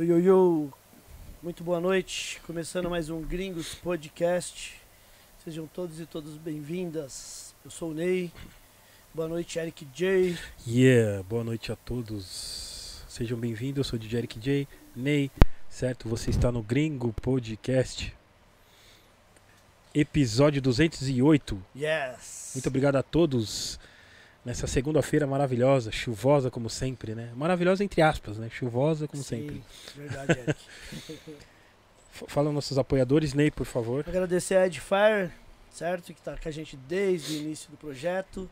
Yo, yo, yo. Muito boa noite. Começando mais um Gringos Podcast. Sejam todos e todas bem-vindas. Eu sou o Ney. Boa noite, Eric J. Yeah, boa noite a todos. Sejam bem-vindos. Eu sou o DJ Eric J. Ney, certo? Você está no Gringo Podcast. Episódio 208. Yes. Muito obrigado a todos nessa segunda-feira maravilhosa, chuvosa como sempre, né? Maravilhosa entre aspas, né? Chuvosa como Sim, sempre. Verdade, Eric. F- Fala nossos apoiadores, Ney, por favor. Agradecer a Edfire, certo? Que tá com a gente desde o início do projeto.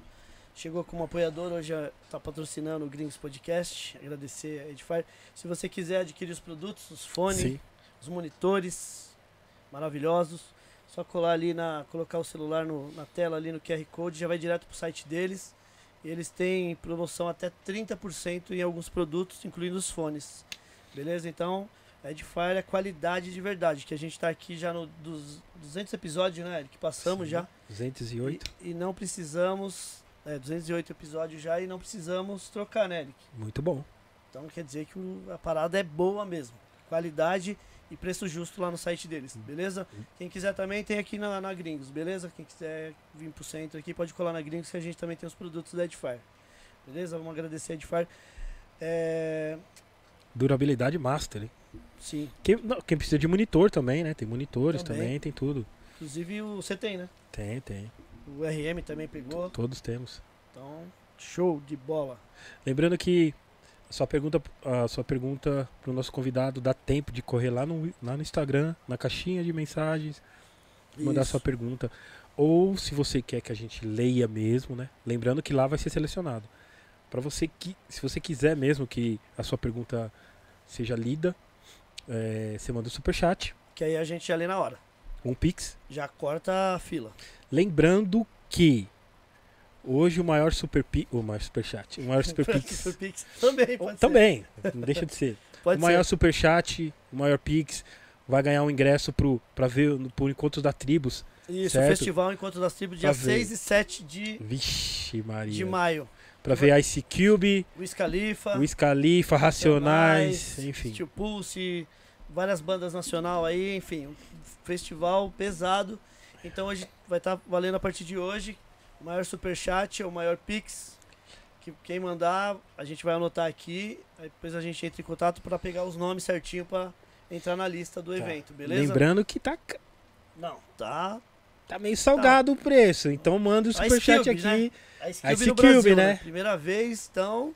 Chegou como apoiador, hoje está patrocinando o Gringos Podcast. Agradecer a Edfire. Se você quiser adquirir os produtos, os fones, Sim. os monitores maravilhosos. Só colar ali na. colocar o celular no- na tela ali no QR Code, já vai direto pro site deles. Eles têm promoção até 30% em alguns produtos, incluindo os fones. Beleza? Então, Edifier é qualidade de verdade. Que a gente tá aqui já no dos 200 episódios, né, Eric? Passamos Sim. já. 208. E, e não precisamos. É, 208 episódios já e não precisamos trocar, né, Eric? Muito bom. Então quer dizer que a parada é boa mesmo. Qualidade e preço justo lá no site deles, beleza? Quem quiser também tem aqui na, na Gringos, beleza? Quem quiser vir pro centro aqui pode colar na Gringos que a gente também tem os produtos da Edifier. Beleza? Vamos agradecer a Edifier. É, Durabilidade master, hein? sim, Quem, não, quem precisa de monitor também, né? Tem monitores Também. também, tem tudo. inclusive o você tem, né? Tem, tem. O RM também pegou. Todos temos. Então, show de bola. Lembrando que sua pergunta, a sua pergunta para o nosso convidado dá tempo de correr lá no, lá no Instagram, na caixinha de mensagens, mandar Isso. sua pergunta. Ou se você quer que a gente leia mesmo, né? Lembrando que lá vai ser selecionado. Para você que, se você quiser mesmo que a sua pergunta seja lida, é, você manda o superchat, Que aí a gente já lê na hora. um pix. Já corta a fila. Lembrando que hoje o maior super pi, o maior superchat, o maior super pix Super também pode ser. também, não deixa de ser. Pode o maior ser. superchat, o maior Pix, vai ganhar um ingresso pro, pra ver no- pro Encontro da Tribos. Isso, certo? o Festival Encontro das Tribos, dia Pra ver. 6 e 7 de, Vixe, Maria. de maio. Pra ver Ice Cube, Wiz Khalifa, Wiz Khalifa, Racionais, enfim. Steel Pulse, várias bandas nacional aí, enfim, um festival pesado. Então hoje vai estar valendo a partir de hoje. O maior superchat, o maior Pix. Que quem mandar, a gente vai anotar aqui. Aí depois a gente entra em contato para pegar os nomes certinho para entrar na lista do Tá. evento, beleza? Lembrando que tá, Não, tá. tá meio salgado o preço, então manda o Ice superchat Cube, aqui. né? A Ice Cube Ice Cube, Brasil, né? né? Primeira vez, então,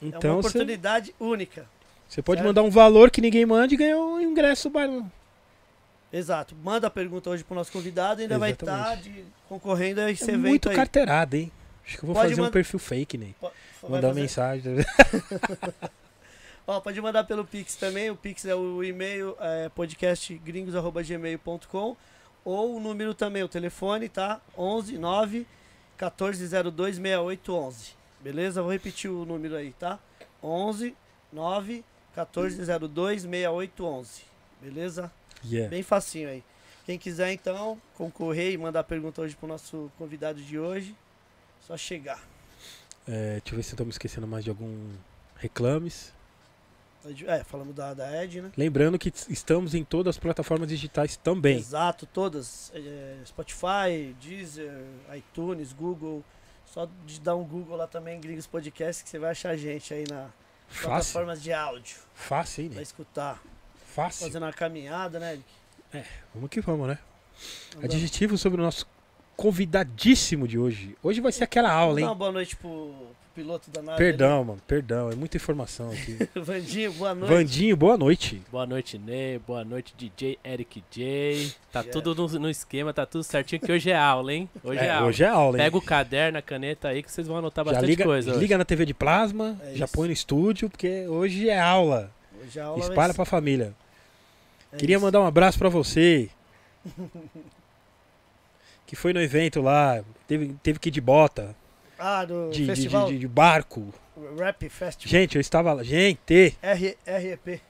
é uma Então oportunidade única. você pode certo? mandar um valor que ninguém manda e ganhar um ingresso Exato. Manda a pergunta hoje pro nosso convidado e ainda vai estar Exatamente. concorrendo a esse É evento muito aí. carteirada, hein? Acho que eu vou Pode fazer um manda- perfil fake, né? Po- vai Mandar uma fazer- mensagem. Ó, pode mandar pelo Pix também. O Pix é o e-mail é, podcastgringos.gmail.com ou o número também, o telefone, tá? 11 9 1402 6811. Beleza? Vou repetir o número aí, tá? 11 9 1402 6811. Beleza? Yeah. Bem facinho aí. Quem quiser então concorrer e mandar pergunta hoje pro nosso convidado de hoje, só chegar. É, deixa eu ver se eu tô me esquecendo mais de algum reclames. É, falamos da, da Ed, né? Lembrando que estamos em todas as plataformas digitais também. Exato, todas. É, Spotify, Deezer, iTunes, Google. Só de dar um Google lá também, Gringos Podcast, que você vai achar a gente aí na Fácil. plataformas de áudio. Fácil, hein, Pra né? escutar. Fácil. Fazendo uma caminhada, né, Eric? Vamos que vamos, né? Adjetivo sobre o nosso convidadíssimo de hoje. Hoje vai ser aquela aula, hein? boa noite pro, pro piloto da nave. Perdão, mano, perdão. É muita informação aqui. ali. Vandinho, boa noite. Vandinho, boa noite. Boa noite, Ney. Boa noite, DJ Eric J. Tá Yeah. tudo no, no esquema, tá tudo certinho, que hoje é aula, hein? Hoje é, aula. hoje é aula, hein? Pega o caderno, a caneta aí, que vocês vão anotar já bastante liga, coisa. hoje. liga na TV de plasma, É já põe no estúdio, porque hoje é aula. Hoje a aula Espalha ser- pra família. É Queria isso. mandar um abraço pra você. que foi no evento lá, teve, teve que ir de bota, Ah, do de, de- festival de- de barco. Rap Festival. Gente, eu estava lá. Gente, R, REP.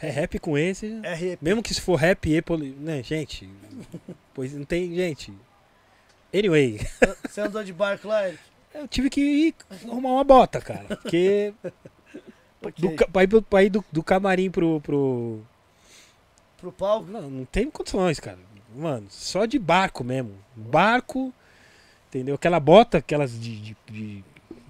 é rap com esse. REP. Mesmo que se for rap e poli... né, gente. Pois não tem, gente. Anyway, Você andou de barco lá, Eric? eu tive que ir arrumar uma bota, cara. Porque Ok. Do, pra ir, pra ir do, do camarim pro, pro. Pro palco. Não, não tem condições, cara. Mano, só de barco mesmo. Barco, entendeu? Aquela bota, aquelas de. de, de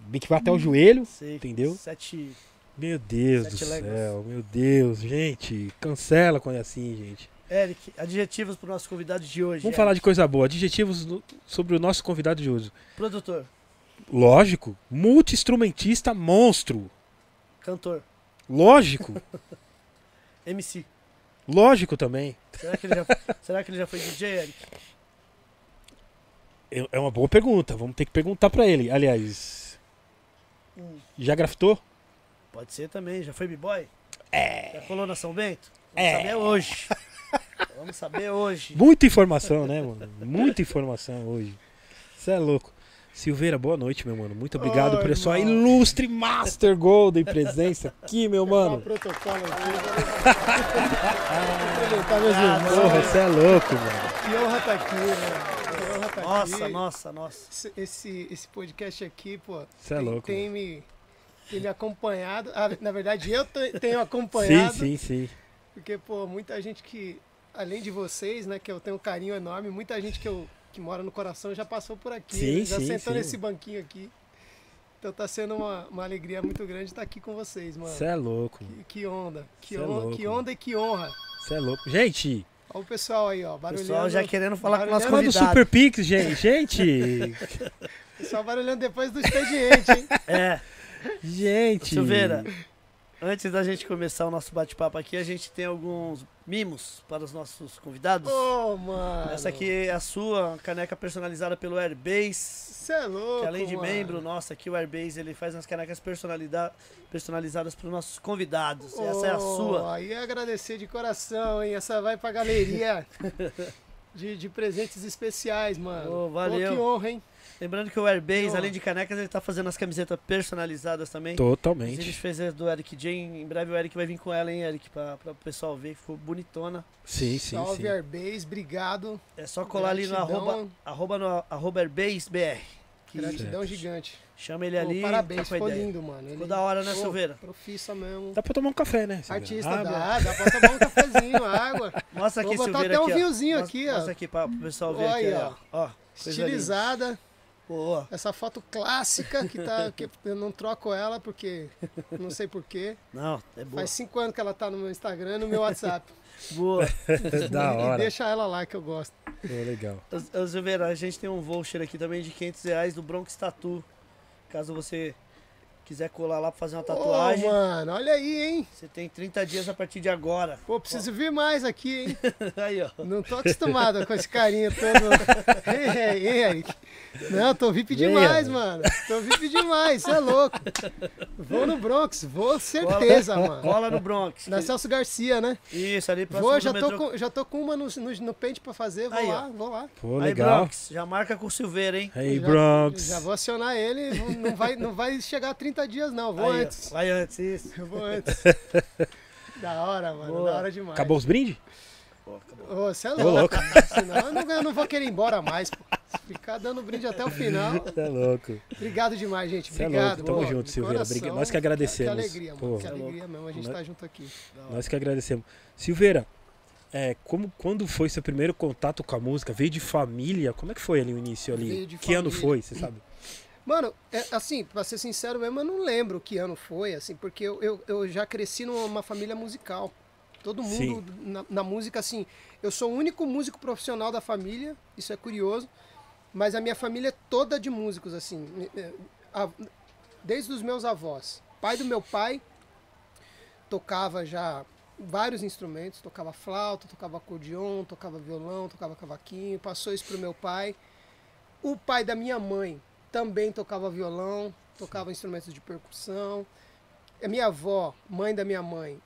bem que vai até o joelho. Sei. Entendeu? Sete. Meu Deus Sete do léguas. céu, meu Deus, gente. Cancela quando é assim, gente. Eric, adjetivos pro nosso convidado de hoje. Vamos Eric. falar de coisa boa. Adjetivos no- sobre o nosso convidado de hoje. Produtor, Lógico, multi-instrumentista monstro. cantor, Lógico, MC. Lógico também. Será que ele já, será que ele já foi DJ, Eric? É é uma boa pergunta, vamos ter que perguntar pra ele. Aliás, Hum, já grafitou? pode ser também. Já foi B-Boy? É. Já colou na São Bento? Vamos É. saber hoje. Vamos saber hoje. Muita informação, né, mano? Muita informação hoje. Você é louco. Silveira, boa noite, meu mano. Muito obrigado Oi, por sua irmão. ilustre Master Golden presença aqui, meu mano. protocolo aqui? Irmãos. Porra, você é louco, mano. Que honra tá aqui, né? Que honra tá Nossa, aqui. nossa, nossa. Esse, esse, esse podcast aqui, pô, Você é tem, louco. tem me, tem me acompanhado. Ah, na verdade, eu te- tenho Sim, acompanhado. sim, sim. Porque, pô, muita gente que, além de vocês, né, que eu tenho um carinho enorme, muita gente que, eu, que mora no coração já passou por aqui, Sim, né, já sim, sentou sim. nesse banquinho aqui. Então tá sendo uma, uma alegria muito grande estar aqui com vocês, mano. Você é louco. Que, que onda, que, é on- louco, que onda e que honra. Você é louco. Gente, Olha o pessoal aí, ó, O barulhando. pessoal já querendo falar com o nosso o convidado. Super Pix, gente. Gente, Pessoal barulhando depois do expediente, hein? É, gente. Silveira, antes da gente começar o nosso bate-papo aqui, a gente tem alguns mimos para os nossos convidados. Ô, mano. Essa aqui é a sua caneca personalizada pelo Airbase. Você é louco, Que além de mano. membro nosso aqui, o Airbase, ele faz umas canecas personalizadas para os nossos convidados. Essa é a sua. Aí é agradecer de coração, hein? Essa vai pra galeria de, de presentes especiais, mano. Pô, valeu. que honra, hein? Lembrando que o Airbase, Ó. além de canecas, ele tá fazendo as camisetas personalizadas também. Totalmente. ele fez a do Eric J. Em breve o Eric vai vir com ela, hein, Eric? Pra, pra o pessoal ver. Ficou bonitona. Sim, sim, Salve sim. Airbase, obrigado. É só colar ali no Gratidão. arroba, arroba, no, arroba AirbaseBR. Que Gratidão Certo. gigante. chama ele Pô, ali. parabéns, ficou ideia. lindo, mano. Ficou da hora, né, Pô, Silveira? Profissa mesmo. Dá pra tomar um café, né? Silveira? Artista, Ah, dá, dá pra tomar um cafezinho, água. Mostra aqui, Vou botar Silveira. até um aqui, ó. vinhozinho Mostra- aqui, ó. Mostra aqui pra, pro pessoal ver Olha aqui, aí, ó. ó linda. Boa. Essa foto clássica que tá. Que eu não troco ela porque. Não sei porquê. Não, é boa. Faz cinco anos que ela tá no meu Instagram e no meu WhatsApp. Boa. da E hora. deixa ela lá que eu gosto. Pô, legal. Silveira, a gente tem um voucher aqui também de 500 reais do Bronx Tattoo. Caso você quiser colar lá pra fazer uma tatuagem, Ô, mano, olha aí, hein? você tem 30 dias a partir de agora. Pô, preciso vir mais aqui, hein? Aí, ó. Não tô acostumado com esse carinha todo. Ei, ei, Eric. Não, tô VIP Venha, demais, velho. mano. Tô VIP demais, você é louco. Vou no Bronx, vou certeza, mano. Cola no Bronx. Na Celso Garcia, né? Isso, ali próximo Vou, já tô, metrô. com, já tô com uma no, no, no pente pra fazer, vou Aí, lá, ó. vou lá. Pô, Aí, legal. Bronx, já marca com o Silveira, hein? Hey, já, Bronx. Já vou acionar ele, não, não vai, não vai chegar a 30 dias não, vou Aí, antes. Vai antes, isso. Eu vou antes. da hora, mano, Boa. da hora demais. Acabou os brindes? Pô, acabou. Ô, Você é louco. louco. Senão eu não, eu não vou querer ir embora mais, pô. Ficar dando brinde até o final. Você é louco. Obrigado demais, gente. É Obrigado. louco. Tamo pô, junto, Silveira. coração. Nós que agradecemos. Que alegria, mano. Pô. Que é alegria mesmo. A gente Nós- tá junto aqui. Da hora. Nós que agradecemos. Silveira, é, como, quando foi seu primeiro contato com a música? Veio de família? Como é que foi ali o início ali? Veio de que ano família. foi, você sabe? Mano, é, assim, pra ser sincero mesmo, eu não lembro que ano foi, assim, porque eu, eu, eu já cresci numa família musical. Todo mundo na, na música, assim, eu sou o único músico profissional da família, isso é curioso, mas a minha família é toda de músicos, assim, a- desde os meus avós. Pai do meu pai tocava já vários instrumentos, tocava flauta, tocava acordeon, tocava violão, tocava cavaquinho, passou isso pro meu pai. O pai da minha mãe também tocava violão, tocava instrumentos de percussão. A minha avó, mãe da minha mãe,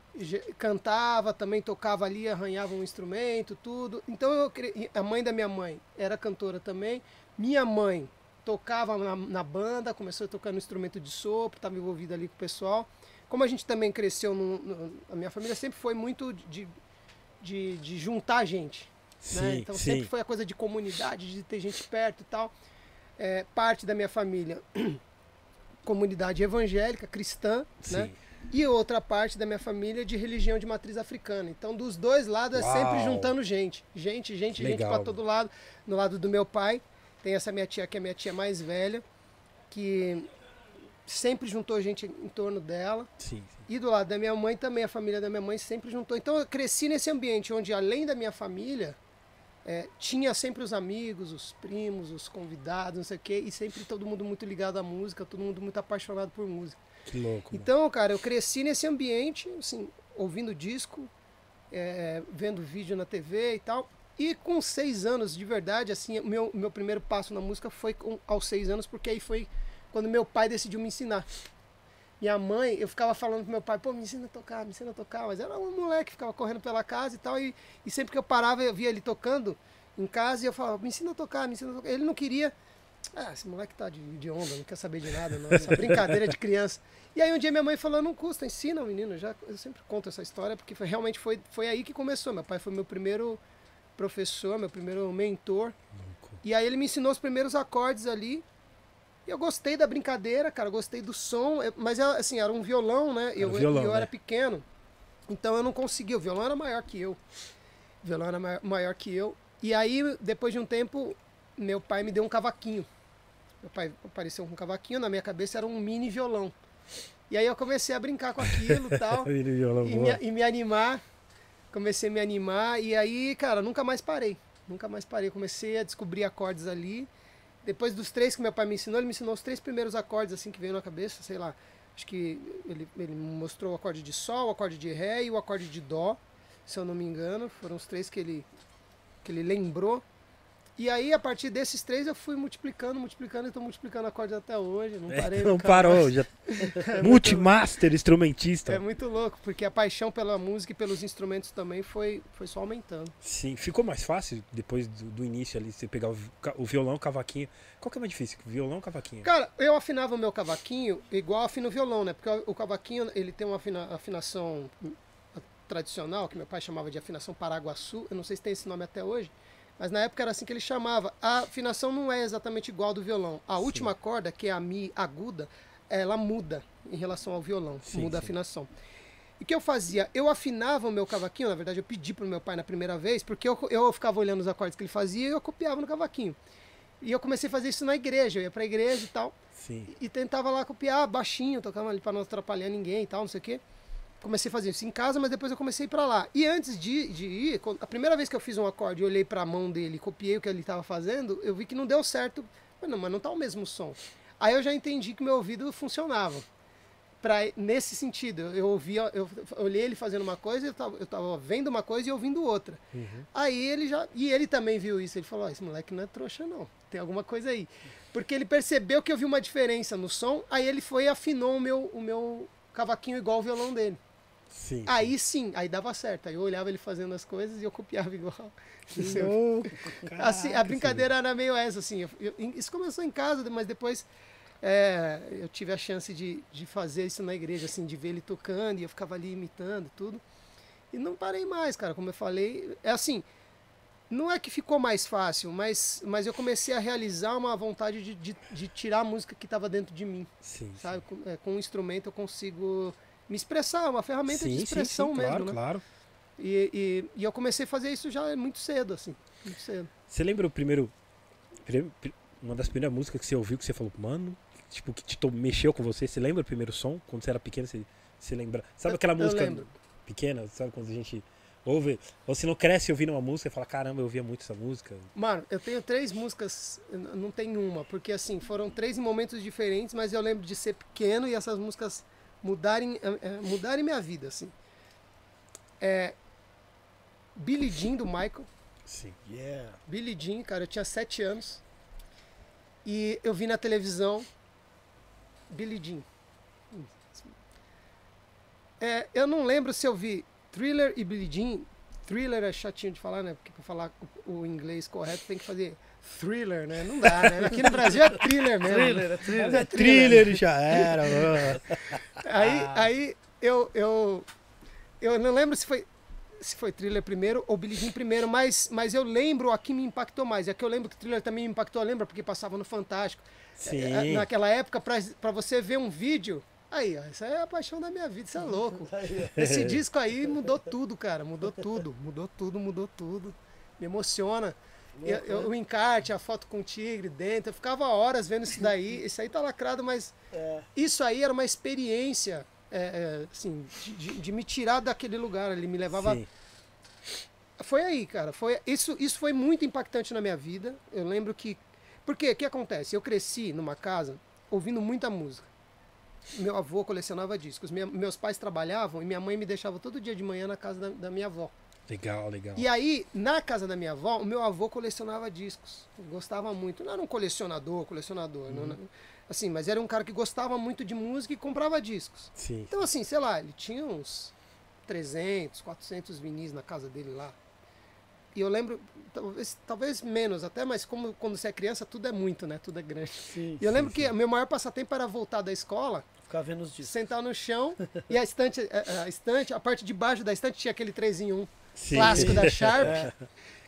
cantava, também tocava ali, arranhava um instrumento, tudo. Então eu cre- a mãe da minha mãe era cantora também. Minha mãe tocava na, na banda, começou tocando instrumento de sopro, estava envolvida ali com o pessoal. Como a gente também cresceu, no, no- a minha família sempre foi muito de, de, de juntar gente Sim, né? Então sim. sempre foi a coisa de comunidade, de ter gente perto e tal. É, parte da minha família, comunidade evangélica, cristã, né? Sim. e outra parte da minha família de religião de matriz africana. Então, dos dois lados é sempre Uau. juntando gente. Gente, gente, gente Legal. para todo lado. No lado do meu pai, tem essa minha tia que é minha tia mais velha, que sempre juntou gente em torno dela. Sim, sim. E do lado da minha mãe também, a família da minha mãe sempre juntou. Então eu cresci nesse ambiente onde, além da minha família, é, tinha sempre os amigos, os primos, os convidados, não sei o quê, e sempre todo mundo muito ligado à música, todo mundo muito apaixonado por música. Que louco. mano. Então, cara, eu cresci nesse ambiente, assim, ouvindo disco, é, vendo vídeo na TV e tal. E com seis anos, de verdade, assim, meu, meu primeiro passo na música foi com- aos seis anos, porque aí foi quando meu pai decidiu me ensinar. Minha mãe, eu ficava falando pro meu pai, pô, me ensina a tocar, me ensina a tocar. Mas era um moleque que ficava correndo pela casa e tal. E, e sempre que eu parava, eu via ele tocando em casa e eu falava, me ensina a tocar, me ensina a tocar. Ele não queria. Ah, esse moleque tá de, de onda, não quer saber de nada, não. Essa brincadeira de criança. E aí um dia minha mãe falou, não custa, ensina o menino. Já, eu sempre conto essa história, porque foi, realmente foi, foi aí que começou. Meu pai foi meu primeiro professor, meu primeiro mentor. Louco. E aí ele me ensinou os primeiros acordes ali. E eu gostei da brincadeira, cara, gostei do som, mas era, assim, era um violão, né? Eu, violão, eu né? era pequeno, então eu não conseguia. O violão era maior que eu. O violão era maior, maior que eu. E aí, depois de um tempo, meu pai me deu um cavaquinho. Meu pai apareceu com um cavaquinho, na minha cabeça era um mini violão. E aí eu comecei a brincar com aquilo e tal violão e, me, e me animar. Comecei a me animar e aí, cara, nunca mais parei. Nunca mais parei. Comecei a descobrir acordes ali. Depois dos três que meu pai me ensinou, ele me ensinou os três primeiros acordes assim que veio na cabeça, sei lá. Acho que ele, ele mostrou o acorde de sol, o acorde de ré e o acorde de dó, se eu não me engano. Foram os três que ele, que ele lembrou. E aí, a partir desses três, eu fui multiplicando, multiplicando e tô multiplicando acordes até hoje. Não parei. É, não parou, mais. já. Multimaster, instrumentista. É muito louco, porque a paixão pela música e pelos instrumentos também foi, foi só aumentando. Sim, ficou mais fácil depois do, do início ali, você pegar o, o violão, o cavaquinho. Qual que é mais difícil? Violão ou cavaquinho? Cara, eu afinava o meu cavaquinho igual afino o violão, né? Porque o, o cavaquinho, ele tem uma afina- afinação tradicional, que meu pai chamava de afinação paraguaçu. Eu não sei se tem esse nome até hoje, mas na época era assim que ele chamava. A afinação não é exatamente igual do violão. A última corda, que é a mi aguda, ela muda em relação ao violão, Sim, muda a sim. afinação. E o que eu fazia? Eu afinava o meu cavaquinho, na verdade eu pedi pro meu pai na primeira vez, porque eu, eu ficava olhando os acordes que ele fazia e eu copiava no cavaquinho. E eu comecei a fazer isso na igreja, eu ia pra igreja e tal Sim. e tentava lá copiar baixinho, tocava ali para não atrapalhar ninguém e tal, não sei o quê. Comecei a fazer isso em casa, mas depois eu comecei a pra lá. E antes de, de ir, a primeira vez que eu fiz um acorde e olhei pra mão dele copiei o que ele estava fazendo, eu vi que não deu certo. Mas não, mas não tá o mesmo som. Aí eu já entendi que meu ouvido funcionava. Pra, nesse sentido, eu ouvia, eu olhei ele fazendo uma coisa, eu tava, eu tava vendo uma coisa e ouvindo outra. Uhum. Aí ele já. E ele também viu isso. Ele falou: "Ó, esse moleque não é trouxa, não. Tem alguma coisa aí. Porque ele percebeu que eu vi uma diferença no som, aí ele foi e afinou o meu, o meu cavaquinho igual o violão dele. Sim. Aí sim, aí dava certo. Aí eu olhava ele fazendo as coisas e eu copiava igual. Que louco, Assim, a caraca, brincadeira era meio essa, assim. eu- eu- isso começou em casa, mas depois é, eu tive a chance de, de fazer isso na igreja, assim, de ver ele tocando e eu ficava ali imitando tudo. E não parei mais, cara, como eu falei. É assim, não é que ficou mais fácil, mas, mas eu comecei a realizar uma vontade de, de, de tirar a música que estava dentro de mim, Sim, sabe? Com, é, com um instrumento eu consigo me expressar, é uma ferramenta sim, de sim, expressão sim, mesmo, claro, né? claro. E, e, e eu comecei a fazer isso já muito cedo, assim, muito cedo. Você lembra o primeiro, Uma das primeiras músicas que você ouviu que você falou, mano, tipo, que te mexeu com você? Você lembra o primeiro som? Quando você era pequeno, você, você lembra? Sabe Eu- aquela eu música lembro. pequena? Sabe quando a gente ouve? Ou você não cresce ouvindo uma música e fala, caramba, eu ouvia muito essa música. Mano, eu tenho três músicas, eu não tem uma, porque assim, foram três em momentos diferentes, mas eu lembro de ser pequeno e essas músicas mudarem, eh, eh, mudarem minha vida, assim. É. Billie Jean do Michael. Sim. Yeah. Billie Jean, cara, eu tinha sete anos. E eu vi na televisão Billie Jean. É, eu não lembro se eu vi Thriller e Billie Jean. Thriller é chatinho de falar, né? Porque pra falar o inglês correto tem que fazer thriller, né? Não dá, né? Aqui no Brasil é thriller mesmo. Thriller, é thriller. Mas é Thriller já era, mano. Aí, Ah. aí eu, eu, eu não lembro se foi, se foi Thriller primeiro ou Billie Jean primeiro, mas, mas eu lembro a que me impactou mais. É que eu lembro que Thriller também me impactou, lembra? Porque passava no Fantástico. Sim. É, Naquela época, pra, pra você ver um vídeo, Aí, ó, isso aí é a paixão da minha vida, isso é louco. Esse disco aí mudou tudo, cara. Mudou tudo. Mudou tudo, mudou tudo. Me emociona. Eu- eu- o encarte, a foto com o tigre dentro. Eu ficava horas vendo isso daí. Isso aí tá lacrado, mas É, isso aí era uma experiência, é, é, assim, de, de- de me tirar daquele lugar. Ele me levava. Sim. Foi aí, cara. Foi, isso, isso foi muito impactante na minha vida. Eu lembro que. Porque o que acontece? Eu cresci numa casa ouvindo muita música. Meu avô colecionava discos. Minha- meus pais trabalhavam e minha mãe me deixava todo dia de manhã na casa da, da minha avó. Legal, legal. E aí, na casa da minha avó, o meu avô colecionava discos. Gostava muito. Não era um colecionador, colecionador. não- não- assim, mas era um cara que gostava muito de música e comprava discos. Sim. Então, assim, sei lá, ele tinha uns 300, 400 vinis na casa dele lá. E eu lembro, talvez, talvez menos até, mas como quando você é criança, tudo é muito, né? Tudo é grande. sim. E eu lembro sim. que meu maior passatempo era voltar da escola, Ficar vendo os discos. sentar no chão e a estante, a, a estante, a parte de baixo da estante tinha aquele 3 em 1 Sim. clássico da Sharp.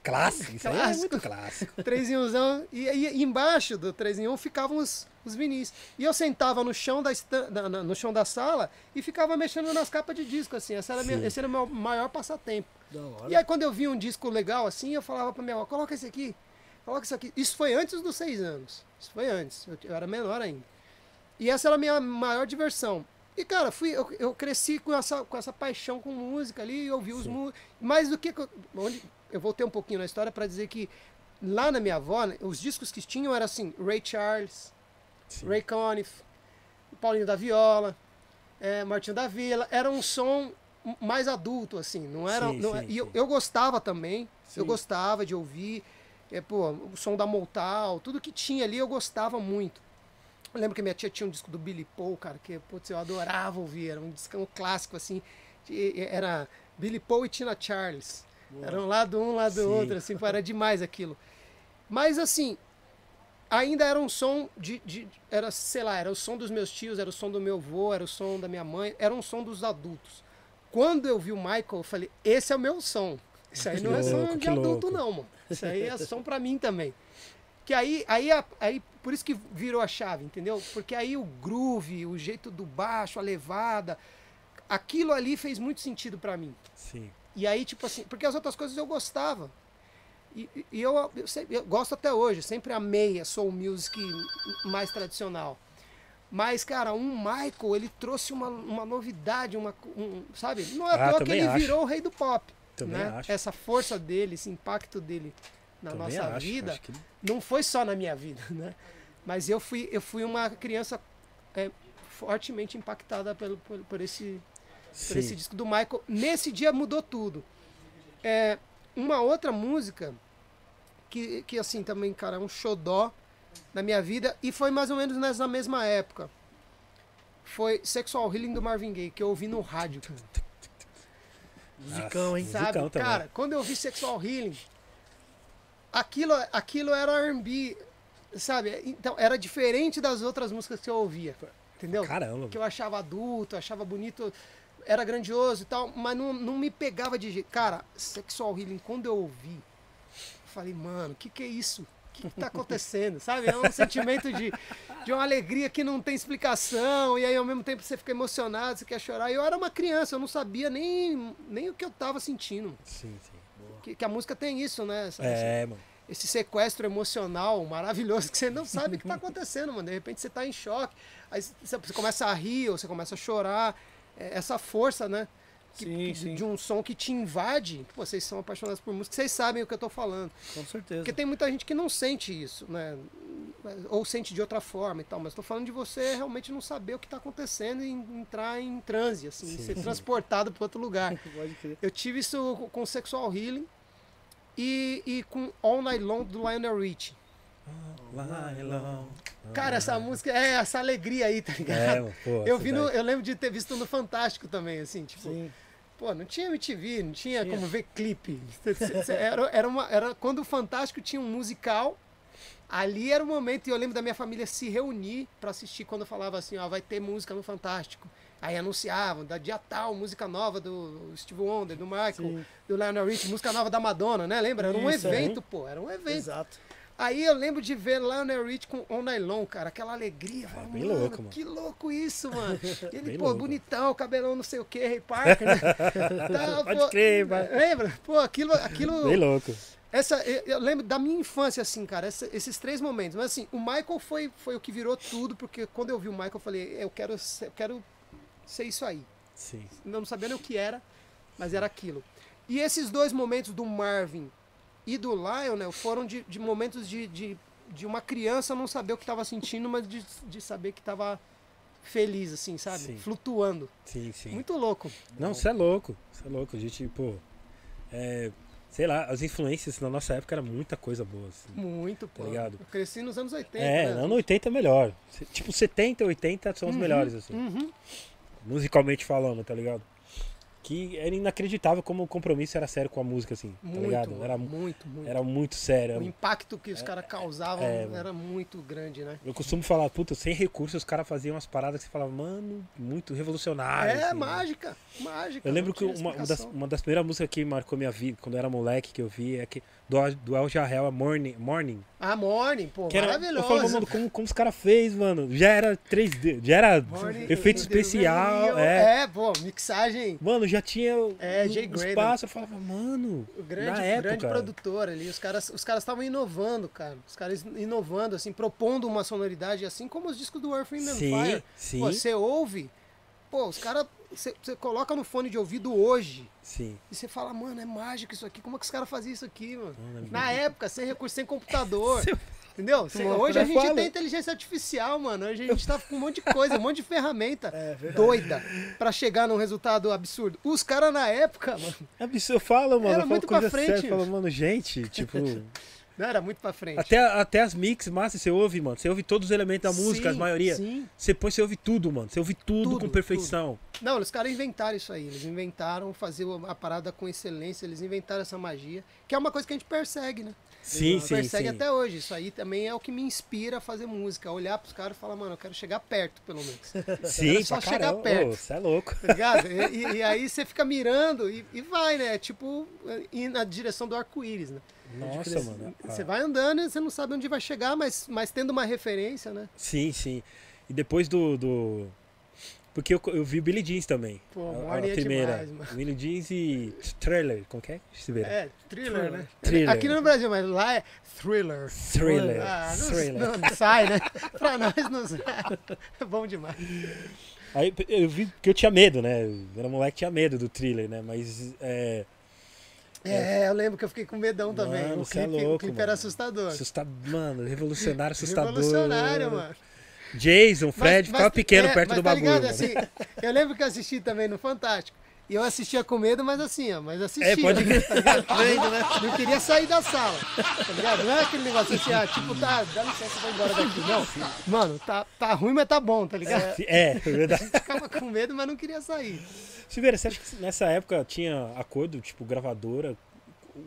Clássico, isso aí é Clássico. muito clássico. 3 em 1 e, e embaixo do 3 em 1 ficavam os, os vinis. E eu sentava no chão da, na- na- no chão da sala e ficava mexendo nas capas de disco, assim. Essa era minha- esse era o meu maior passatempo. Da hora. E aí quando eu via um disco legal assim, eu falava pra minha avó, coloca esse aqui, coloca isso aqui. Isso foi antes dos seis anos. Isso foi antes. Eu, eu era menor ainda. E essa era a minha maior diversão. E, cara, fui, eu, eu cresci com essa, com essa paixão com música ali, ouvi os músicos. Mais do que. Onde, eu voltei um pouquinho na história para dizer que lá na minha avó, né, os discos que tinham eram assim: Ray Charles, Sim. Ray Conniff, Paulinho da Viola, é, Martinho da Vila. Era um som mais adulto, assim. Não era. Sim, não, sim, e eu, eu gostava também. Eu gostava de ouvir. É, pô, o som da Motown, tudo que tinha ali eu gostava muito. Eu lembro que minha tia tinha um disco do Billy Paul, cara, que putz, eu adorava ouvir. Era um disco clássico, assim. de- Era Billy Paul e Tina Charles. Era um lado um, lado Sim. outro, assim, era demais aquilo. Mas assim, ainda era um som de, de- Era, sei lá, era o som dos meus tios, era o som do meu avô, era o som da minha mãe, era um som dos adultos. Quando eu vi o Michael, eu falei, esse é o meu som. Isso aí Que não é som louco, de adulto, louco. não, mano. Isso aí é som pra mim também. Que aí, aí, aí, por isso que virou a chave, entendeu? Porque aí o groove, o jeito do baixo, a levada, aquilo ali fez muito sentido pra mim. Sim. E aí, tipo assim, porque as outras coisas eu gostava. E, e- eu, eu, eu gosto até hoje, sempre amei a soul music mais tradicional. Mas, cara, um Michael, ele trouxe uma, uma novidade, uma, um, sabe? Não é Ah, que ele acho. virou o rei do pop. Também né? acho. Essa força dele, esse impacto dele na Também nossa acho, vida acho que- não foi só na minha vida, né? Mas eu fui, eu fui uma criança é, fortemente impactada pelo, por, por esse, por esse disco do Michael. Nesse dia mudou tudo. É, uma outra música que, que assim também, cara, é um xodó na minha vida e foi mais ou menos nessa mesma época. Foi Sexual Healing do Marvin Gaye, que eu ouvi no rádio, cara. Musicão, hein? Sabe? Musicão. Cara, quando eu vi Sexual Healing, aquilo, aquilo era R&B, sabe? Então, era diferente das outras músicas que eu ouvia, entendeu? Caramba. que eu achava adulto, achava bonito, era grandioso e tal, mas não, não me pegava de jeito. Cara, Sexual Healing, quando eu ouvi, eu falei, mano, o que, que é isso? O que, que tá acontecendo? Sabe? É um sentimento de, de uma alegria que não tem explicação, e aí ao mesmo tempo você fica emocionado, você quer chorar. Eu era uma criança, eu não sabia nem, nem o que eu tava sentindo. Sim, sim. Que, que a música tem isso, né? Essa- É, mano. esse sequestro emocional maravilhoso que você não sabe o que está acontecendo, mano. De repente você está em choque, aí você você começa a rir ou você começa a chorar. É, Essa força, né? Que- Sim, sim. De um som que te invade. Vocês são apaixonados por música, vocês sabem o que eu tô falando. Com certeza. Porque tem muita gente que não sente isso, né? Ou sente de outra forma e tal. Mas tô falando de você realmente não saber o que está acontecendo e entrar em transe, assim, Sim, ser transportado para outro lugar. Pode crer. Eu tive isso com- com Sexual Healing e, e com All Night Long do Lionel Richie. Cara, essa música é essa alegria aí, tá ligado? É, pô, eu vi no, eu lembro de ter visto no Fantástico também, assim, tipo, Sim. pô, não tinha MTV, não tinha Tinha. como ver clipe. Era, era, uma, era quando o Fantástico tinha um musical, ali era o momento, e eu lembro da minha família se reunir pra assistir quando eu falava assim, ó, vai ter música no Fantástico. Aí anunciavam, da dia tal, música nova do Steve Wonder, do Michael, Sim. do Lionel Richie, música nova da Madonna, né? Lembra? Era um Isso, evento, pô, era um evento. Exato. Aí eu lembro de ver Lionel Rich com On Nylon, cara, aquela alegria. Fala, bem mano, louco, mano. Que louco isso, mano. Ele, Bem pô, louco. bonitão, cabelão não sei o que, Ray Parker, né? Tal, Pode pô, crer, vai. Lembra? Pô, aquilo, aquilo Bem louco. essa, eu, eu lembro da minha infância, assim, cara, essa- esses três momentos. Mas assim, o Michael foi, foi o que virou tudo, porque quando eu vi o Michael, eu falei, eu quero ser, eu quero ser isso aí. Sim. Não sabia nem o que era, mas era aquilo. E esses dois momentos do Marvin e do Lionel foram de, de momentos de, de, de uma criança não saber o que estava sentindo, mas de, de saber que estava feliz, assim, sabe? Sim. Flutuando. Sim, sim. Muito louco. Não, você é louco. Você é louco. A gente, pô. É, sei lá, as influências na nossa época era muita coisa boa. assim. Muito, pô. ligado? Eu cresci nos anos 80. É, né? ano 80 é melhor. Tipo, 70 e 80 são os melhores, assim. Uhum. Musicalmente falando, tá ligado? Que era inacreditável como o compromisso era sério com a música, assim, tá Muito, ligado? Era, muito, muito. era muito sério. O impacto que os caras causavam é, mano. era muito grande, né? Eu costumo falar, puta, sem recursos os caras faziam umas paradas que você falava, mano, muito revolucionário. é assim, né? mágica, mágica. Eu lembro que uma, uma das, uma das primeiras músicas que marcou minha vida, quando eu era moleque, que eu vi, é que do, do El Jarrell, a Morning. Morning Ah, Morning, pô, que era, eu maravilhoso. falo, mano, como, como os caras fez, mano? Já era 3D, já era Morning efeito especial, é. É, pô, mixagem. Mano, já tinha É, Jay Graydon. espaço, eu falava, mano, O grande, na época, grande produtor ali. Os caras os caras estavam inovando, cara. Os caras inovando, assim, propondo uma sonoridade, assim como os discos do Earth, Wind and Sim, Fire. sim. Pô, Você ouve, pô, os caras. Você você coloca no fone de ouvido hoje. sim. E você fala, mano, é mágico isso aqui. Como é que os caras faziam isso aqui, mano? Mano, é Na época, sem recurso, sem computador. Entendeu? Hoje a eu gente tem inteligência artificial, mano. Hoje a gente tá com um monte de coisa, um monte de ferramenta É verdade. doida pra chegar num resultado absurdo. Os caras na época, mano, É eu falo, mano, Era eu falo muito pra frente. séria, eu falo, mano, gente, tipo, não era muito pra frente. até, até as mix massa você ouve, mano, você ouve todos os elementos da música, Sim, a maioria. Sim. Você põe, você ouve tudo, mano, você ouve tudo, Tudo, com perfeição. Não, os caras inventaram isso aí. Eles inventaram fazer a parada com excelência. Eles inventaram essa magia, que é uma coisa que a gente persegue, né? Sim, sim, persegue sim. até hoje. Isso aí também é o que me inspira a fazer música. Olhar pros caras e falar, mano, eu quero chegar perto, pelo menos. Sim, só chegar caramba. perto. Você é louco. Tá ligado? E, e- aí você fica mirando e, e vai, né? Tipo, ir na direção do arco-íris, né? Nossa, mano. Você ah, vai andando e você não sabe onde vai chegar, mas, mas tendo uma referência, né? Sim, sim. E depois do. do... Porque eu, eu vi Billy Jeans também. Pô, a, a é primeira. demais. Billy Jeans e Trailer. Como que é? É, thriller, né? Thriller. Aqui no Brasil, mas lá é thriller. Thriller. Ah, não, Thriller. não- sai, né? pra nós não sai. É bom demais. Aí eu vi que eu tinha medo, né? Eu era moleque tinha medo do thriller, né? Mas é. É, eu lembro que eu fiquei com medão também. Mano, o é clipe, o louco, clipe mano. era assustador. Assusta... Mano, revolucionário, assustador. Revolucionário, mano. Jason, Fred, Mas- ficava mas- pequeno é, perto mas do tá bagulho. assim, eu lembro que eu assisti também no Fantástico. E eu assistia com medo, mas assim, ó, mas assistia. É, pode né? Tá? Vendo, né? Não queria sair da sala. Tá ligado? Não é aquele negócio assim, ah, tipo, tá, dá licença, vai embora daqui. Não. Mano, tá, tá ruim, mas tá bom, tá ligado? É, é verdade. Ficava com medo, mas não queria sair. Silveira, você acha que nessa época tinha acordo, tipo, gravadora,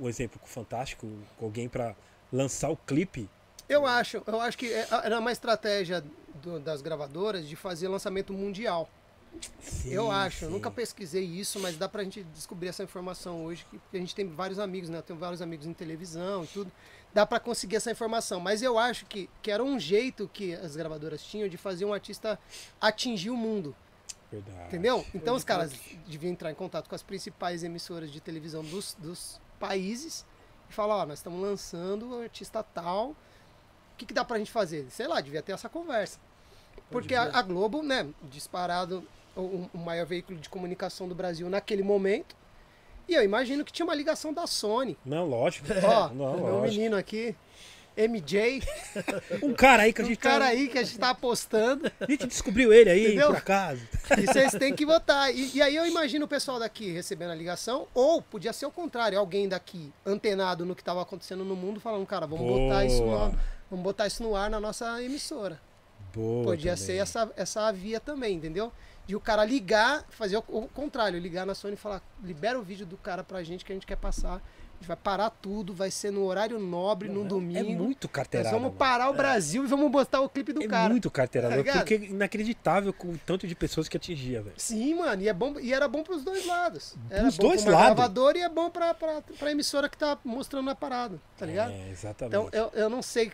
um exemplo com o Fantástico, com alguém pra lançar o clipe? Eu acho, eu acho que é- era uma estratégia do- das gravadoras de fazer lançamento mundial. eu Sim, acho, eu nunca pesquisei isso, mas dá pra gente descobrir essa informação hoje, que porque a gente tem vários amigos, né? Eu tenho vários amigos em televisão e tudo. Dá pra conseguir essa informação, mas eu acho que, que era um jeito que as gravadoras tinham de fazer um artista atingir o mundo, Verdade. entendeu? Então os caras deviam entrar em contato com as principais emissoras de televisão dos, dos países e falar, ó, nós estamos lançando o artista tal, o que, que dá pra gente fazer? Sei lá, devia ter essa conversa. Porque a, a Globo, né, disparado o, o maior veículo de comunicação do Brasil naquele momento. E eu imagino que tinha uma ligação da Sony. Não, lógico. Ó, não, lógico. menino aqui, MJ, Um cara aí que a um gente cara tá- aí que a gente tá apostando. A gente descobriu ele aí, Entendeu? por acaso. E vocês têm que votar. E, e aí eu imagino o pessoal daqui recebendo a ligação, ou podia ser o contrário, alguém daqui antenado no que estava acontecendo no mundo, falando, cara, vamos botar isso Boa. no, vamos botar isso no ar na nossa emissora. Boa Podia também. ser essa, essa via também, entendeu? De o cara ligar, fazer o, o contrário, ligar na Sony e falar, libera o vídeo do cara pra gente que a gente quer passar gente vai parar tudo, vai ser no horário nobre, num É domingo. muito Nós carteirada. vamos mano. parar o Brasil e vamos botar o clipe do É cara. muito carteirada. Tá porque é inacreditável com o tanto de pessoas que atingia, velho. Sim, mano, e, é bom, e era bom pros dois lados. Era Pros bom dois lados. gravadora e é bom pra, pra, pra emissora que tá mostrando a parada, tá ligado? É, exatamente. Então, eu, eu não sei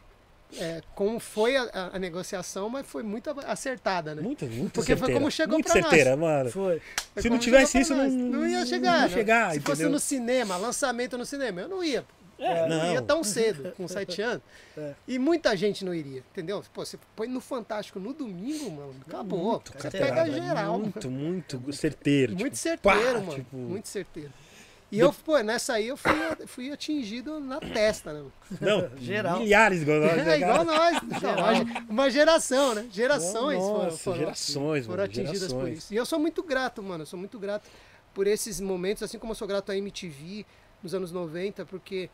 é, como foi a, a- negociação, mas foi muito acertada, né? Muito, muito Porque foi certeira. como chegou muito pra nós. certeira, mano. Foi. Foi Se não tivesse isso, não- nós. não ia não chegar. ia né? chegar, Se fosse no cinema, lançamento no cinema, eu não ia. É, não não. ia tão cedo, com sete anos. É. E muita gente não iria, entendeu? Pô, você põe no Fantástico no domingo, mano, acabou. Muito Você pega geral. Muito, muito certeiro. Muito tipo, certeiro, pá, mano. tipo, Muito certeiro. E eu, pô, nessa aí eu fui, fui atingido na testa, né? Não, Geral. milhares igual nós. né, É igual nós. Então, uma ge- uma geração, né? Gerações foram, Nossa, foram, gerações, foram mano, atingidas por gerações. isso. E eu sou muito grato, mano. Eu sou muito grato por esses momentos, assim como eu sou grato à MTV nos anos 90, porque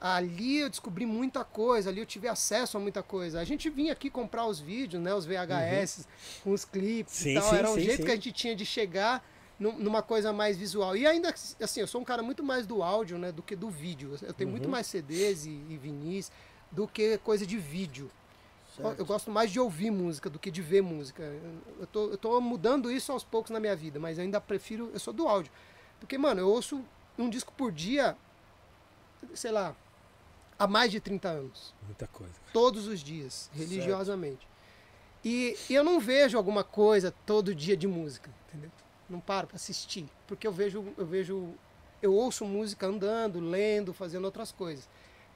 ali eu descobri muita coisa, ali eu tive acesso a muita coisa. A gente vinha aqui comprar os vídeos, né? Os VHS, com os clipes Sim, e tal. sim, Era um sim, jeito sim. que a gente tinha de chegar numa coisa mais visual. E ainda, assim, eu sou um cara muito mais do áudio, né? Do que do vídeo. Eu tenho Uhum. muito mais CDs e, e vinis do que coisa de vídeo. Certo. Eu gosto mais de ouvir música do que de ver música. Eu tô, eu tô mudando isso aos poucos na minha vida, mas ainda prefiro. Eu sou do áudio. Porque, mano, eu ouço um disco por dia, sei lá, há mais de 30 anos. Muita coisa. Todos os dias, religiosamente. E, e eu não vejo alguma coisa todo dia de música, entendeu? Não paro para assistir. Porque eu vejo, eu vejo. Eu ouço música andando, lendo, fazendo outras coisas.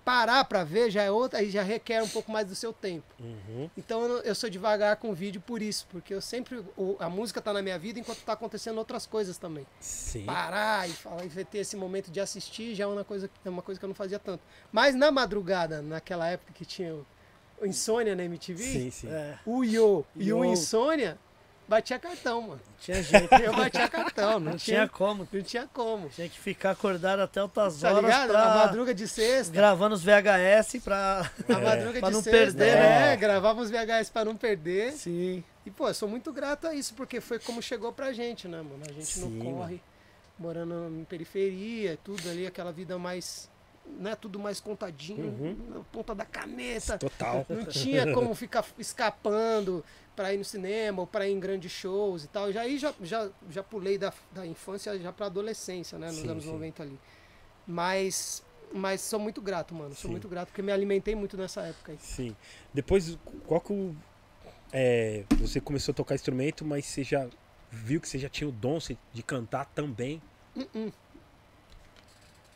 Parar para ver já é outra, aí já requer um pouco mais do seu tempo. Uhum. Então eu, sou devagar com o vídeo por isso, porque eu sempre. a música tá na minha vida enquanto tá acontecendo outras coisas também. Sim. Parar e falar, e ter esse momento de assistir já é uma coisa, é uma coisa que eu não fazia tanto. Mas na madrugada, naquela época que tinha Insônia na MTV, Sim, sim. É, o Yo e o Yo. Insônia batia cartão, mano. tinha jeito. Eu batia cartão, não, Não tinha tinha, como. não tinha como. Tinha que ficar acordado até altas Tá horas ligado? pra... A madruga de sexta. gravando os VHS pra... A madruga Pra de não sexta, perder, é, né? gravava os VHS pra não perder. Sim. E, pô, eu sou muito grato a isso, porque foi como chegou pra gente, né, mano? A gente Sim, não corre, morando em periferia, tudo ali, aquela vida mais. Né, tudo mais contadinho, Uhum. na ponta da caneta. Total. Não tinha como ficar escapando pra ir no cinema ou pra ir em grandes shows e tal. Já aí já, já, já pulei da, da infância já pra adolescência, né? Nos Sim, anos sim. 90 ali. Mas, mas sou muito grato, mano. Sou Sim. muito grato porque me alimentei muito nessa época aí. Sim. Depois, qual que o- é, você começou a tocar instrumento, mas você já viu que você já tinha o dom de cantar também?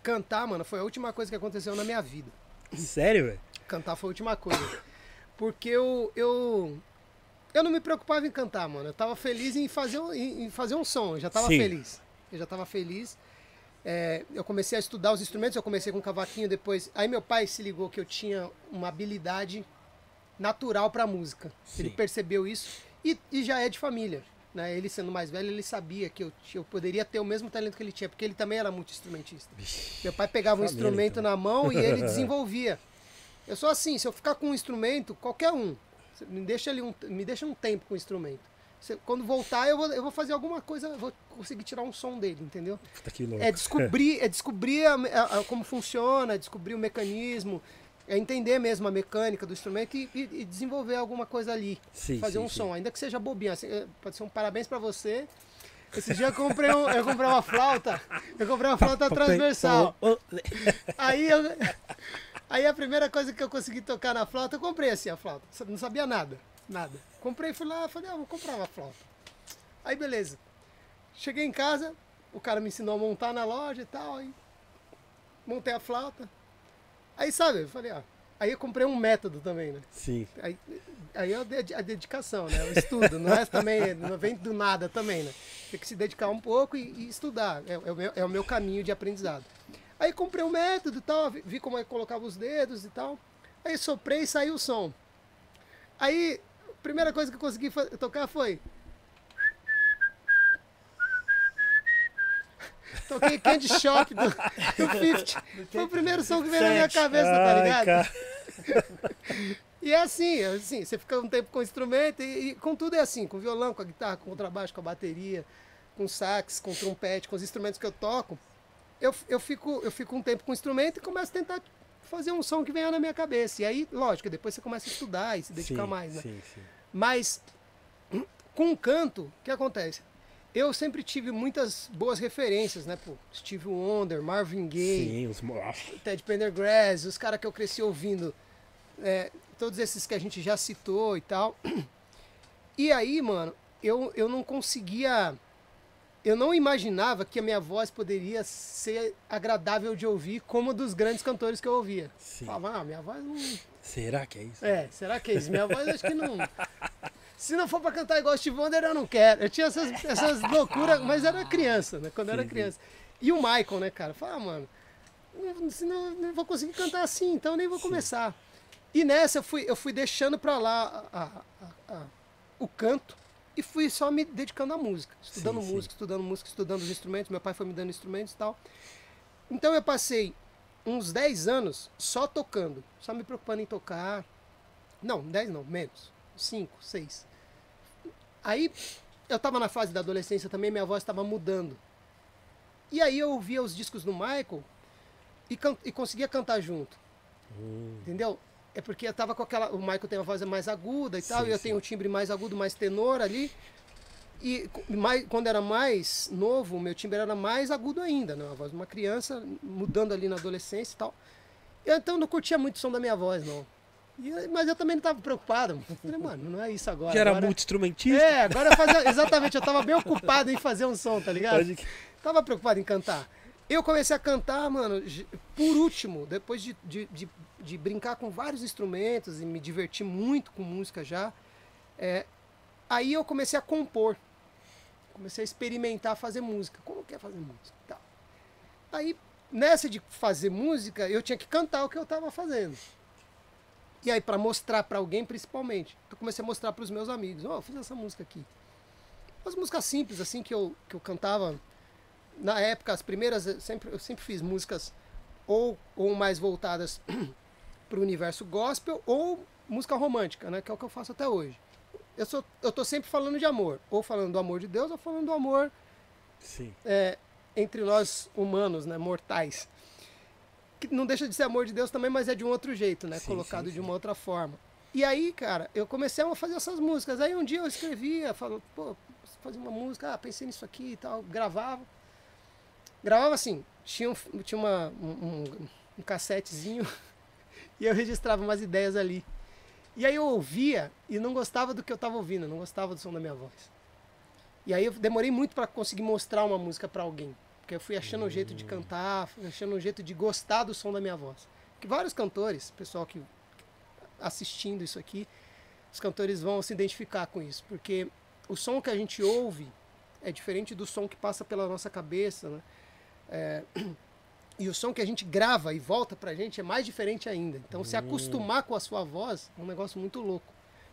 Cantar, mano, foi a última coisa que aconteceu na minha vida. Sério, velho? Cantar foi a última coisa. Porque eu, eu, eu não me preocupava em cantar, mano. Eu tava feliz em fazer, um- em, fazer um som. Eu já tava Sim. feliz. Eu já tava feliz. É, eu comecei a estudar os instrumentos. Eu comecei com cavaquinho depois. Aí meu pai se ligou que eu tinha uma habilidade natural pra música. Ele Sim. percebeu isso. E, e já é de família. Né? Ele sendo mais velho, ele sabia que eu, eu poderia ter o mesmo talento que ele tinha. Porque ele também era muito instrumentista. Meu pai pegava um Família, instrumento então. na mão e ele desenvolvia. Eu sou assim, se eu ficar com um instrumento, qualquer um, me deixa ali um, me deixa um tempo com o instrumento. Quando voltar, eu vou, eu vou fazer alguma coisa, vou conseguir tirar um som dele, entendeu? Puta. É descobrir, é descobrir a a- a- como funciona, é descobrir o mecanismo, é entender mesmo a mecânica do instrumento e, e- e desenvolver alguma coisa ali. Sim, fazer sim, um sim. som, ainda que seja bobinho. assim, é, pode ser um parabéns pra você. Esse dia eu comprei, um- eu comprei uma flauta, eu comprei uma flauta transversal. Aí, eu, aí a primeira coisa que eu consegui tocar na flauta, eu comprei assim a flauta. Não sabia nada, nada. Comprei, fui lá, falei, ah, vou comprar uma flauta. Aí beleza. Cheguei em casa, o cara me ensinou a montar na loja e tal, aí montei a flauta. Aí sabe, eu falei, ah, aí eu comprei um método também, né? Sim. Aí, aí é a dedi- a dedicação, né? O estudo, não é também, não vem do nada também, né? Tem que se dedicar um pouco e, e estudar. É, é o meu, é o meu caminho de aprendizado. Aí comprei um método e tal, vi, vi como é que colocava os dedos e tal. Aí soprei e saiu o som. Aí, a primeira coisa que eu consegui tocar foi. Toquei Candy Shop do, do 50. Foi o primeiro som que veio na minha cabeça, tá ligado? E é assim, é assim, você fica um tempo com o instrumento e, e com tudo é assim, com violão, com a guitarra, com o contrabaixo, com a bateria, com sax, com trompete, com os instrumentos que eu toco. eu, eu, fico, eu fico um tempo com o instrumento e começo a tentar fazer um som que venha na minha cabeça. E aí, lógico, depois você começa a estudar e se dedicar sim, mais, né? Sim, sim. Mas com o canto, o que acontece? Eu sempre tive muitas boas referências, né? Pô, Steve Wonder, Marvin Gaye, Sim, os... Ted Pendergrass, os caras que eu cresci ouvindo, é, todos esses que a gente já citou e tal. E aí, mano, eu, eu não conseguia. Eu não imaginava que a minha voz poderia ser agradável de ouvir como a dos grandes cantores que eu ouvia. Sim. Falava, ah, minha voz não. Será que é isso? É, será que é isso? Minha voz acho que não. Se não for pra cantar igual Steve Wonder, eu não quero. Eu tinha essas, essas loucuras, mas era criança, né? Quando eu era Sim, sim. criança. E o Michael, né, cara? Fala, ah, mano, não, não vou conseguir cantar assim, então eu nem vou começar. E nessa eu fui, eu fui deixando pra lá a- a- a- o canto e fui só me dedicando à música. Estudando Sim, sim. música, estudando música, estudando os instrumentos. Meu pai foi me dando instrumentos e tal. Então eu passei uns 10 anos só tocando, só me preocupando em tocar. Não, 10 não, menos. 5, 6. Aí eu tava na fase da adolescência também, minha voz estava mudando. E aí eu ouvia os discos do Michael e, can- e conseguia cantar junto. Hum, Entendeu? É porque eu tava com aquela. O Michael tem uma voz mais aguda e tal, Sim, e eu sim. tenho um timbre mais agudo, mais tenor ali. E mais, quando era mais novo, o meu timbre era mais agudo ainda, né? A voz de uma criança, mudando ali na adolescência e tal. Eu, então não curtia muito o som da minha voz, não. E eu- mas eu também não tava preocupado. Falei, mano, não é isso agora. Já era agora... multi-instrumentista? É, agora eu fazia. Exatamente, eu tava bem ocupado em fazer um som, tá ligado? Pode que- Tava preocupado em cantar. Eu comecei a cantar, mano, por último, depois de, de, de, de brincar com vários instrumentos e me divertir muito com música já. é, aí eu comecei a compor. Comecei a experimentar fazer música. Como que é fazer música? Tal. Aí, nessa de fazer música, eu tinha que cantar o que eu tava fazendo. E aí, para mostrar para alguém, principalmente, eu comecei a mostrar para os meus amigos: Ó, eu fiz essa música aqui. Umas músicas simples, assim, que eu, que eu cantava na época, as primeiras, eu sempre, eu sempre fiz músicas ou, ou mais voltadas para o universo gospel ou música romântica, né? Que é o que eu faço até hoje. Eu, sou, eu tô sempre falando de amor, ou falando do amor de Deus, ou falando do amor é, entre nós humanos, né? Mortais. Que não deixa de ser amor de Deus também, mas é de um outro jeito, né? Sim, Colocado sim, de sim. uma outra forma. E aí, cara, eu comecei a fazer essas músicas. Aí um dia eu escrevia, falando, pô, fazer uma música, ah, pensei nisso aqui e tal, gravava. Gravava assim, tinha, um, tinha uma, um, um, um cassetezinho e eu registrava umas ideias ali. E aí eu ouvia e não gostava do que eu estava ouvindo, não gostava do som da minha voz. E aí eu demorei muito para conseguir mostrar uma música para alguém. Porque eu fui achando um jeito de cantar, fui achando um jeito de gostar do som da minha voz. Que vários cantores, pessoal que assistindo isso aqui, os cantores vão se identificar com isso, porque o som que a gente ouve é diferente do som que passa pela nossa cabeça, né? É, e o som que a gente grava e volta pra gente é mais diferente ainda. Então, se acostumar com a sua voz é um negócio muito louco,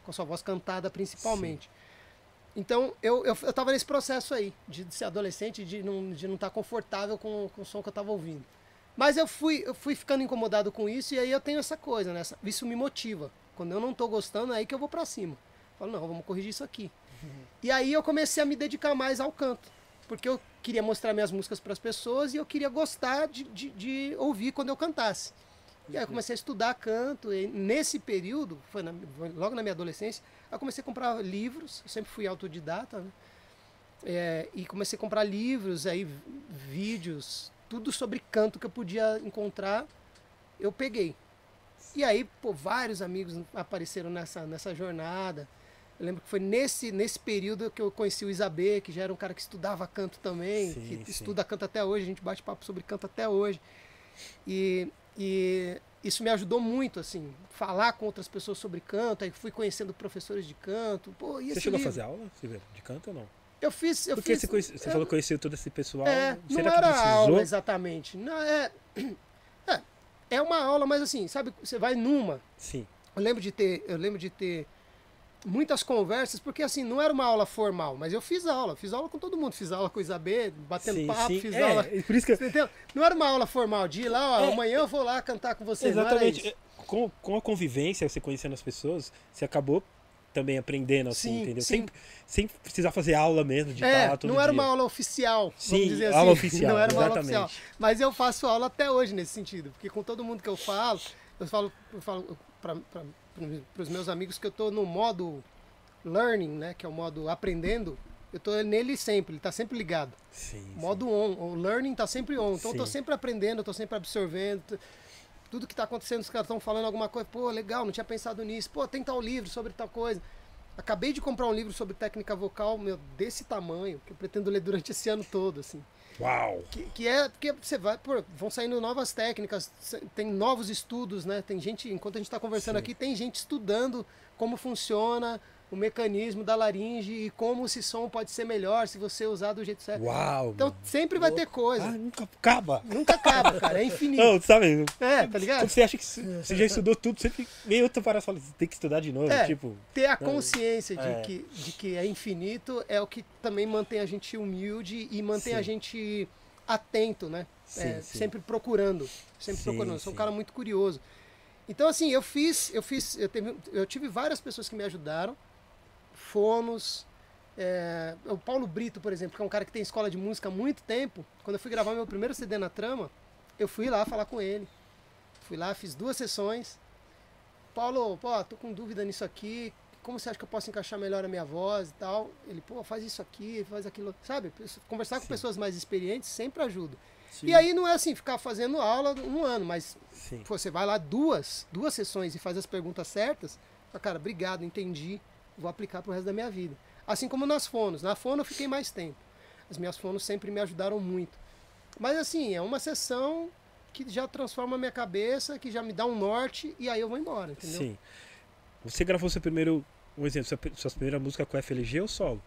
com a sua voz cantada principalmente. Então, eu, eu, eu tava nesse processo aí, de, de ser adolescente, de não de não estar confortável com, com o som que eu tava ouvindo. Mas eu fui, eu fui ficando incomodado com isso e aí eu tenho essa coisa, né? Isso me motiva. Quando eu não tô gostando, é aí que eu vou pra cima. Falo, não, vamos corrigir isso aqui. E aí eu comecei a me dedicar mais ao canto. Porque eu queria mostrar minhas músicas para as pessoas e eu queria gostar de, de, de ouvir quando eu cantasse. E aí eu comecei a estudar canto. E nesse período, foi, na- foi logo na minha adolescência, eu comecei a comprar livros. Eu sempre fui autodidata, né? É, e comecei a comprar livros, aí vídeos, tudo sobre canto que eu podia encontrar, eu peguei. E aí, pô, vários amigos apareceram nessa, nessa jornada. Eu lembro que foi nesse, nesse período que eu conheci o Isabê, que já era um cara que estudava canto também, Sim, que sim. estuda canto até hoje, a gente bate papo sobre canto até hoje. E, e isso me ajudou muito, assim, falar com outras pessoas sobre canto, aí fui conhecendo professores de canto. Pô, Você chegou a livro? fazer aula de canto ou não? Eu fiz, eu Porque fiz. você, conhece- você eu- falou que conheceu todo esse pessoal. é, não Será que era precisou? aula exatamente. Não, é, é, é uma aula, mas assim, sabe, você vai numa. Sim. Eu lembro de ter, eu lembro de ter muitas conversas, porque assim, não era uma aula formal, mas eu fiz aula, fiz aula com todo mundo, fiz aula com o Isabê, batendo sim, papo, sim. fiz é, aula. Por isso que? Não era uma aula formal de ir lá, ó, É. amanhã eu vou lá cantar com você. não era Exatamente. isso. Com, com a convivência, você conhecendo as pessoas, você acabou também aprendendo, assim, Sim, entendeu? Sem, sem precisar fazer aula mesmo, de É, não era dia. uma aula oficial, Sim, dizer assim. aula oficial, Não era uma exatamente. aula oficial. Mas eu faço aula até hoje nesse sentido, porque com todo mundo que eu falo, eu falo, eu falo para os meus amigos que eu estou no modo learning, né, que é o modo aprendendo, eu estou nele sempre, ele está sempre ligado. Sim, sim. Modo on, o learning está sempre on. Então eu tô Sim. sempre aprendendo, eu tô sempre absorvendo. Tudo que está acontecendo, os caras estão falando alguma coisa, pô, legal, não tinha pensado nisso. Pô, tem tal livro sobre tal coisa. Acabei de comprar um livro sobre técnica vocal, meu, desse tamanho, que eu pretendo ler durante esse ano todo, assim. Uau! Que, que é porque você vai, pô, vão saindo novas técnicas, tem novos estudos, né? Tem gente, enquanto a gente está conversando Sim. aqui, tem gente estudando como funciona o mecanismo da laringe e como esse som pode ser melhor se você usar do jeito certo. Uau! Então mano. sempre vai ter coisa. Ah, nunca acaba. Nunca acaba, cara. É infinito. Não, sabe? É, tá ligado? Quando você acha que você já estudou tudo, sempre vem outra fala, você tem que estudar de novo. É. Tipo, Ter a consciência de, É. que, de que é infinito é o que também mantém a gente humilde e mantém Sim. a gente atento, né? Sim, É, sim. Sempre procurando. Sempre procurando. Eu sou um cara muito curioso. Então, assim, eu fiz, eu fiz, eu, teve, eu tive várias pessoas que me ajudaram. Fonos. é, o Paulo Brito, por exemplo, que é um cara que tem escola de música há muito tempo. Quando eu fui gravar meu primeiro CD na trama, eu fui lá falar com ele. Fui lá, fiz duas sessões. Paulo, pô, tô com dúvida nisso aqui. Como você acha que eu posso encaixar melhor a minha voz e tal? Ele, pô, faz isso aqui, faz aquilo. Sabe? Conversar com Sim. pessoas mais experientes sempre ajuda. Sim. E aí não é assim, ficar fazendo aula um ano, mas pô, você vai lá duas, duas sessões e faz as perguntas certas, fala, cara, obrigado, entendi, vou aplicar pro resto da minha vida. Assim como nas fonos. Na fono eu fiquei mais tempo. As minhas fonos sempre me ajudaram muito. Mas assim, é uma sessão que já transforma a minha cabeça, que já me dá um norte e aí eu vou embora, entendeu? Sim. Você gravou seu primeiro, um exemplo, sua, sua primeira música com FLG ou solo?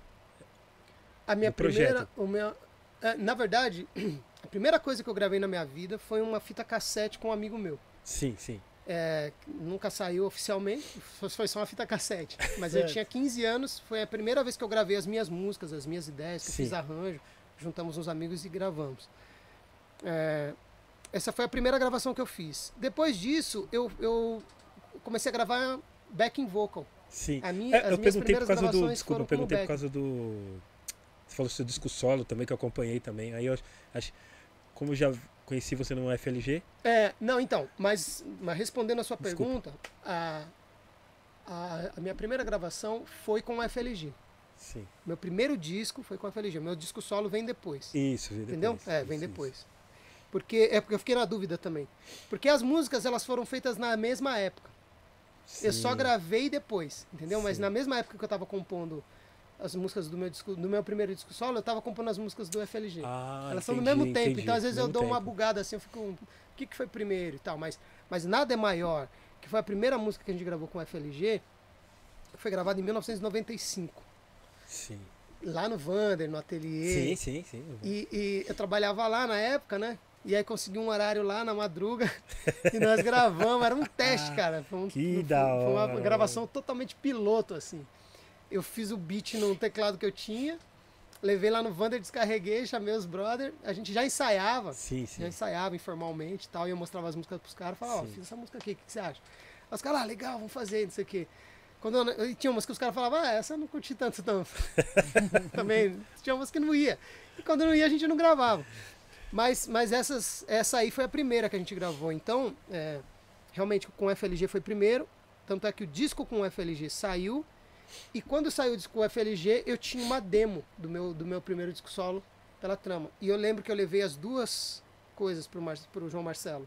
A minha primeira. O meu, é, na verdade, a primeira coisa que eu gravei na minha vida foi uma fita cassete com um amigo meu. Sim, sim. É, nunca saiu oficialmente, foi- só uma fita cassete. Mas eu Certo. tinha 15 anos, foi a primeira vez que eu gravei as minhas músicas, as minhas ideias, que eu fiz arranjo, juntamos uns amigos e gravamos. É, essa foi a primeira gravação que eu fiz. Depois disso, eu, eu comecei a gravar backing vocal. Sim. Minha, É, eu perguntei por causa do. Desculpa, eu perguntei por causa do. Você falou seu disco solo também, que eu acompanhei também. Aí eu acho. Como eu já conheci você no FLG, É, não, então, mas, mas respondendo a sua Desculpa. pergunta, a, a, a minha primeira gravação foi com o FLG. sim. Meu primeiro disco foi com a FLG. Meu disco solo vem depois. Isso, veio depois. entendeu? É, vem Isso, depois. Porque é porque eu fiquei na dúvida também. Porque as músicas elas foram feitas na mesma época. isso. Eu só Sim. gravei depois, entendeu? Mas Sim. na mesma época que eu tava compondo as músicas do meu disco, do meu primeiro disco solo, eu tava compondo as músicas do FLG. Ah, Elas são no entendi, mesmo tempo, entendi, então às vezes eu dou uma tempo. bugada assim, eu fico, o que, que foi primeiro e tal, mas, mas nada é maior, que foi a primeira música que a gente gravou com o FLG, foi gravada em 1995, Sim. lá no Vander, no ateliê, Sim, sim, sim. e, e eu trabalhava lá na época, né? E aí consegui um horário lá na madruga e nós gravamos, era um teste, cara. Foi, um- que foi- da foi uma hora, gravação totalmente piloto, assim. Eu fiz o beat no teclado que eu tinha, levei lá no Vander, descarreguei, chamei os brother, a gente já ensaiava, Sim, sim. já ensaiava informalmente e tal, e eu mostrava as músicas pros caras, falava, ó, Sim. fiz essa música aqui, o que, que você acha? Aí os caras, ah, legal, vamos fazer, não sei o quê. Quando eu, e tinha umas que os caras falavam, ah, essa eu não curti tanto não. Também tinha umas que não ia. E quando não ia, a gente não gravava. Mas, mas essas, essa aí foi a primeira que a gente gravou. Então, é, realmente com o FLG foi primeiro. Tanto é que o disco com o FLG saiu. E quando saiu o disco FLG, eu tinha uma demo do meu, do meu primeiro disco solo pela trama. E eu lembro que eu levei as duas coisas pro, Mar, pro João Marcelo.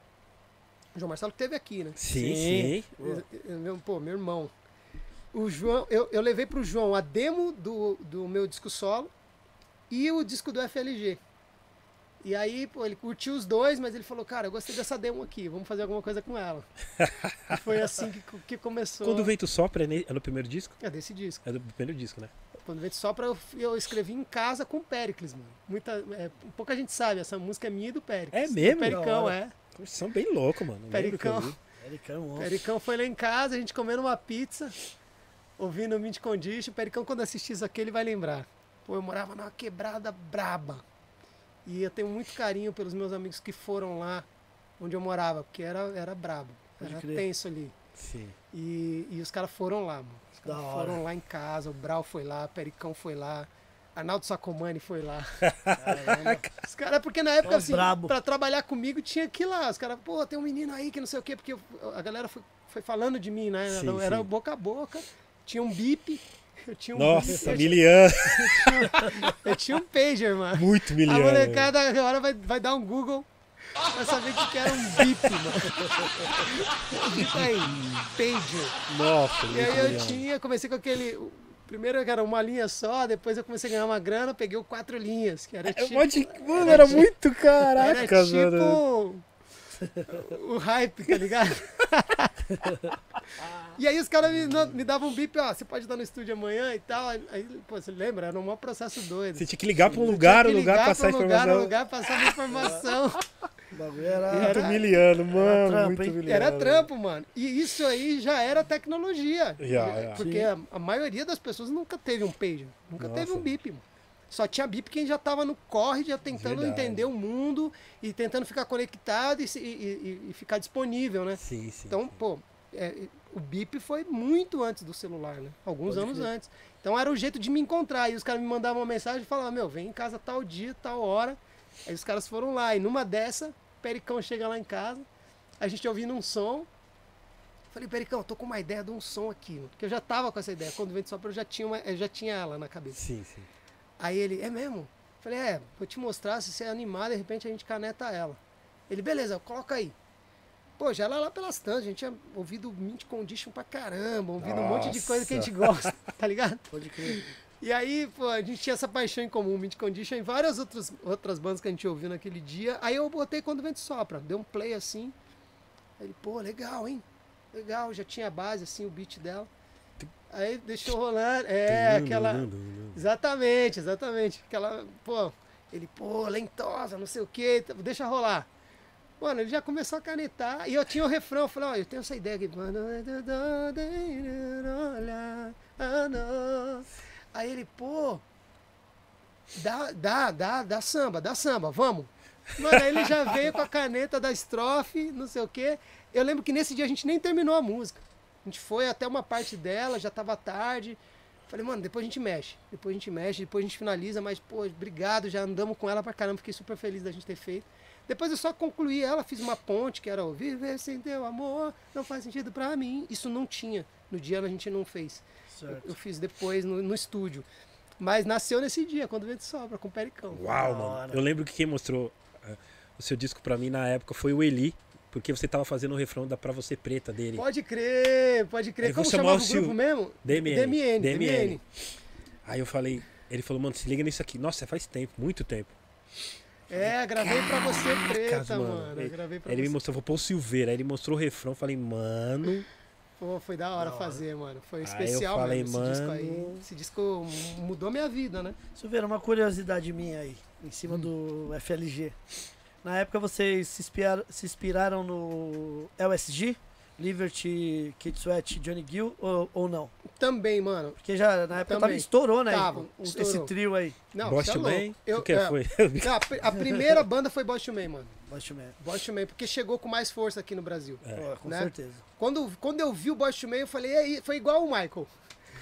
O João Marcelo que teve aqui, né? Sim, Sim. sim. Eu- eu- meu, pô, meu irmão. O João, eu, eu levei pro João a demo do, do meu disco solo e o disco do FLG. E aí, pô, ele curtiu os dois, mas ele falou, cara, eu gostei dessa demo aqui, vamos fazer alguma coisa com ela. e foi assim que, que começou. Quando o vento sopra é, é no primeiro disco? É desse disco. É do primeiro disco, né? Quando o vento sopra, eu, eu escrevi em casa com o Pericles, mano. Muita, é, pouca gente sabe, essa música é minha e do Pericles. É mesmo? Do Pericão, é. Eles São bem loucos, mano. Pericão. vi. Ericão, um monstro. Pericão foi lá em casa, a gente comendo uma pizza, ouvindo o Mint Condition. Pericão, quando assistir isso aqui, ele vai lembrar. Pô, eu morava numa quebrada braba. E eu tenho muito carinho pelos meus amigos que foram lá onde eu morava, porque era, era brabo. Pode Era crer. tenso ali. Sim. E, e os caras foram lá, mano. Os caras foram lá em casa, o Brau foi lá, Pericão foi lá, Arnaldo Sacomani foi lá. Caramba. Os caras, porque na época, Os assim, brabo. pra trabalhar comigo tinha que ir lá. Os caras, pô, tem um menino aí que não sei o quê, porque eu- a galera foi, foi falando de mim, né? Sim, era, era sim. boca a boca. Tinha um bip. Eu tinha um Nossa, bip, eu, miliano. eu tinha um pager, mano. Muito A miliano. molecada agora vai, vai dar um Google pra saber que que era um bip, mano. Digita aí, pager. Nossa, E aí eu miliano. tinha, comecei com aquele. Primeiro era uma linha só, depois eu comecei a ganhar uma grana, peguei o quatro linhas, que era É, tipo. pode- Mano, era muito Era caraca, mano. O hype, tá ligado? e aí os caras me, me davam um bip, ó, você pode dar no estúdio amanhã e tal. Aí, pô, você lembra? Era um maior processo doido. Você tinha que ligar pra um lugar, um que lugar, passar pra um lugar, informação. um lugar, passar informação. O bagulho era. Muito Era- miliano, mano. trampo, muito hein? miliano. Era trampo, mano. E isso aí já era tecnologia. Já, já. Porque a, a maioria das pessoas nunca teve um pager, nunca teve Nossa. um bip, mano. Só tinha bip quem já tava no corre, já tentando Verdade. entender o mundo e tentando ficar conectado e, e- e- ficar disponível, né? Sim, sim. Então, pô, é, o bip foi muito antes do celular, né? Alguns Pode anos crer. antes. Então era o jeito de me encontrar. E os caras me mandavam uma mensagem e falavam, meu, vem em casa tal dia, tal hora. Aí os caras foram lá. E numa dessa, Pericão chega lá em casa, a gente ouvindo um som. Falei, Pericão, tô com uma ideia de um som aqui, mano. Porque eu já tava com essa ideia. Quando o vento sopra, eu já tinha, uma, eu já tinha ela na cabeça. Sim, sim. Aí ele, é mesmo? Falei, é, vou te mostrar, se você é animado, de repente a gente caneta ela. Ele, beleza, coloca aí. Pô, já era lá pelas tantas, a gente tinha ouvido Mint Condition pra caramba, ouvido um monte de coisa que a gente gosta, tá ligado? Pode crer. E aí, pô, a gente tinha essa paixão em comum, Mint Condition, e várias outras, outras bandas que a gente ouviu naquele dia. Aí eu botei Quando o Vento Sopra, dei um play assim. Aí ele, pô, legal, hein? Legal, já tinha a base, assim, o beat dela. Aí deixou rolar, é, aquela... Exatamente, exatamente. Aquela, pô, ele, pô, lentosa, não sei o quê, deixa rolar. Mano, ele já começou a canetar e eu tinha o refrão, eu falei, ó, eu tenho essa ideia aqui. Aí ele, pô, dá, dá, dá, dá samba, dá samba, vamos. Mano, aí ele já veio com a caneta da estrofe, não sei o quê. Eu lembro que nesse dia a gente nem terminou a música. A gente foi até uma parte dela, já tava tarde. Falei, mano, depois a gente mexe. Depois a gente mexe, depois a gente finaliza, mas, pô, obrigado, já andamos com ela pra caramba, fiquei super feliz da gente ter feito. Depois eu só concluí ela, fiz uma ponte, que era o Viver sem teu amor, não faz sentido pra mim. Isso não tinha. No dia a gente não fez. Eu, Certo. eu fiz depois no, no estúdio. Mas nasceu nesse dia, quando o vento sobra, com o Pericão. Uau, mano. Eu lembro que quem mostrou eh, o seu disco pra mim na época foi o Eli, porque você tava fazendo o refrão da Pra Você Preta dele. Pode crer, pode crer. Aí vou Como chamar chamava o grupo mesmo? DMN. DMN. DMN. Aí eu falei, ele falou, mano, se liga nisso aqui. Nossa, faz tempo, muito tempo. É, gravei pra você preta, mano. mano. Eu gravei pra Aí ele me você. mostrou, vou pôr o Silveira. Aí ele mostrou o refrão, falei, mano. Pô, foi da hora fazer, mano. Foi Aí especial eu falei, mesmo esse disco mano. aí. Esse disco mudou minha vida, né? Silveira, uma curiosidade minha aí, em cima Hum. do FLG. Na época vocês se inspiraram, se inspiraram no LSG, Liberty, Kid Sweat, Johnny Gill ou, ou não? Também, mano. Porque já na época tava, Também. estourou, né? Tava, o- estourou. Esse trio aí. Não, Boss cê é louco. Man? Eu, o que é, foi? a a primeira banda foi Boss to Man, mano. Baixo Man. Man, porque chegou com mais força aqui no Brasil. Com né? certeza. Quando, quando eu vi o Boss to Man, eu falei, "É i-" foi igual o Michael.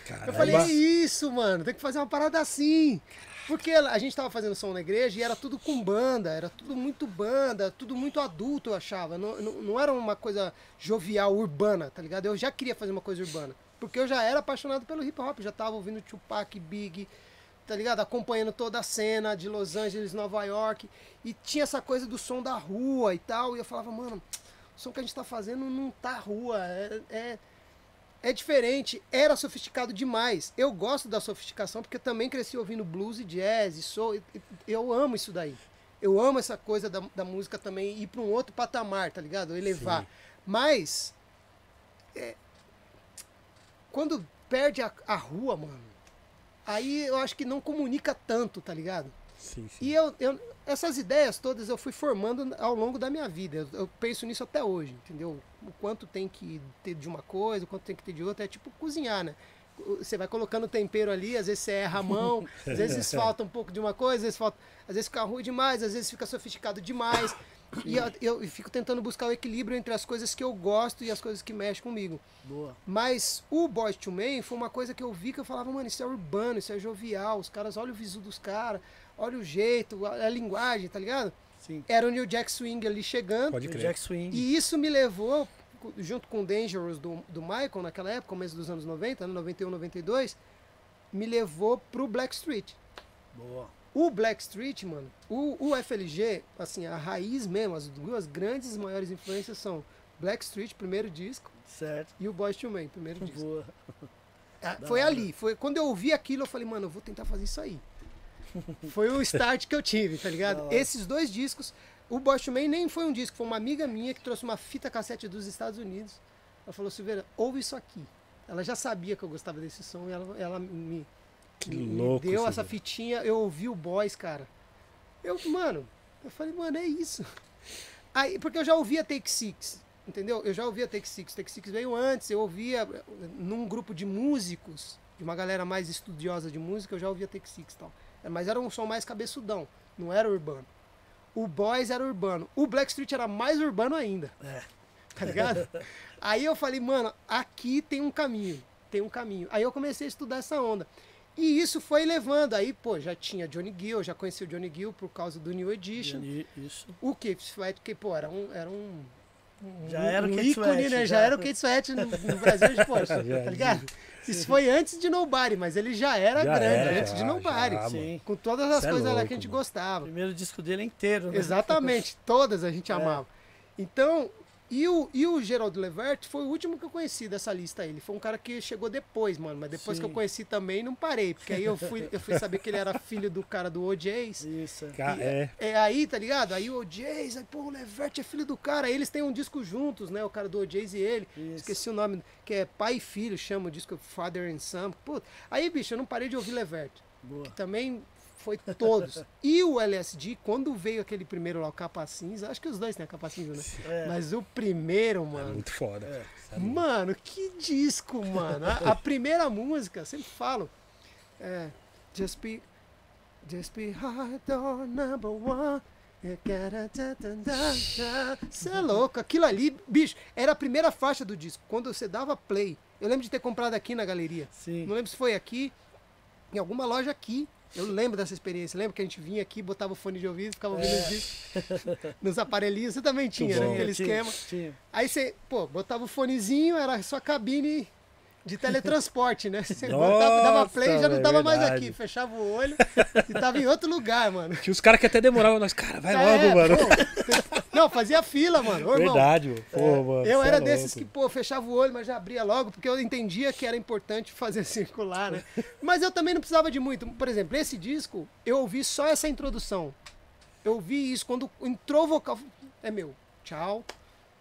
Caramba. Eu falei, é isso, mano, tem que fazer uma parada assim. Porque a gente tava fazendo som na igreja e era tudo com banda, era tudo muito banda, tudo muito adulto, eu achava. Não, não, não era uma coisa jovial, urbana, tá ligado? Eu já queria fazer uma coisa urbana. Porque eu já era apaixonado pelo hip hop, já tava ouvindo Tupac, Big, tá ligado? Acompanhando toda a cena de Los Angeles, Nova York. E tinha essa coisa do som da rua e tal. E eu falava, mano, o som que a gente tá fazendo não tá rua, é- é é diferente, era sofisticado demais. Eu gosto da sofisticação porque também cresci ouvindo blues e jazz, e soul, e- eu amo isso daí. Eu amo essa coisa da, da música também ir para um outro patamar, tá ligado? Elevar. Sim. Mas é, quando perde a, a rua, mano, aí eu acho que não comunica tanto, tá ligado? Sim, sim. E eu, eu- essas ideias todas eu fui formando ao longo da minha vida. Eu, eu penso nisso até hoje, entendeu? O quanto tem que ter de uma coisa, o quanto tem que ter de outra. É tipo cozinhar, né? Você vai colocando tempero ali, às vezes você erra a mão, às vezes falta um pouco de uma coisa, às vezes, falta, às vezes fica ruim demais, às vezes fica sofisticado demais. E eu, eu fico tentando buscar o equilíbrio entre as coisas que eu gosto e as coisas que mexem comigo. Boa. Mas o Boys to Men foi uma coisa que eu vi que eu falava, mano, isso é urbano, isso é jovial. Os caras, olha o visu dos caras, olha o jeito, a, a linguagem, tá ligado? Sim. Era o New Jack Swing ali chegando. Pode O crer. Jack Swing. E isso me levou, junto com o Dangerous do, do Michael, naquela época, começo dos anos 90, né, 91, 92, me levou pro Blackstreet. Boa. O Blackstreet, mano, o, o FLG, assim, a raiz mesmo, as duas grandes maiores influências são Blackstreet, primeiro disco, Certo. e o Boys to Men, primeiro disco. Boa. Ah, foi hora. ali, foi quando eu ouvi aquilo, eu falei, mano, eu vou tentar fazer isso aí. Foi o start que eu tive, tá ligado? hora. Esses dois discos, o Boys to Men nem foi um disco, foi uma amiga minha que trouxe uma fita cassete dos Estados Unidos. Ela falou, Silveira, ouve isso aqui. Ela já sabia que eu gostava desse som e ela, ela me, Que me- me louco. deu isso, essa fitinha, eu ouvi o Boys, cara. Eu, mano, eu falei, mano, é isso. Aí, porque eu já ouvia Take Six, entendeu? Eu já ouvia Take Six. Take Six veio antes, eu ouvia eh, num grupo de músicos, de uma galera mais estudiosa de música, eu já ouvia Take Six e tal. Mas era um som mais cabeçudão, não era urbano. O Boys era urbano. O Blackstreet era mais urbano ainda. É. Tá ligado? Aí eu falei, mano, aqui tem um caminho. Tem um caminho. Aí eu comecei a estudar essa onda. E isso foi levando. Aí, pô, já tinha Johnny Gill, já conheci o Johnny Gill por causa do New Edition. Johnny, Isso. O Kate Sweat, que, pô, era um. Era um- Já era o um Kate ícone, Sweat, né? Já, já. era o Kate Sweat no, no Brasil, pô, Já, tá ligado? Isso foi antes de Nobody, mas ele já era Já grande, era, antes de já, Nobody. já. Sim. Com todas as Cê é coisas lá louco, que a gente mano. O gostava. primeiro disco dele é inteiro, né? Exatamente, todas a É. gente amava. Então, e o, e o Gerald Levert foi o último que eu conheci dessa lista aí. Ele foi um cara que chegou depois, mano. Mas depois Sim. que eu conheci também, não parei. Porque aí eu fui, eu fui saber que ele era filho do cara do OJs. Isso. é. Ca- É, É aí, tá ligado? Aí o OJs, aí, pô, o Levert é filho do cara. Aí eles têm um disco juntos, né? O cara do OJs e ele. Isso. Esqueci o nome, que é Pai e Filho, chama o disco Father and Son. Pô, aí, bicho, eu não parei de ouvir Levert. Boa. Também foi todos. E o LSD, quando veio aquele primeiro lá, o Capa Cinza, acho que os dois têm a Capa Cinza, né? É. Mas o primeiro, é mano. muito foda. É. Mano, que disco, mano. A, a primeira música, sempre falo. É. Just be. Just be hard or number one. Você é louco, aquilo ali, bicho, era a primeira faixa do disco. Quando você dava play, eu lembro de ter comprado aqui na galeria. Sim. Não lembro se foi aqui, em alguma loja aqui. Eu lembro dessa experiência. Lembra que a gente vinha aqui, botava o fone de ouvido, ficava ouvindo É. os discos nos aparelhinhos. Você também tinha, né? Aquele Tinha, esquema. Tinha. Aí você, pô, botava o fonezinho, era só cabine de teletransporte, né? Você Nossa, dava play e já não é tava mais aqui. Fechava o olho e tava em outro lugar, mano. Tinha os caras que até demoravam, nós, cara, vai logo, É, mano. pô. não, fazia fila, mano. Ô, Verdade, mano. Pô, mano. eu cê era é desses que, pô, fechava o olho, mas já abria logo, porque eu entendia que era importante fazer circular, né? Mas eu também não precisava de muito. Por exemplo, esse disco, eu ouvi só essa introdução. Eu ouvi isso, quando entrou o vocal, é meu, tchau.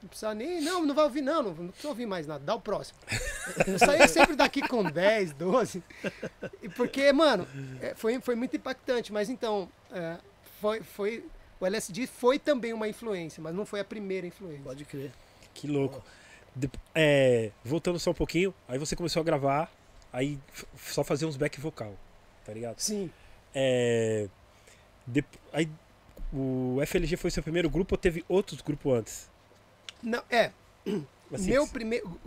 Não precisa nem, não, não vai ouvir não, não, não precisa ouvir mais nada, dá o próximo. Eu saía sempre daqui com 10, 12. E Porque, mano, é, foi, foi muito impactante, mas então, é, foi, foi, o LSD foi também uma influência, mas não foi a primeira influência. Pode crer. Que louco. De- é, voltando só um pouquinho, aí você começou a gravar, aí só fazer uns back vocal, tá ligado? Sim. É, de- aí o FLG foi seu primeiro grupo ou teve outros grupos antes? Não, é, Assim, meu primeiro,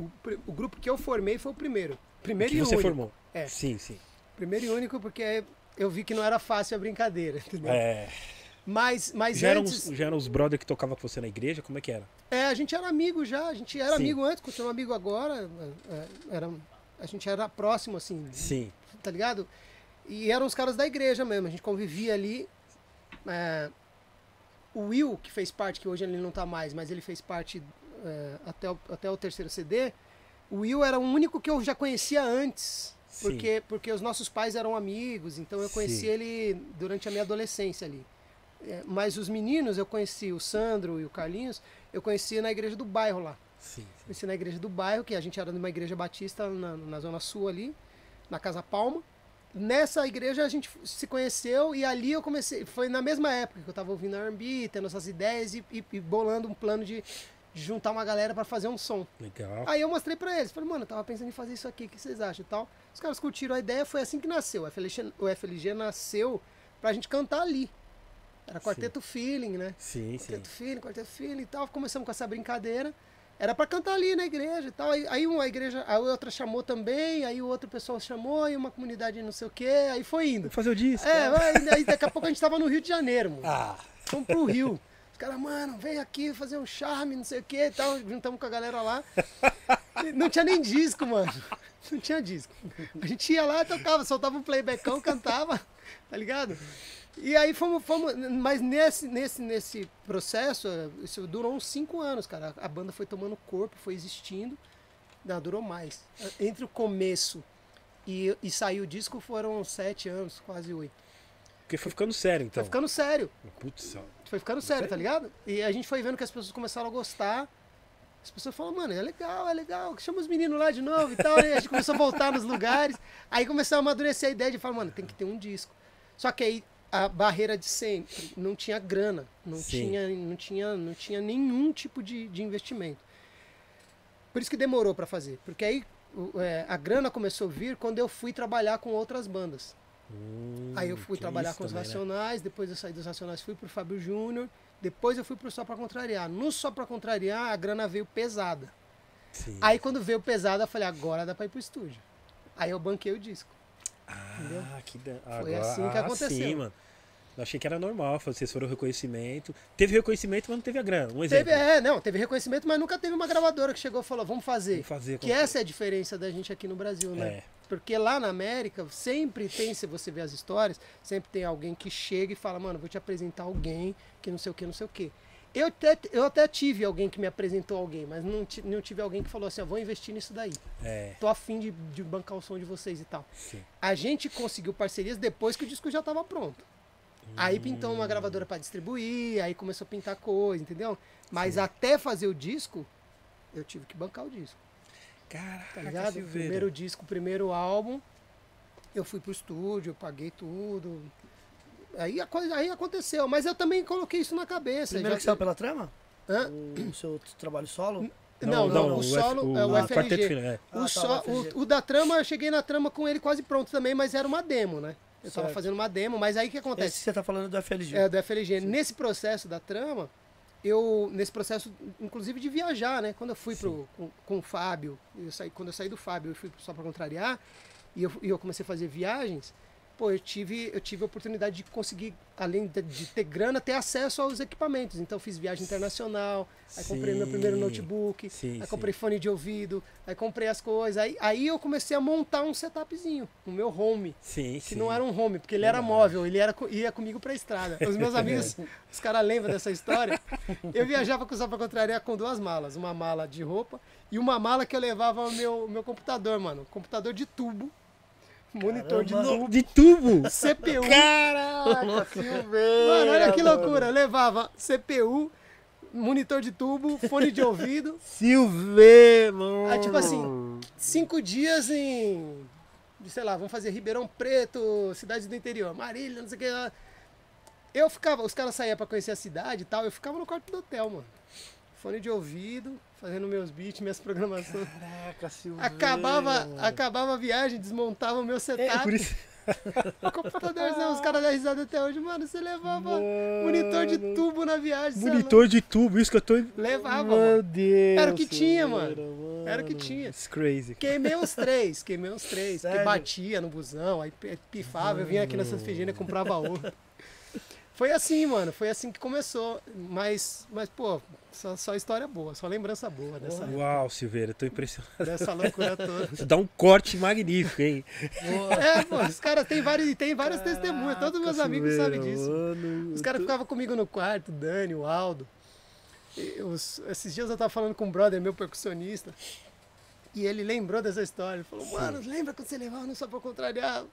o, grupo que eu formei foi o primeiro. Primeiro que e você único. formou? É. Sim, sim. Primeiro e único porque eu vi que não era fácil a brincadeira, entendeu? É, Mas, mas já, eram antes, os, já eram os brother que tocavam com você na igreja? Como é que era? é, a gente era amigo já, a gente era Sim. amigo antes, continua amigo agora, é, é, era, a gente era próximo, assim, Sim. tá ligado? E eram os caras da igreja mesmo, a gente convivia ali. é, o Will, que fez parte, que hoje ele não tá mais, mas ele fez parte é, até, o, até o terceiro CD, o Will era o único que eu já conhecia antes. Sim. Porque, porque os nossos pais eram amigos, então eu conheci Sim. ele durante a minha adolescência ali. É, mas os meninos, eu conheci o Sandro e o Carlinhos, eu conheci na igreja do bairro lá. Sim. sim. Conheci na igreja do bairro, que a gente era numa igreja batista na, na Zona Sul ali, na Casa Palma. Nessa igreja a gente se conheceu e ali eu comecei. Foi na mesma época que eu tava ouvindo RB, tendo essas ideias e, e- e bolando um plano de, juntar uma galera para fazer um som. Legal. Aí eu mostrei pra eles, falei, mano, eu tava pensando em fazer isso aqui, o que vocês acham e tal. Os caras curtiram a ideia, foi assim que nasceu. O FLG, o FLG nasceu pra gente cantar ali. Era quarteto feeling, né? Sim, sim. Quarteto feeling, quarteto feeling e tal. Começamos com essa brincadeira. Era pra cantar ali na igreja e tal. Aí, uma igreja, a outra chamou também, aí o outro pessoal chamou, aí uma comunidade não sei o quê, aí foi indo. Fazer o disco. É, né? aí, aí daqui a pouco a gente tava no Rio de Janeiro, mano. Ah, Fomos pro Rio. Os caras, mano, vem aqui fazer um charme, não sei o que e tal. Juntamos com a galera lá. E Não tinha nem disco, mano. Não tinha disco. A gente ia lá, tocava, soltava um playbackão, cantava, tá ligado? E aí fomos, fomos mas nesse, nesse, nesse processo, isso durou uns cinco anos, cara. A banda foi tomando corpo, foi existindo. Não, durou mais. Entre o começo e, e sair o disco foram sete anos, quase oito. porque foi ficando sério, então. Foi ficando sério. Putz. Foi ficando sério, tá ligado? E a gente foi vendo que as pessoas começaram a gostar. As pessoas falam, mano, é legal, é legal. Chama os meninos lá de novo e tal. E a gente começou a voltar nos lugares. Aí começou a amadurecer a ideia de falar, mano, tem que ter um disco. Só que aí a barreira de sempre, não tinha grana, não, Sim. tinha, não, tinha, não tinha nenhum tipo de, de investimento. Por isso que demorou pra fazer. Porque aí é, a grana começou a vir quando eu fui trabalhar com outras bandas. Hum, Aí eu fui trabalhar com os também, né? Racionais, depois eu saí dos Racionais, fui pro Fábio Júnior, depois eu fui pro Só Pra Contrariar. No Só Pra Contrariar, a grana veio pesada. Sim. Aí quando veio pesada, eu falei, agora dá pra ir pro estúdio. Aí eu banquei o disco. Entendeu? Ah, que da... Foi Agora- assim que ah, aconteceu. Sim, mano. Eu achei que era normal, vocês foram reconhecimento. Teve reconhecimento, mas não teve a grana. Um exemplo. Teve, é, não, teve reconhecimento, mas nunca teve uma gravadora que chegou e falou, vamos fazer. Vamos fazer. Que essa é a diferença da gente aqui no Brasil, né? É. Porque lá na América, sempre tem, se você ver as histórias, sempre tem alguém que chega e fala, mano, vou te apresentar alguém que não sei o que, não sei o que. Eu até, eu até tive alguém que me apresentou alguém, mas não, não tive alguém que falou assim, ó, vou investir nisso daí. É, Tô afim de, de bancar o som de vocês e tal. sim. A gente conseguiu parcerias depois que o disco já estava pronto. Aí pintou uma gravadora para distribuir, aí começou a pintar coisa, entendeu? Mas até fazer o disco, eu tive que bancar o disco Caraca, tá ligado? Silveira. Primeiro disco, primeiro álbum, eu fui pro estúdio, eu paguei tudo. Aí, aí aconteceu, mas eu também coloquei isso na cabeça. Primeiro já- que saiu pela trama? Hã? O, o seu trabalho solo? Não, não, o F- solo é o ah, quarteto FLG. é. Ah, O, tá, só, o FLG. o, o da trama, eu cheguei na trama com ele quase pronto também, mas era uma demo, né? Eu tava Certo. fazendo uma demo, mas aí o que Esse acontece? que você tá falando do FLG. É, do FLG. Nesse processo da trama, eu, nesse processo, inclusive de viajar, né? Quando eu fui pro, com, com o Fábio, eu saí, quando eu saí do Fábio, eu fui só para contrariar, e eu, e eu comecei a fazer viagens, pô, eu tive, eu tive a oportunidade de conseguir, além de, de ter grana, ter acesso aos equipamentos. Então, eu fiz viagem internacional, aí comprei meu primeiro Sim. notebook, Sim, aí sim. comprei fone de ouvido, aí comprei as coisas. Aí, aí eu comecei a montar um setupzinho, o meu home. Sim, Que sim. não era um home, porque ele era móvel, ele era, ia comigo pra estrada. Os meus amigos, os caras lembram dessa história. Eu viajava com só pra contrariar com duas malas. Uma mala de roupa e uma mala que eu levava o meu, meu computador, mano. Computador de tubo. Monitor de tubo. De tubo! CPU. Caraca, Silveira! Mano, olha que loucura. Eu levava CPU, monitor de tubo, fone de ouvido. Silveira! mano. Ah, tipo assim, cinco dias em. Sei lá, vamos fazer Ribeirão Preto, cidades do interior, Marília, não sei o que. lá. Eu ficava, os caras saíam pra conhecer a cidade e tal, eu ficava no quarto do hotel, mano. Fone de ouvido, fazendo meus beats, minhas programações. Caraca, Silveira! Acabava, mano. acabava a viagem, desmontava o meu É, setup. por isso... O computadorzão, os caras dão risada até hoje, mano. Você levava Mano. monitor de tubo na viagem. é Monitor de tubo, isso que eu tô... Levava, Meu mano. Deus! Era o que tinha, Silveira, Era o que mano. tinha. It's crazy. Queimei uns três, queimei uns três. Sério? batia no busão, aí pifava, eu vinha aqui nessas Fegina e comprava outro. Foi assim, mano, foi assim que começou. Mas, mas pô, só, só história boa, só lembrança boa dessa, Uau, Silveira, tô impressionado. dessa loucura toda. Dá um corte magnífico, hein? É, pô, os caras têm vários, tem várias testemunhas, todos meus amigos sabem Silveira, disso. mano. Os caras ficavam comigo no quarto, o Dani, o Aldo. E os- esses dias eu tava falando com um brother, meu percussionista, e ele lembrou dessa história. Ele falou, mano, lembra quando você levava no só pra contrariar o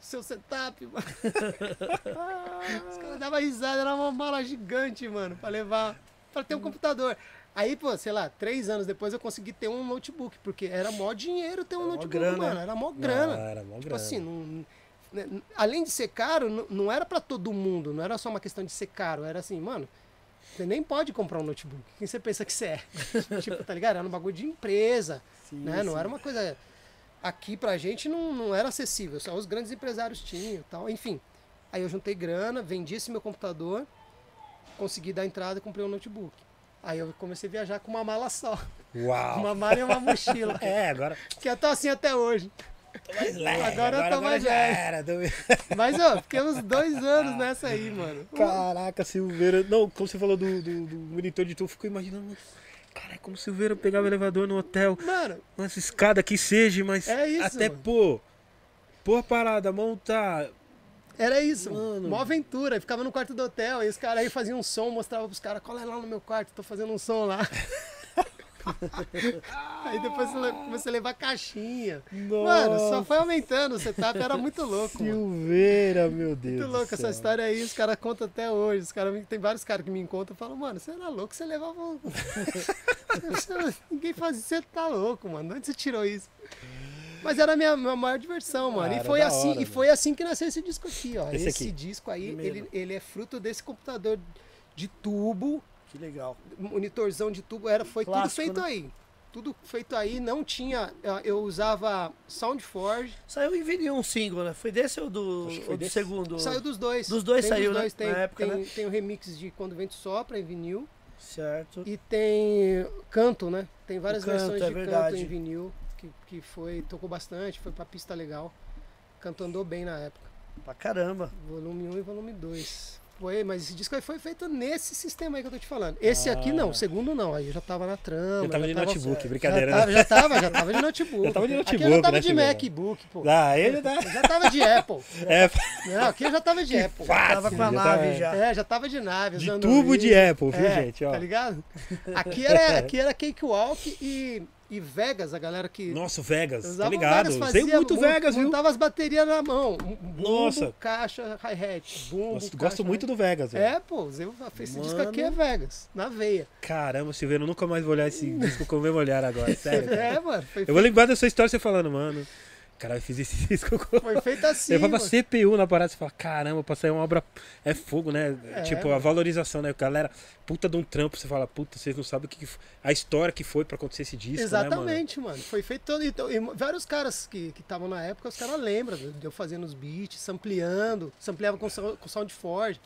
seu setup, mano? Os caras davam risada, era uma mala gigante, mano, pra levar, pra ter um computador. Aí, pô, sei lá, três anos depois eu consegui ter um notebook, porque era mó dinheiro ter um mó notebook, grana. mano, era mó grana. Não, era mó Tipo grana. assim, não, né, além de ser caro, não, não era pra todo mundo, não era só uma questão de ser caro, era assim, mano, você nem pode comprar um notebook. Quem você pensa que você é? tipo, tá ligado? Era um bagulho de empresa, né? Não era uma coisa aqui pra gente não, não era acessível, só os grandes empresários tinham, e tal, enfim. Aí eu juntei grana, vendi esse meu computador consegui dar entrada e comprei um notebook. Aí eu comecei a viajar com uma mala só. Uau! Uma mala e uma mochila. É, agora. que eu tô assim até hoje. mais leve, Agora eu tô mais leve. era, tô- Mas, ó, fiquei uns dois anos nessa aí, mano. Caraca, Silveira. Não, como você falou do, do, do monitor de tubo, eu fico imaginando. Cara, como Silveira pegava o elevador no hotel. Mano, Essa escada que seja, mas É isso, até mano. pô. Pô parada, montar. Era isso, Mano. mano. Mó aventura. Eu ficava no quarto do hotel, aí os caras aí faziam um som, mostrava pros caras, cola lá no meu quarto, tô fazendo um som lá. aí depois a levar caixinha. Mano, só foi aumentando, o setup era muito louco, mano. Silveira, meu Deus. Muito louco essa história aí, os caras contam até hoje. Os cara, tem vários caras que me encontram e falam, mano, você era louco, você levava. Você- Ninguém fazia, você tá louco, mano. De onde você tirou isso? Mas era a minha, minha maior diversão, mano. Cara, e foi assim, hora, e foi assim que nasceu esse disco aqui, ó. Esse Esse, aqui. disco aí, Primeiro. ele, ele é fruto desse computador de tubo, Que legal. monitorzão de tubo, era, foi tudo feito né? aí. Tudo feito aí, não tinha. Eu usava SoundForge, Saiu em vinil um single, né? Foi desse ou do, ou do desse. segundo? saiu dos dois. Dos dois Tem saiu, né? Tem, Na época, tem, né? tem o remix de Quando o Vento Sopra em vinil. Certo. E tem canto, né? Tem várias canto, versões é de canto verdade. em vinil, que, que foi, tocou bastante, foi pra pista legal. Canto andou bem na época. Pra caramba. Volume 1 e volume 2. Foi, mas esse disco aí foi feito nesse sistema aí que eu tô te falando. Esse aqui não, o segundo não, aí eu já tava na trama. Eu tava de notebook, brincadeira. né? já tava, já tava de notebook. Já tava de Aqui eu notebook, já tava né, de? MacBook, pô. Ah, ele tá. Eu já tava de Apple. É, Não, aqui eu já tava de Apple. fácil. Tava com a já nave já. É, já tava de nave, De tubo de. Apple, viu, É, gente? Ó. Tá ligado? Aqui era, aqui era Cakewalk e, e Vegas, a galera que. Nossa, Vegas, tá ligado? Vegas, fazia muito mu- Vegas, viu? Montava as baterias na mão. Um Bumbo, Nossa. caixa, hi-hat. Bumbo, Gosto, caixa, gosto muito do Vegas, velho. É, pô, eu, esse disco aqui é. Vegas, na veia. Caramba, Silveira, eu nunca mais vou olhar esse disco com o mesmo olhar agora, sério. É, mano, foi, Eu vou lembrar dessa história você falando, mano. Cara, eu fiz esse disco foi feito assim. Mano. CPU na parada, você fala, caramba, pra sair uma obra. É fogo, né? É, tipo, a valorização, né? Galera, puta de um trampo, você fala, puta, vocês não sabem o que. que f- A história que foi pra acontecer esse disco. Né, mano? Exatamente, mano. Foi feito todo. Então, e vários caras que estavam na época, os caras lembram de eu fazendo os beats, sampleando, sampleava com, sou- com SoundForge.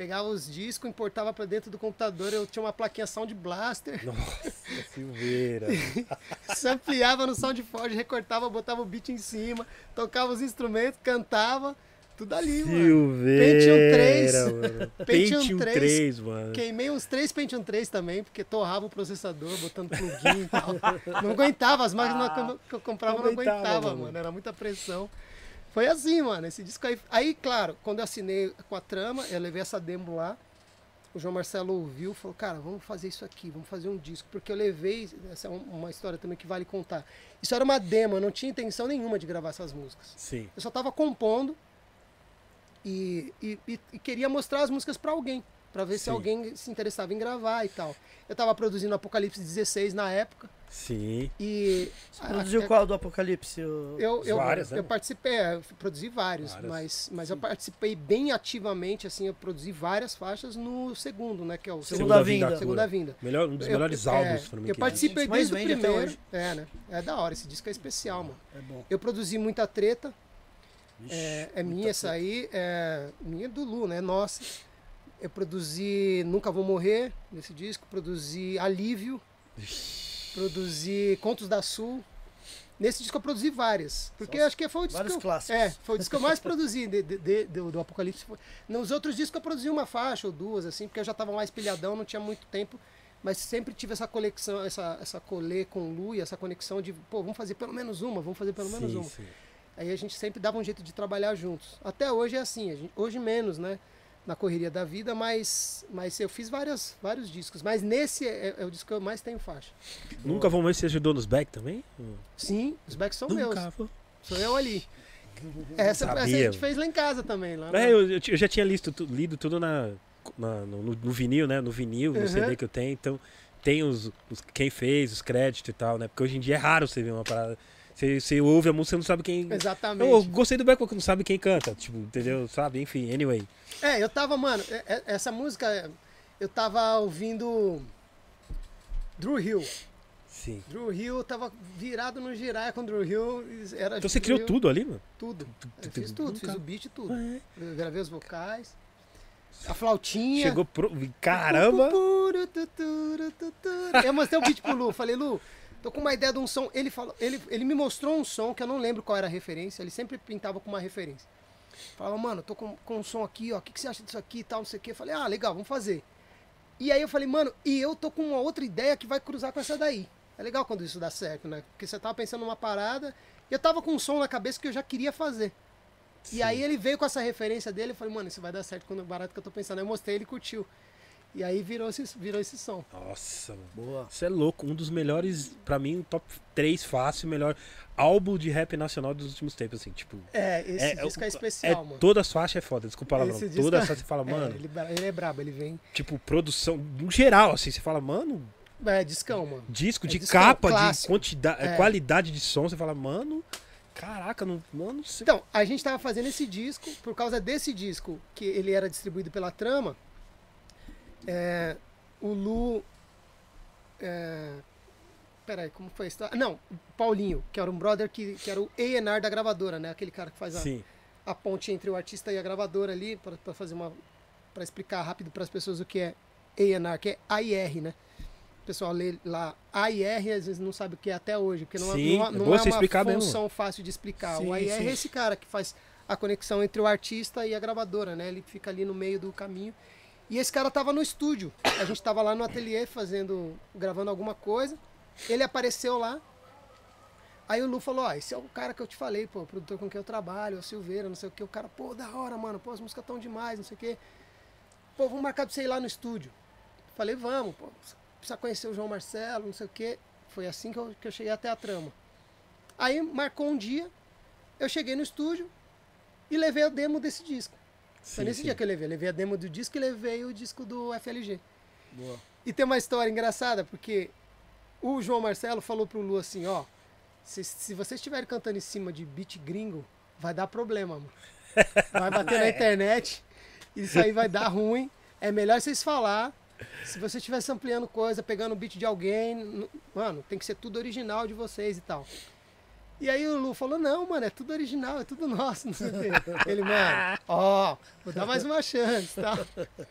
Pegava os discos, importava pra dentro do computador, eu tinha uma plaquinha Sound Blaster, Nossa, Silveira. sampleava no SoundForge, recortava, botava o beat em cima, tocava os instrumentos, cantava, tudo ali, mano. Silveira. Pentium 3. mano. Pentium Pentium 3, 3, mano. Queimei uns três Pentium 3 também, porque torrava o processador, botando plugin e tal. Não aguentava, as máquinas que eu- que eu comprava Não não aguentava, aguentava, mano. mano. Era muita pressão. Foi assim, mano, esse disco aí. Aí, claro, quando eu assinei com a trama, eu levei essa demo lá. O João Marcelo ouviu e falou, cara, vamos fazer isso aqui, vamos fazer um disco. Porque eu levei, essa é um- uma história também que vale contar. Isso era uma demo, eu não tinha intenção nenhuma de gravar essas músicas. Sim. Eu só tava compondo e, e, e- e queria mostrar as músicas pra alguém, pra ver se Sim. alguém se interessava em gravar e tal. Eu tava produzindo Apocalipse 16 na época Sim. e Você a- produziu a- qual do Apocalipse? O- eu, eu, Várias, eu, né? participei, é, eu produzi vários, Várias. mas, mas eu participei bem ativamente, assim, eu produzi várias faixas no segundo, né, que é o Segunda segundo, Vinda. segunda vinda. Melhor, um dos Eu- melhores eu- álbuns, é, se não me Eu participei A desde o primeiro. É, né? É da hora, esse disco é especial, mano. É bom. Eu produzi muita treta, Vixe, É, é muita minha essa aí, é minha do Lu, né? Nossa. Eu produzi Nunca Vou Morrer nesse disco, produzi Alívio, produzi Contos da Sul. Nesse disco eu produzi várias, porque acho que foi o disco eu, clássicos. é, foi o disco que eu mais produzi de- de- de- do, do Apocalipse. Nos outros discos eu produzi uma faixa ou duas, assim, porque eu já tava mais pilhadão, não tinha muito tempo, mas sempre tive essa conexão, essa, essa colê com o Lu e essa conexão de, pô, vamos fazer pelo menos uma, vamos fazer pelo menos sim, uma. sim. Aí a gente sempre dava um jeito de trabalhar juntos. Até hoje é assim, gente- hoje menos, né? Na correria da vida, mas, mas eu fiz várias, vários discos. Mas nesse é, é o disco que eu mais tenho faixa. Nunca vão ver se ajudou nos back também? Sim, os backs são meus. Nunca. vou. Sou eu ali. Essa, essa a gente fez lá em casa também. Lá É, no- eu, eu já tinha listo, lido tudo na, na- no, no- no vinil, né? No vinil, no Uhum. CD que eu tenho. Então, tem os, os- quem fez, os créditos e tal, né? Porque hoje em dia é raro você ver uma parada. Você, você ouve a música, você não sabe quem. Exatamente. Eu gostei do Back, não sabe quem canta. Tipo, entendeu? Sabe? Enfim, anyway. É, eu tava, mano, é- é- essa música, eu tava ouvindo Drew Hill. Sim. Drew Hill, tava virado no girar com Drew Hill. Era Então você criou Hill, tudo ali, mano? Tudo. tu- Eu tu- fiz tudo, fiz o beat e tudo. É. Eu gravei os vocais. A flautinha. Chegou pro. Caramba! Eu mostrei o beat pro Lu. Falei, Lu, tô com uma ideia de um som. Ele, falou, ele, ele me mostrou um som que eu não lembro qual era a referência. Ele sempre pintava com uma referência. Falava, mano, tô com, com um som aqui, ó. O que, que você acha disso aqui e tal, não sei o quê. Eu falei, ah, legal, vamos fazer. E aí eu falei, mano, e eu tô com uma outra ideia que vai cruzar com essa daí. É legal quando isso dá certo, né? Porque você tava pensando numa parada e eu tava com um som na cabeça que eu já queria fazer. Sim. E aí ele veio com essa referência dele, eu falei, mano, isso vai dar certo quando barato que eu tô pensando. Aí eu mostrei, ele curtiu. E aí virou esse, virou esse som. Nossa, mano. Boa. Você é louco. Um dos melhores, pra mim, top 3 fácil, melhor álbum de rap nacional dos últimos tempos, assim, tipo. É, esse É, disco é, é, especial, mano. Todas as faixas é foda, desculpa. Esse disco Todas é- as faixas você fala, É, mano. ele, ele é brabo, ele vem. Tipo, produção, no geral, assim, você fala, mano, É, discão, mano. disco É de discão, capa, de clássico. quantidade, É. qualidade de som, você fala, mano, caraca, não, mano, você... Então, a gente tava fazendo esse disco, por causa desse disco, que ele era distribuído pela Trama, é, o Lu. É, peraí, como foi a história? Não, Paulinho, que era um brother que, que era o A&R da gravadora, né? Aquele cara que faz a, Sim, a ponte entre o artista e a gravadora ali, para fazer uma. para explicar rápido para as pessoas o que é A&R, que é AIR, né? O pessoal lê lá AIR às vezes não sabe o que é até hoje, porque não, é- Sim, não, é é- não bom é você uma explicar mesmo. função fácil de explicar. Sim, o AIR sim. é esse cara que faz a conexão entre o artista e a gravadora, né? Ele fica ali no meio do caminho. E esse cara tava no estúdio. A gente tava lá no ateliê fazendo, gravando alguma coisa. Ele apareceu lá. Aí o Lu falou, ó, esse é o cara que eu te falei, pô, o produtor com quem eu trabalho, é o Silveira, não sei o que. O cara, pô, da hora, mano, pô, as músicas tão demais, não sei o que. Pô, vamos marcar pra você ir lá no estúdio. Falei, vamos, pô, precisa conhecer o João Marcelo, não sei o que. Foi assim que eu, que eu cheguei até a trama. Aí marcou um dia, eu cheguei no estúdio e levei a demo desse disco. Foi sim, nesse sim. dia que eu levei. Eu levei a demo do disco e levei o disco do FLG. Boa. E tem uma história engraçada, porque o João Marcelo falou pro Lu assim, ó, se, se vocês estiverem cantando em cima de beat gringo, vai dar problema, mano. Vai bater na internet, isso aí vai dar ruim. É melhor vocês falar. Se você estiver ampliando coisa, pegando o beat de alguém, mano, tem que ser tudo original de vocês e tal. E aí o Lu falou, não, mano, é tudo original, é tudo nosso, não sei o quê. Ele, mano, ó, vou dar mais uma chance, tá?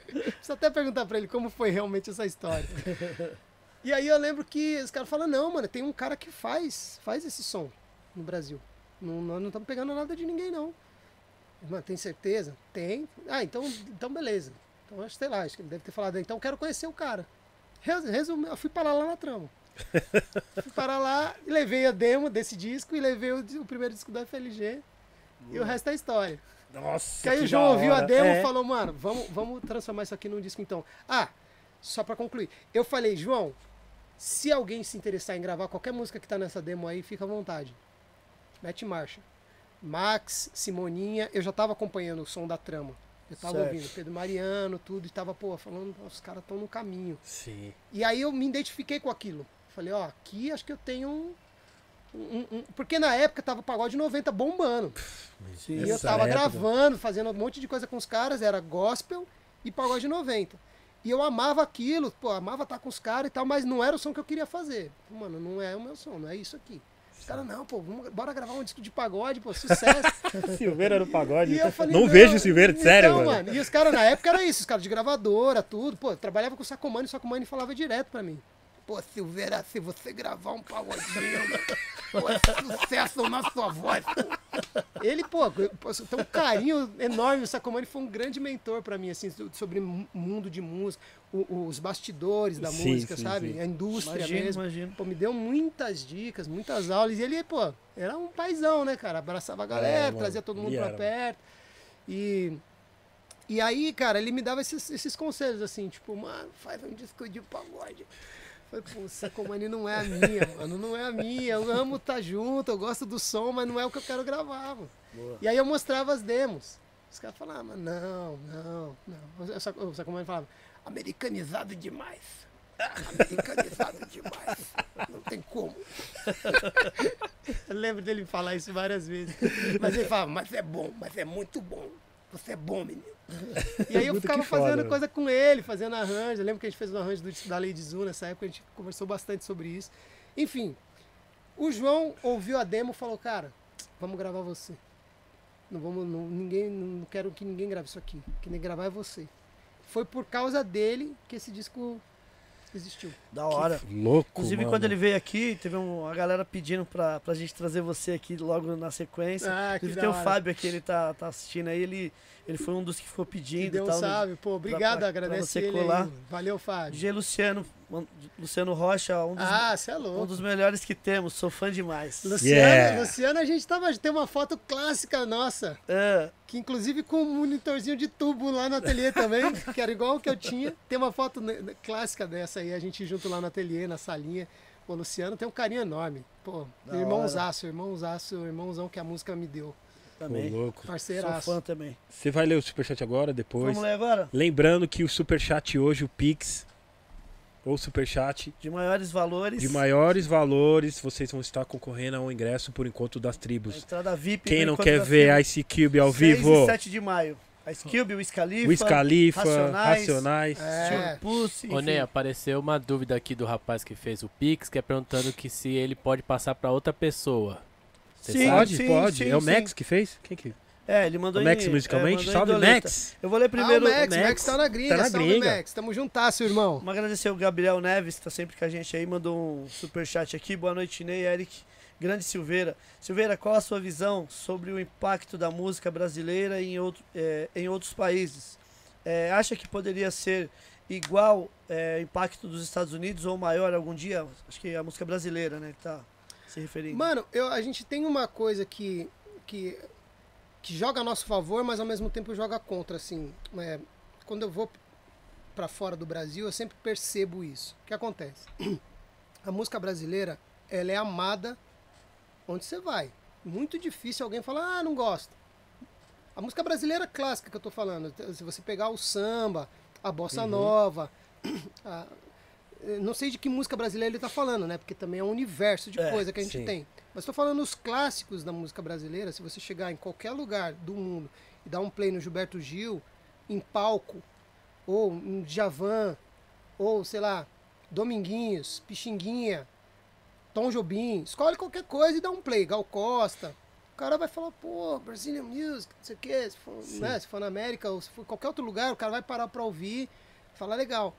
Preciso até perguntar pra ele como foi realmente essa história. E aí eu lembro que os caras falam, não, mano, tem um cara que faz, faz esse som no Brasil. Não, nós não estamos pegando nada de ninguém, não. Mano, tem certeza? Tem. Ah, então, então beleza. Então, sei lá, acho que ele deve ter falado, então quero conhecer o cara. Res- Resumo, eu fui parar lá na trama. fui parar lá, e levei a demo desse disco e levei o, o primeiro disco da FLG. E o resto é história. Nossa, Que aí o João ouviu a demo É. e falou, mano, vamos, vamos transformar isso aqui num disco então. Ah, só pra concluir. Eu falei, João, se alguém se interessar em gravar qualquer música que tá nessa demo aí, fica à vontade. Mete marcha. Max, Simoninha, eu já tava acompanhando o som da trama. Eu tava Certo. ouvindo Pedro Mariano, tudo, e tava, pô, falando, os caras estão no caminho. Sim. E aí eu me identifiquei com aquilo. Falei, ó, aqui acho que eu tenho um. um- um- porque na época tava o pagode 90 bombando. Sim. E eu tava época. gravando, fazendo um monte de coisa com os caras, era gospel e pagode 90. E eu amava aquilo, pô, amava estar com os caras e tal, mas não era o som que eu queria fazer. Mano, não é o meu som, não é isso aqui. Os caras, não, pô, vamos, bora gravar um disco de pagode, pô, sucesso. Silveira no pagode. Eu falei, não, vejo o Silveira, sério, então, mano. E os caras na época era isso, os caras de gravadora, tudo. Pô, eu trabalhava com o Sacomani, o Sacomani falava direto pra mim. Pô, Silveira, se você gravar um pagodinho, pô, é sucesso na sua voz, pô. Ele, pô, tem um carinho enorme. O Sacomani foi um grande mentor pra mim, assim, so- sobre o mundo de música, o- os bastidores da Sim, música, sim, sabe? sim. A indústria Imagino, mesmo. imagino. Pô, me deu muitas dicas, muitas aulas. E ele, pô, era um paizão, né, cara? Abraçava a galera, mano, trazia todo mundo era, perto. E, e aí, cara, ele me dava esses, esses conselhos, assim, tipo, mano, faz um disco de pagode. Falei, pô, Sacomani não é a minha, mano, não é a minha. Eu amo estar junto, eu gosto do som, mas não é o que eu quero gravar, mano. Boa. E aí eu mostrava as demos. Os caras falavam, ah, não, não, não. O Sacomani falava, americanizado demais. Americanizado demais. Não tem como. Eu lembro dele falar isso várias vezes. Mas ele falava, mas é bom, mas é muito bom. Você é bom, menino. E aí eu ficava foda, fazendo velho. coisa com ele, fazendo arranjo. Eu lembro que a gente fez um arranjo do da Lady Zu nessa época, a gente conversou bastante sobre isso. Enfim, o João ouviu a demo e falou, cara, vamos gravar você. Não vamos, não, ninguém, não quero que ninguém grave isso aqui. Quem gravar é você. foi por causa dele que esse disco existiu. Da hora. Que louco, Inclusive, mano. quando ele veio aqui, teve um- uma galera pedindo pra, pra gente trazer você aqui logo na sequência. Ah, que Inclusive, da tem o hora. Fábio aqui, ele tá, tá assistindo aí, ele, ele foi um dos que ficou Que pedindo deu e um tal. salve, pô, obrigado, pra- pra aí, colar. mano. Valeu, Fábio. DJ Luciano, Luciano Rocha, um dos, Ah, é um dos melhores que temos, sou fã demais. Luciano, Yeah. Luciano, a gente tava. Tem uma foto clássica nossa. É, Que inclusive com um monitorzinho de tubo lá no ateliê também, que era igual o que eu tinha. Tem uma foto clássica dessa aí, a gente junto lá no ateliê, na salinha. O Luciano tem um carinho enorme. Pô, irmãozaço, irmãozaço, irmãozão que a música me deu. Ô, também. louco. Sou Parceiraço. fã também. Você vai ler o superchat agora, depois? Vamos ler agora? Lembrando que o superchat hoje, o Pix, ou superchat, De maiores valores. de maiores valores, vocês vão estar concorrendo a um ingresso por encontro das a tribos. Entrada VIP. Quem não quer ver Tribo. Ice Cube ao 6 vivo, e 7 de maio. A Cube, o Scalifa. o Scalifa, Racionais. Racionais. É. Steel Pussy, Ô. Ney, apareceu uma dúvida aqui do rapaz que fez o Pix, que é perguntando que se ele pode passar pra outra pessoa. Você Sim, sabe? Pode, sim, pode. sim, é o sim. Max que fez? Quem que? É, ele mandou O Max em, musicalmente? é, Salve. Max! Eu vou ler primeiro. ah, o Max, Max. Max tá na gringa. Tá na Salve, gringa. Max. Tamo juntasso, irmão. Vamos agradecer o Gabriel Neves, que tá sempre com a gente aí, mandou um superchat aqui. Boa noite, Ney, Eric. Grande Silveira. Silveira, qual a sua visão sobre o impacto da música brasileira em, outro, é, em outros países? É, acha que poderia ser igual é, impacto dos Estados Unidos ou maior algum dia? Acho que é a música brasileira, né, que tá se referindo. Mano, eu, a gente tem uma coisa que, que, que joga a nosso favor, mas ao mesmo tempo joga contra, assim. É, quando eu vou pra fora do Brasil, eu sempre percebo isso. O que acontece? A música brasileira, ela é amada onde você vai. Muito difícil alguém falar, ah, não gosto. A música brasileira clássica que eu tô falando, se você pegar o samba, a bossa nova, a- não sei de que música brasileira ele tá falando, né? Porque também é um universo de É, coisa que a gente sim. tem. Mas tô falando os clássicos da música brasileira, se você chegar em qualquer lugar do mundo e dar um play no Gilberto Gil, em palco, ou um Djavan, ou sei lá, Dominguinhos, Pixinguinha, Tom Jobim, escolhe qualquer coisa e dá um play, Gal Costa. O cara vai falar, pô, Brazilian Music, não sei o quê, se for, né, se for na América ou se for em qualquer outro lugar, o cara vai parar pra ouvir, falar legal.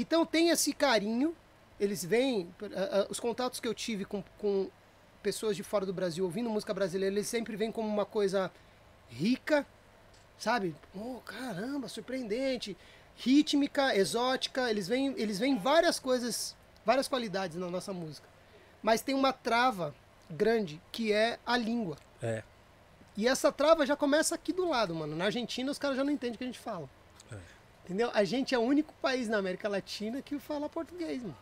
Então tem esse carinho, eles vêm, eh, eh, os contatos que eu tive com, com pessoas de fora do Brasil ouvindo música brasileira, eles sempre vêm como uma coisa rica, sabe? Oh, caramba, surpreendente, rítmica, exótica, eles veem, eles veem várias coisas, várias qualidades na nossa música. Mas tem uma trava grande, que é a língua. É. E essa trava já começa aqui do lado, mano. Na Argentina os caras já não entendem o que a gente fala. É. Entendeu? A gente é o único país na América Latina que fala português, mano.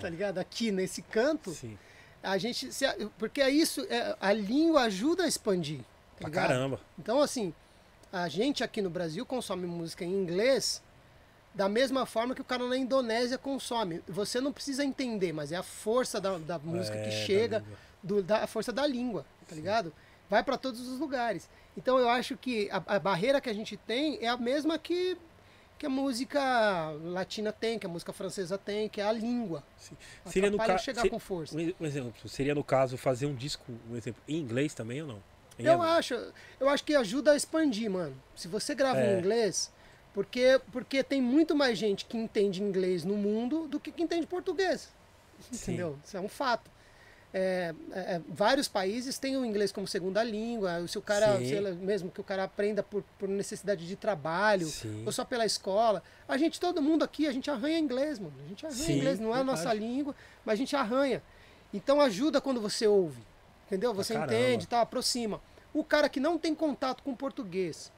Tá ligado? Aqui nesse canto, Sim. a gente. se porque é isso, é, a língua ajuda a expandir. Tá Pra ligado? caramba. Então, assim, a gente aqui no Brasil consome música em inglês da mesma forma que o cara na Indonésia consome. Você não precisa entender, mas é a força da, da música É, que da chega, língua. do, da a força da língua, tá ligado? Vai para todos os lugares. Então eu acho que a, a barreira que a gente tem é a mesma que, que a música latina tem, que a música francesa tem, que é a língua. Seria no Atrapalha ca- chegar se- com força. Um exemplo, seria no caso fazer um disco, um exemplo, em inglês também ou não? Em Eu alemão? acho, eu acho que ajuda a expandir, mano. Se você grava É. em inglês, porque, porque tem muito mais gente que entende inglês no mundo do que que entende português. Sim. Entendeu? Isso é um fato. É, é, vários países têm o inglês como segunda língua. Se o cara, lá, mesmo que o cara aprenda por, por necessidade de trabalho, Sim. ou só pela escola. A gente, todo mundo aqui, a gente arranha inglês, mano. A gente arranha Sim, inglês, não é a nossa língua, mas a gente arranha. Então ajuda quando você ouve. Entendeu? Você caramba. entende, tá? Aproxima. O cara que não tem contato com português,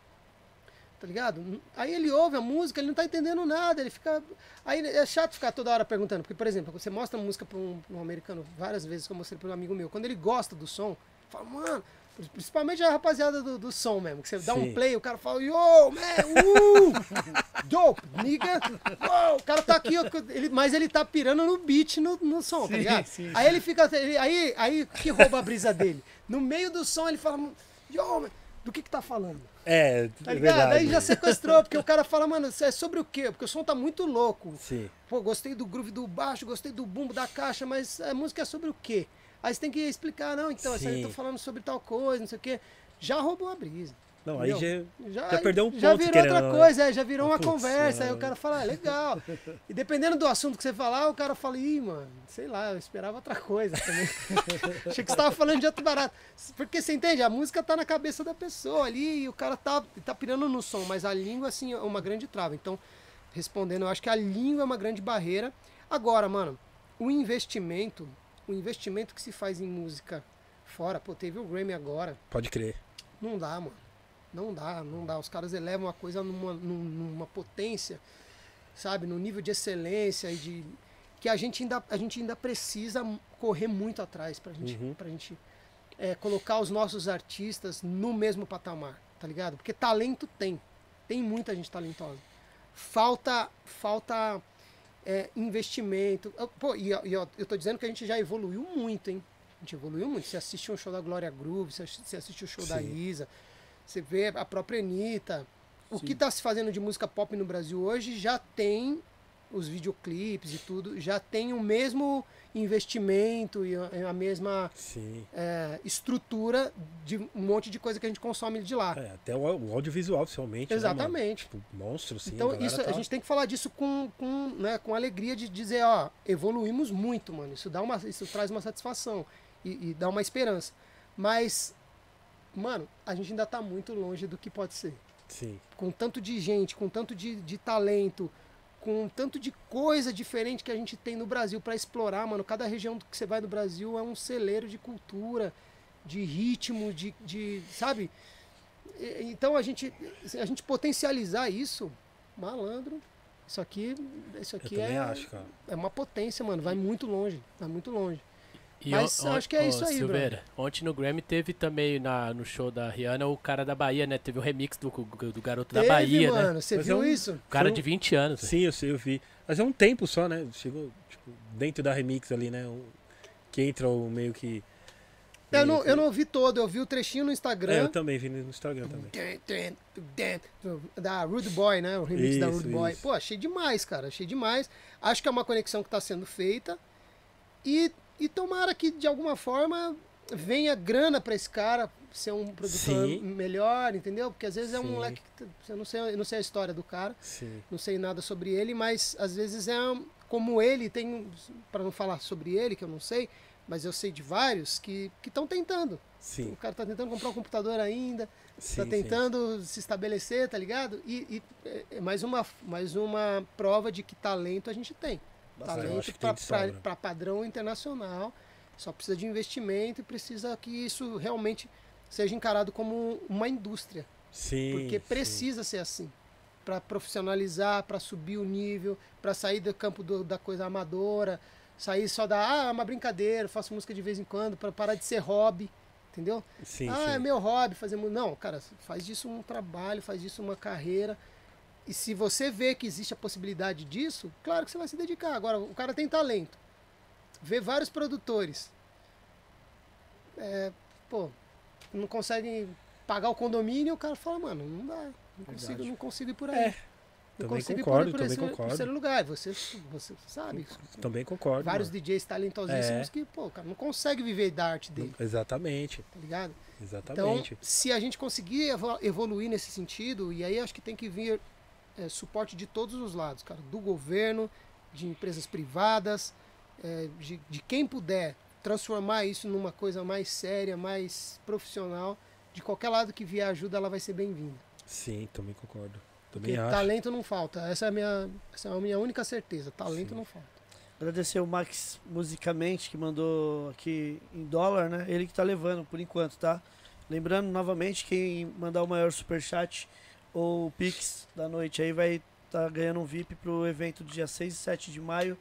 tá ligado? Aí ele ouve a música, ele não tá entendendo nada, ele fica. Aí é chato ficar toda hora perguntando, porque, por exemplo, você mostra música pra um, pra um americano várias vezes, que eu mostrei pra um amigo meu, quando ele gosta do som, fala, mano. Principalmente a rapaziada do, do som mesmo, que você dá um Sim. play, o cara fala, yo, man, uh, dope, nigga, Uou, o cara tá aqui, ele, mas ele tá pirando no beat, no, no som, tá Sim, ligado? sim, Aí ele fica, ele- aí, aí que rouba a brisa dele. No meio do som ele fala, yo, man, do que que tá falando? É, Tá é ligado? verdade. Aí já sequestrou, porque o cara fala, mano, é sobre o quê? Porque o som tá muito louco. Sim. Pô, gostei do groove do baixo, gostei do bumbo da caixa, mas a música é sobre o quê? Aí você tem que explicar, não, então, aí eu tô falando sobre tal coisa, não sei o quê. Já roubou a brisa. Não, aí Entendeu? já, já perdeu um ponto, Já virou outra ou não, coisa, é, já virou uma Putz, conversa. Aí é. o cara fala, ah, legal. E dependendo do assunto que você falar, o cara fala, ih, mano, sei lá, eu esperava outra coisa também. Achei que você tava falando de outro barato. Porque você entende, a música tá na cabeça da pessoa ali e o cara tá, tá pirando no som, mas a língua, assim, é uma grande trava. Então, respondendo, eu acho que a língua é uma grande barreira. Agora, mano, o investimento, o investimento que se faz em música fora, pô, teve o Grammy agora. Pode crer. Não dá, mano. Não dá, não dá. Os caras elevam a coisa numa, num- numa potência, sabe? No nível de excelência e de. Que a gente ainda, a gente ainda precisa correr muito atrás pra gente, Uhum. pra gente é, colocar os nossos artistas no mesmo patamar, tá ligado? Porque talento tem. Tem muita gente talentosa. Falta. Falta. é, investimento. Pô, e, e ó, eu tô dizendo que a gente já evoluiu muito, hein? A gente evoluiu muito. Você assiste um show da Glória Groove, você assi- você assiste o show da Sim. Isa, você vê a própria Anitta. O Sim. que está se fazendo de música pop no Brasil hoje já tem os videoclipes e tudo, já tem o mesmo investimento e a, a mesma Sim. é, estrutura de um monte de coisa que a gente consome de lá. É, até o, audiovisual, oficialmente. né? Exatamente. Tipo, monstro, sim. Então, galera isso, tá- a gente tem que falar disso com, com, né, com alegria de dizer, ó, evoluímos muito, mano. Isso, dá uma, isso traz uma satisfação e, e dá uma esperança. Mas, mano, a gente ainda tá muito longe do que pode ser. Sim. Com tanto de gente, com tanto de, de talento, com tanto de coisa diferente que a gente tem no Brasil para explorar, mano. Cada região que você vai no Brasil é um celeiro de cultura, de ritmo, de, de sabe? Então a gente, a gente potencializar isso, malandro, isso aqui, isso aqui é, acho, cara. é uma potência, mano. Vai muito longe, vai muito longe. E Mas on- acho que é isso aí, Silveira, ontem no Grammy teve também na, no show da Rihanna o cara da Bahia, né? Teve o remix do, do garoto da Teve, Bahia, né? mano, você Mas viu é um- isso? O cara um- de 20 anos. Sim, eu sei, eu vi. Mas é um tempo só, né? Chegou, tipo, dentro da remix ali, né? um- que entra o meio que. Eu meio não, que- eu não vi todo, eu vi o trechinho no Instagram. É, eu também vi no Instagram também. Da Rude Boy, né? O remix da Isso, Rude Boy. isso. Pô, achei demais, cara. Achei demais. Acho que é uma conexão que está sendo feita. E, e tomara que, de alguma forma, venha grana para esse cara ser um produtor Sim. melhor, entendeu? Porque às vezes é um Sim. moleque que. Eu não sei, eu não sei a história do cara, Sim. não sei nada sobre ele, mas às vezes é um- como ele, tem. para não falar sobre ele, que eu não sei, mas eu sei de vários que estão tentando. Sim. O cara tá tentando comprar um computador ainda, sim, tá sim. tentando se estabelecer, tá ligado? E, e é- é mais uma, mais uma prova de que talento a gente tem. Bastante. Talento para padrão internacional. Só precisa de investimento e precisa que isso realmente seja encarado como uma indústria. Sim. Porque sim. precisa ser assim. Para profissionalizar, para subir o nível, para sair do campo do- da coisa amadora, sair só da, ah, é uma brincadeira, faço música de vez em quando, para parar de ser hobby, entendeu? Sim, ah, é sim. meu hobby fazer música. Não, cara, faz disso um trabalho, faz disso uma carreira. E se você vê que existe a possibilidade disso, claro que você vai se dedicar. Agora, o cara tem talento. Vê vários produtores. É, pô, não conseguem pagar o condomínio, o cara fala, mano, não dá. Não consigo, não consigo ir por aí. É, não também consigo concordo, ir por, também esse, por concordo. esse lugar. Você, você sabe. Também concordo. Vários mano. DJs talentosíssimos É. que, pô, cara, não consegue viver da arte dele, Exatamente. tá ligado? Então, Exatamente. se a gente conseguir evo- evoluir nesse sentido, e aí acho que tem que vir é, suporte de todos os lados, cara, do governo, de empresas privadas, é, de, de quem puder transformar isso numa coisa mais séria, mais profissional, de qualquer lado que vier ajuda, ela vai ser bem-vinda. Sim, também concordo. Porque Também acho. talento não falta. Essa é a minha, essa é a minha única certeza. Talento Sim. não falta. Agradecer o Max Musicamente, que mandou aqui em dólar, né? Ele que tá levando por enquanto, tá? Lembrando novamente, quem mandar o maior superchat ou Pix da noite aí vai tá ganhando um VIP pro evento do dia 6 e 7 de maio.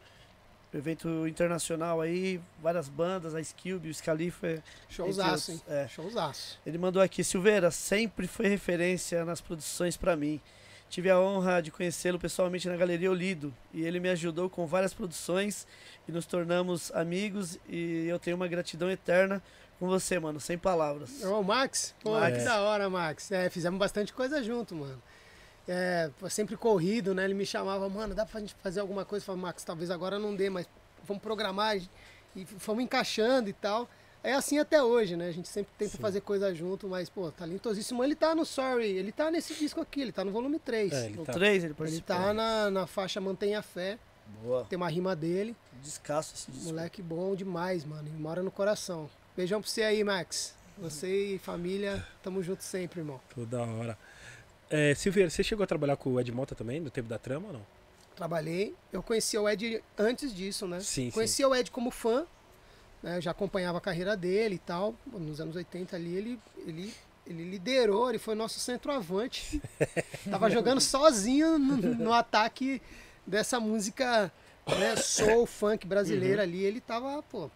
Evento internacional aí, várias bandas, a Skilby, o Scalifa. Showzaço, hein? É. Showzaço. Ele mandou aqui, Silveira, sempre foi referência nas produções pra mim. Tive a honra de conhecê-lo pessoalmente na Galeria Olido e ele me ajudou com várias produções e nos tornamos amigos e eu tenho uma gratidão eterna com você, mano, sem palavras. Ô, Max? Pô, Max. que da hora, Max. É, fizemos bastante coisa junto, mano. É, sempre corrido, né? Ele me chamava, mano, dá pra gente fazer alguma coisa? Eu falava, Max, talvez agora não dê, mas vamos programar. E fomos encaixando e tal. é assim até hoje, né? A gente sempre tenta Sim. fazer coisa junto, mas, pô, talentosíssimo. Ele tá no Sorry, ele tá nesse disco aqui, ele tá no volume 3. É, ele No tá. 3 ele Ele participou. tá na, na faixa Mantenha Fé, Boa. tem uma rima dele. Descasso esse disco. Moleque bom demais, mano. E mora no coração. Beijão pra você aí, Max. Você e família, tamo junto sempre, irmão. Toda hora. É, Silveira, você chegou a trabalhar com o Ed Mota também, no tempo da trama ou não? Trabalhei. Eu conhecia o Ed antes disso, né? Sim, sim. Conhecia o Ed como fã, né? Eu já acompanhava a carreira dele e tal. Nos anos 80 ali, ele, ele, ele liderou, ele foi nosso centroavante. Tava jogando sozinho no, no ataque dessa música né, soul, funk brasileira Uhum. ali. Ele tava, pô,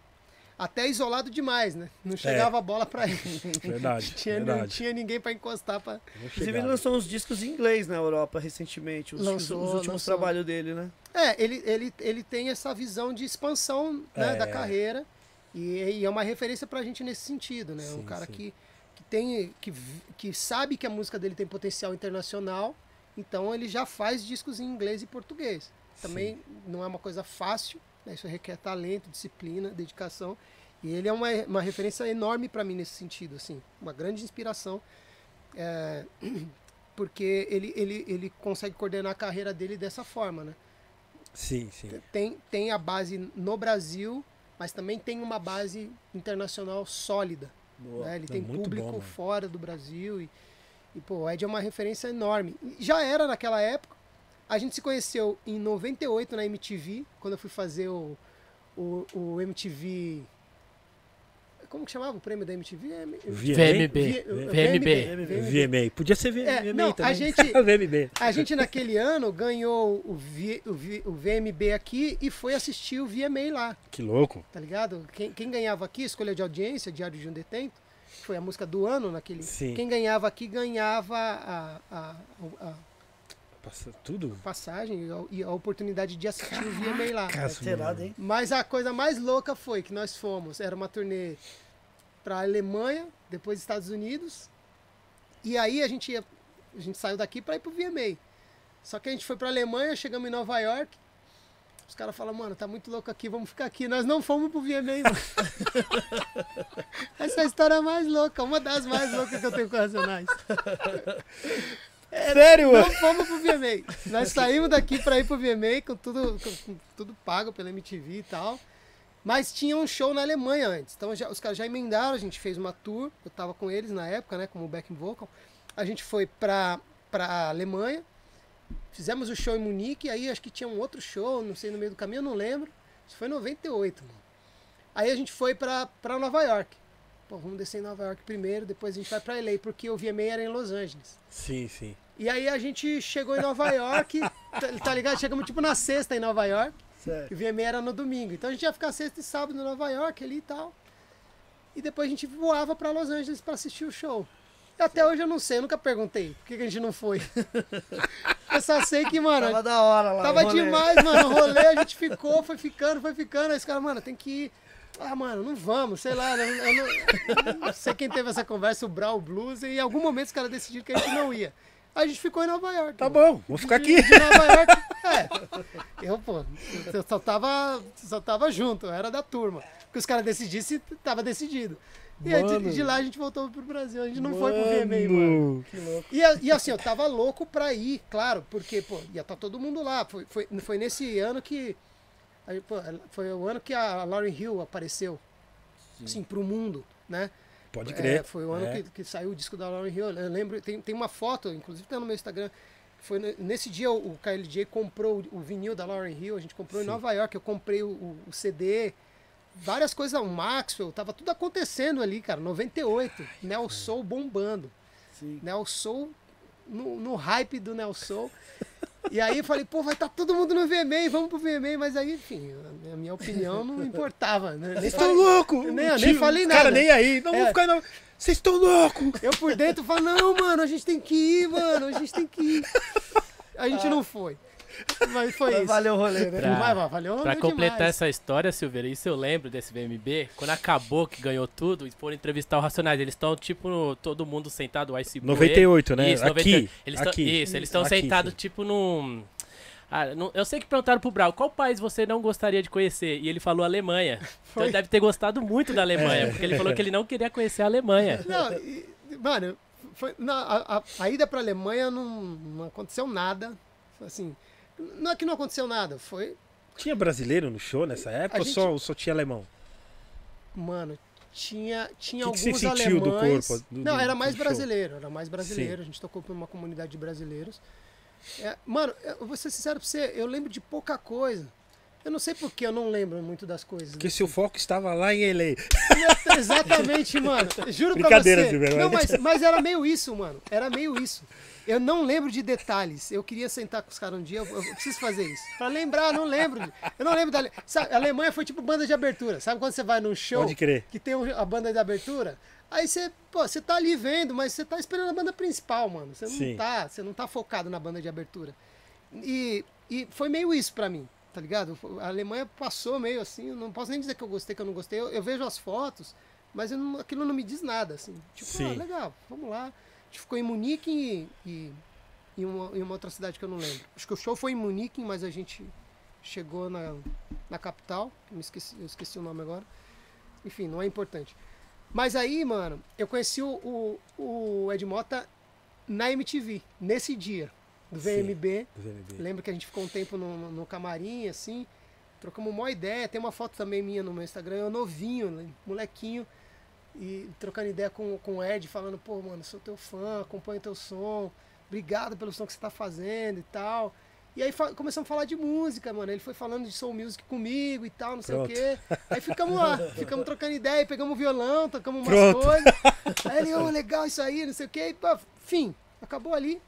até isolado demais, né? Não chegava a bola pra ele. Verdade, tinha, Não verdade. tinha ninguém pra encostar pra... Não Inclusive, ele lançou uns discos em inglês na Europa recentemente. Os, Lançou, os últimos lançou. trabalhos dele, né? É, ele, ele, ele tem essa visão de expansão né, É. da carreira e, e é uma referência pra gente nesse sentido, né? Sim, um cara sim. que, que tem que, que sabe que a música dele tem potencial internacional, então ele já faz discos em inglês e português. Também não é uma coisa fácil? Isso requer talento, disciplina, dedicação. E ele é uma, uma referência enorme pra mim nesse sentido, assim, uma grande inspiração. É, porque ele, ele, ele consegue coordenar a carreira dele dessa forma, né? Sim, sim. tem, tem a base no Brasil, mas também tem uma base internacional sólida. Boa. né? Ele É tem público bom, fora do Brasil e, e pô, o Ed é uma referência enorme. Já era naquela época. A gente se conheceu em 98 na MTV, quando eu fui fazer o, o, o MTV. Como que chamava o prêmio da MTV? É, VMB. VMB. VMA. Podia ser VMA É, não, a também. gente- VMB. A gente naquele ano ganhou o, v, o, v- o VMB aqui e foi assistir o VMA lá. Que louco. tá ligado? Quem, quem ganhava aqui, escolha de audiência, Diário de um Detento, foi a música do ano naquele. Sim. Quem ganhava aqui ganhava a, a, a Passa tudo. passagem e a, oportunidade de assistir o VMA lá. Caraca. Alterado, hein? Mas a coisa mais louca foi que nós fomos, era uma turnê pra Alemanha, depois Estados Unidos, e aí a gente ia, a gente saiu daqui pra ir pro VMA. Só que a gente foi pra Alemanha, chegamos em Nova York, os caras falaram, mano, tá muito louco aqui, vamos ficar aqui. Nós não fomos pro VMA, mano. Essa é a história mais louca, uma das mais loucas que eu tenho com Racionais. Sério, Não fomos pro VMA. Nós saímos daqui pra ir pro VMA com tudo, com tudo pago pela MTV e tal. Mas tinha um show na Alemanha antes. Então já- os caras já emendaram, a gente fez uma tour. Eu tava com eles na época, né? Como backing vocal. A gente foi pra, pra Alemanha. Fizemos o show em Munique. Aí acho que tinha um outro show, não sei, no meio do caminho, eu não lembro. Isso foi em 98, mano. Aí a gente foi pra, pra Nova York. Pô, vamos descer em Nova York primeiro, depois a gente vai pra LA, porque o VMA era em Los Angeles. Sim, sim. E aí a gente chegou em Nova York, tá, tá ligado? Chegamos tipo na sexta em Nova York, e Sério. o VMA era no domingo. Então a gente ia ficar sexta e sábado em Nova York ali e tal. E depois a gente voava pra Los Angeles pra assistir o show. E até hoje eu não sei, eu nunca perguntei por que, que a gente não foi. eu só sei que, mano, Tava da hora lá. Tava demais, mano. O rolê, a gente ficou, foi ficando, foi ficando. Aí os caras, mano, tem que ir. Ah, mano, não vamos, sei lá. Eu não, eu não sei quem teve essa conversa, o Brau Blues, e em algum momento os caras decidiram que a gente não ia. Aí a gente ficou em Nova York. Tá mano. bom, vou ficar De- aqui. De Nova York. É. Eu, pô, eu só tava, só tava junto, eu era da turma. Porque os caras decidissem, tava decidido. E aí, de, Mano. de lá a gente voltou pro Brasil. A gente não foi pro VMA, mano. Mano. Que louco. E, e assim, eu tava louco pra ir, claro, porque, pô, ia estar todo mundo lá. Foi, foi, foi nesse ano que. Aí, pô, foi o ano que a Lauryn Hill apareceu, assim, pro mundo, né? Pode É, crer. foi o ano É. que, que saiu o disco da Lauryn Hill. Eu lembro, tem, tem uma foto, inclusive tá no meu Instagram. Foi ne- nesse dia o, KLJ comprou o, o vinil da Lauryn Hill, a gente comprou em Sim. Nova York, eu comprei o, o- CD, várias coisas, o Maxwell, tava tudo acontecendo ali, cara, 98, Neo Soul bombando. Sim. Neo Soul, no, no hype do Neo Soul. E aí eu falei, pô, vai estar todo mundo no VMA, vamos pro VMA, mas aí, enfim, a minha opinião não importava, né? Vocês estão loucos! Nem- eu nem falei Cara, nada. nem aí. Não É. vou ficar não. Vocês estão loucos! Eu por dentro falo, não, mano, a gente tem que ir, mano, a gente tem que ir. A gente não foi. Mas foi isso. valeu o rolê, né? Pra- Mas, mas valeu, Pra completar demais. essa história, Silveira, isso eu lembro desse VMB. Quando acabou, que ganhou tudo, e foram entrevistar o Racionais. Eles estão, tipo, no- todo mundo sentado, o Ice Boy. 98, né? Isso, aqui. 98. Eles tão- aqui. Isso, eles estão sentados, tipo, num... Ah, não- eu sei que perguntaram pro Brau, qual país você não gostaria de conhecer? E ele falou Alemanha. Então ele deve ter gostado muito da Alemanha, É. porque ele falou que ele não queria conhecer a Alemanha. Não, e- mano, foi, na, a, a- a ida pra Alemanha não, não aconteceu nada. Assim, não é que não aconteceu nada, foi. Tinha brasileiro no show nessa época A ou gente- só, só tinha alemão? Mano, tinha, tinha Que que você alguns sentiu do alemães. corpo, do- não, do- era mais do show? brasileiro, era mais brasileiro. A gente tocou pra uma comunidade de brasileiros. É, mano, eu vou ser sincero pra você, eu lembro de pouca coisa. Eu não sei porque eu não lembro muito das coisas. Porque seu foco estava lá em LA. Exatamente, mano. Juro pra Brincadeira, você. Silvio, Não, mas, mas era meio isso, mano. Era meio isso. Eu não lembro de detalhes. Eu queria sentar com os caras um dia. Eu, eu preciso fazer isso. Pra lembrar, eu não lembro. Eu não lembro da. Sabe, a Alemanha foi tipo banda de abertura. Sabe quando você vai num show Pode crer. que tem a banda de abertura? Aí você, pô, você tá ali vendo, mas você tá esperando a banda principal, mano. Você não Sim. tá, você não tá focado na banda de abertura. E, e foi meio isso pra mim, tá ligado? A Alemanha passou meio assim, não posso nem dizer que eu gostei, que eu não gostei. Eu, eu vejo as fotos, mas não- aquilo não me diz nada, assim. Tipo, Sim. ah, legal, vamos lá. A gente ficou em Munique e, e, e uma, em uma outra cidade que eu não lembro. Acho que o show foi em Munique, mas a gente chegou na, na capital, me esqueci, eu esqueci o nome agora. Enfim, não é importante. Mas aí, mano, eu conheci o, o, o Ed Mota na MTV, nesse dia, do Sim. VMB. do VMB. Lembro que a gente ficou um tempo no, no, no camarim, assim, trocamos uma ideia. Tem uma foto também minha no meu Instagram, eu novinho, né, molequinho, e trocando ideia com, com o Ed, falando, pô, mano, sou teu fã, acompanho teu som, obrigado pelo som que você tá fazendo e tal. E aí começamos a falar de música, mano. Ele foi falando de soul music comigo e tal, não sei Pronto. o quê. Aí ficamos lá, ficamos trocando ideia, pegamos o violão, tocamos umas Pronto. coisas. Aí ele, ô, legal isso aí, não sei o quê. E, pô, fim, acabou ali.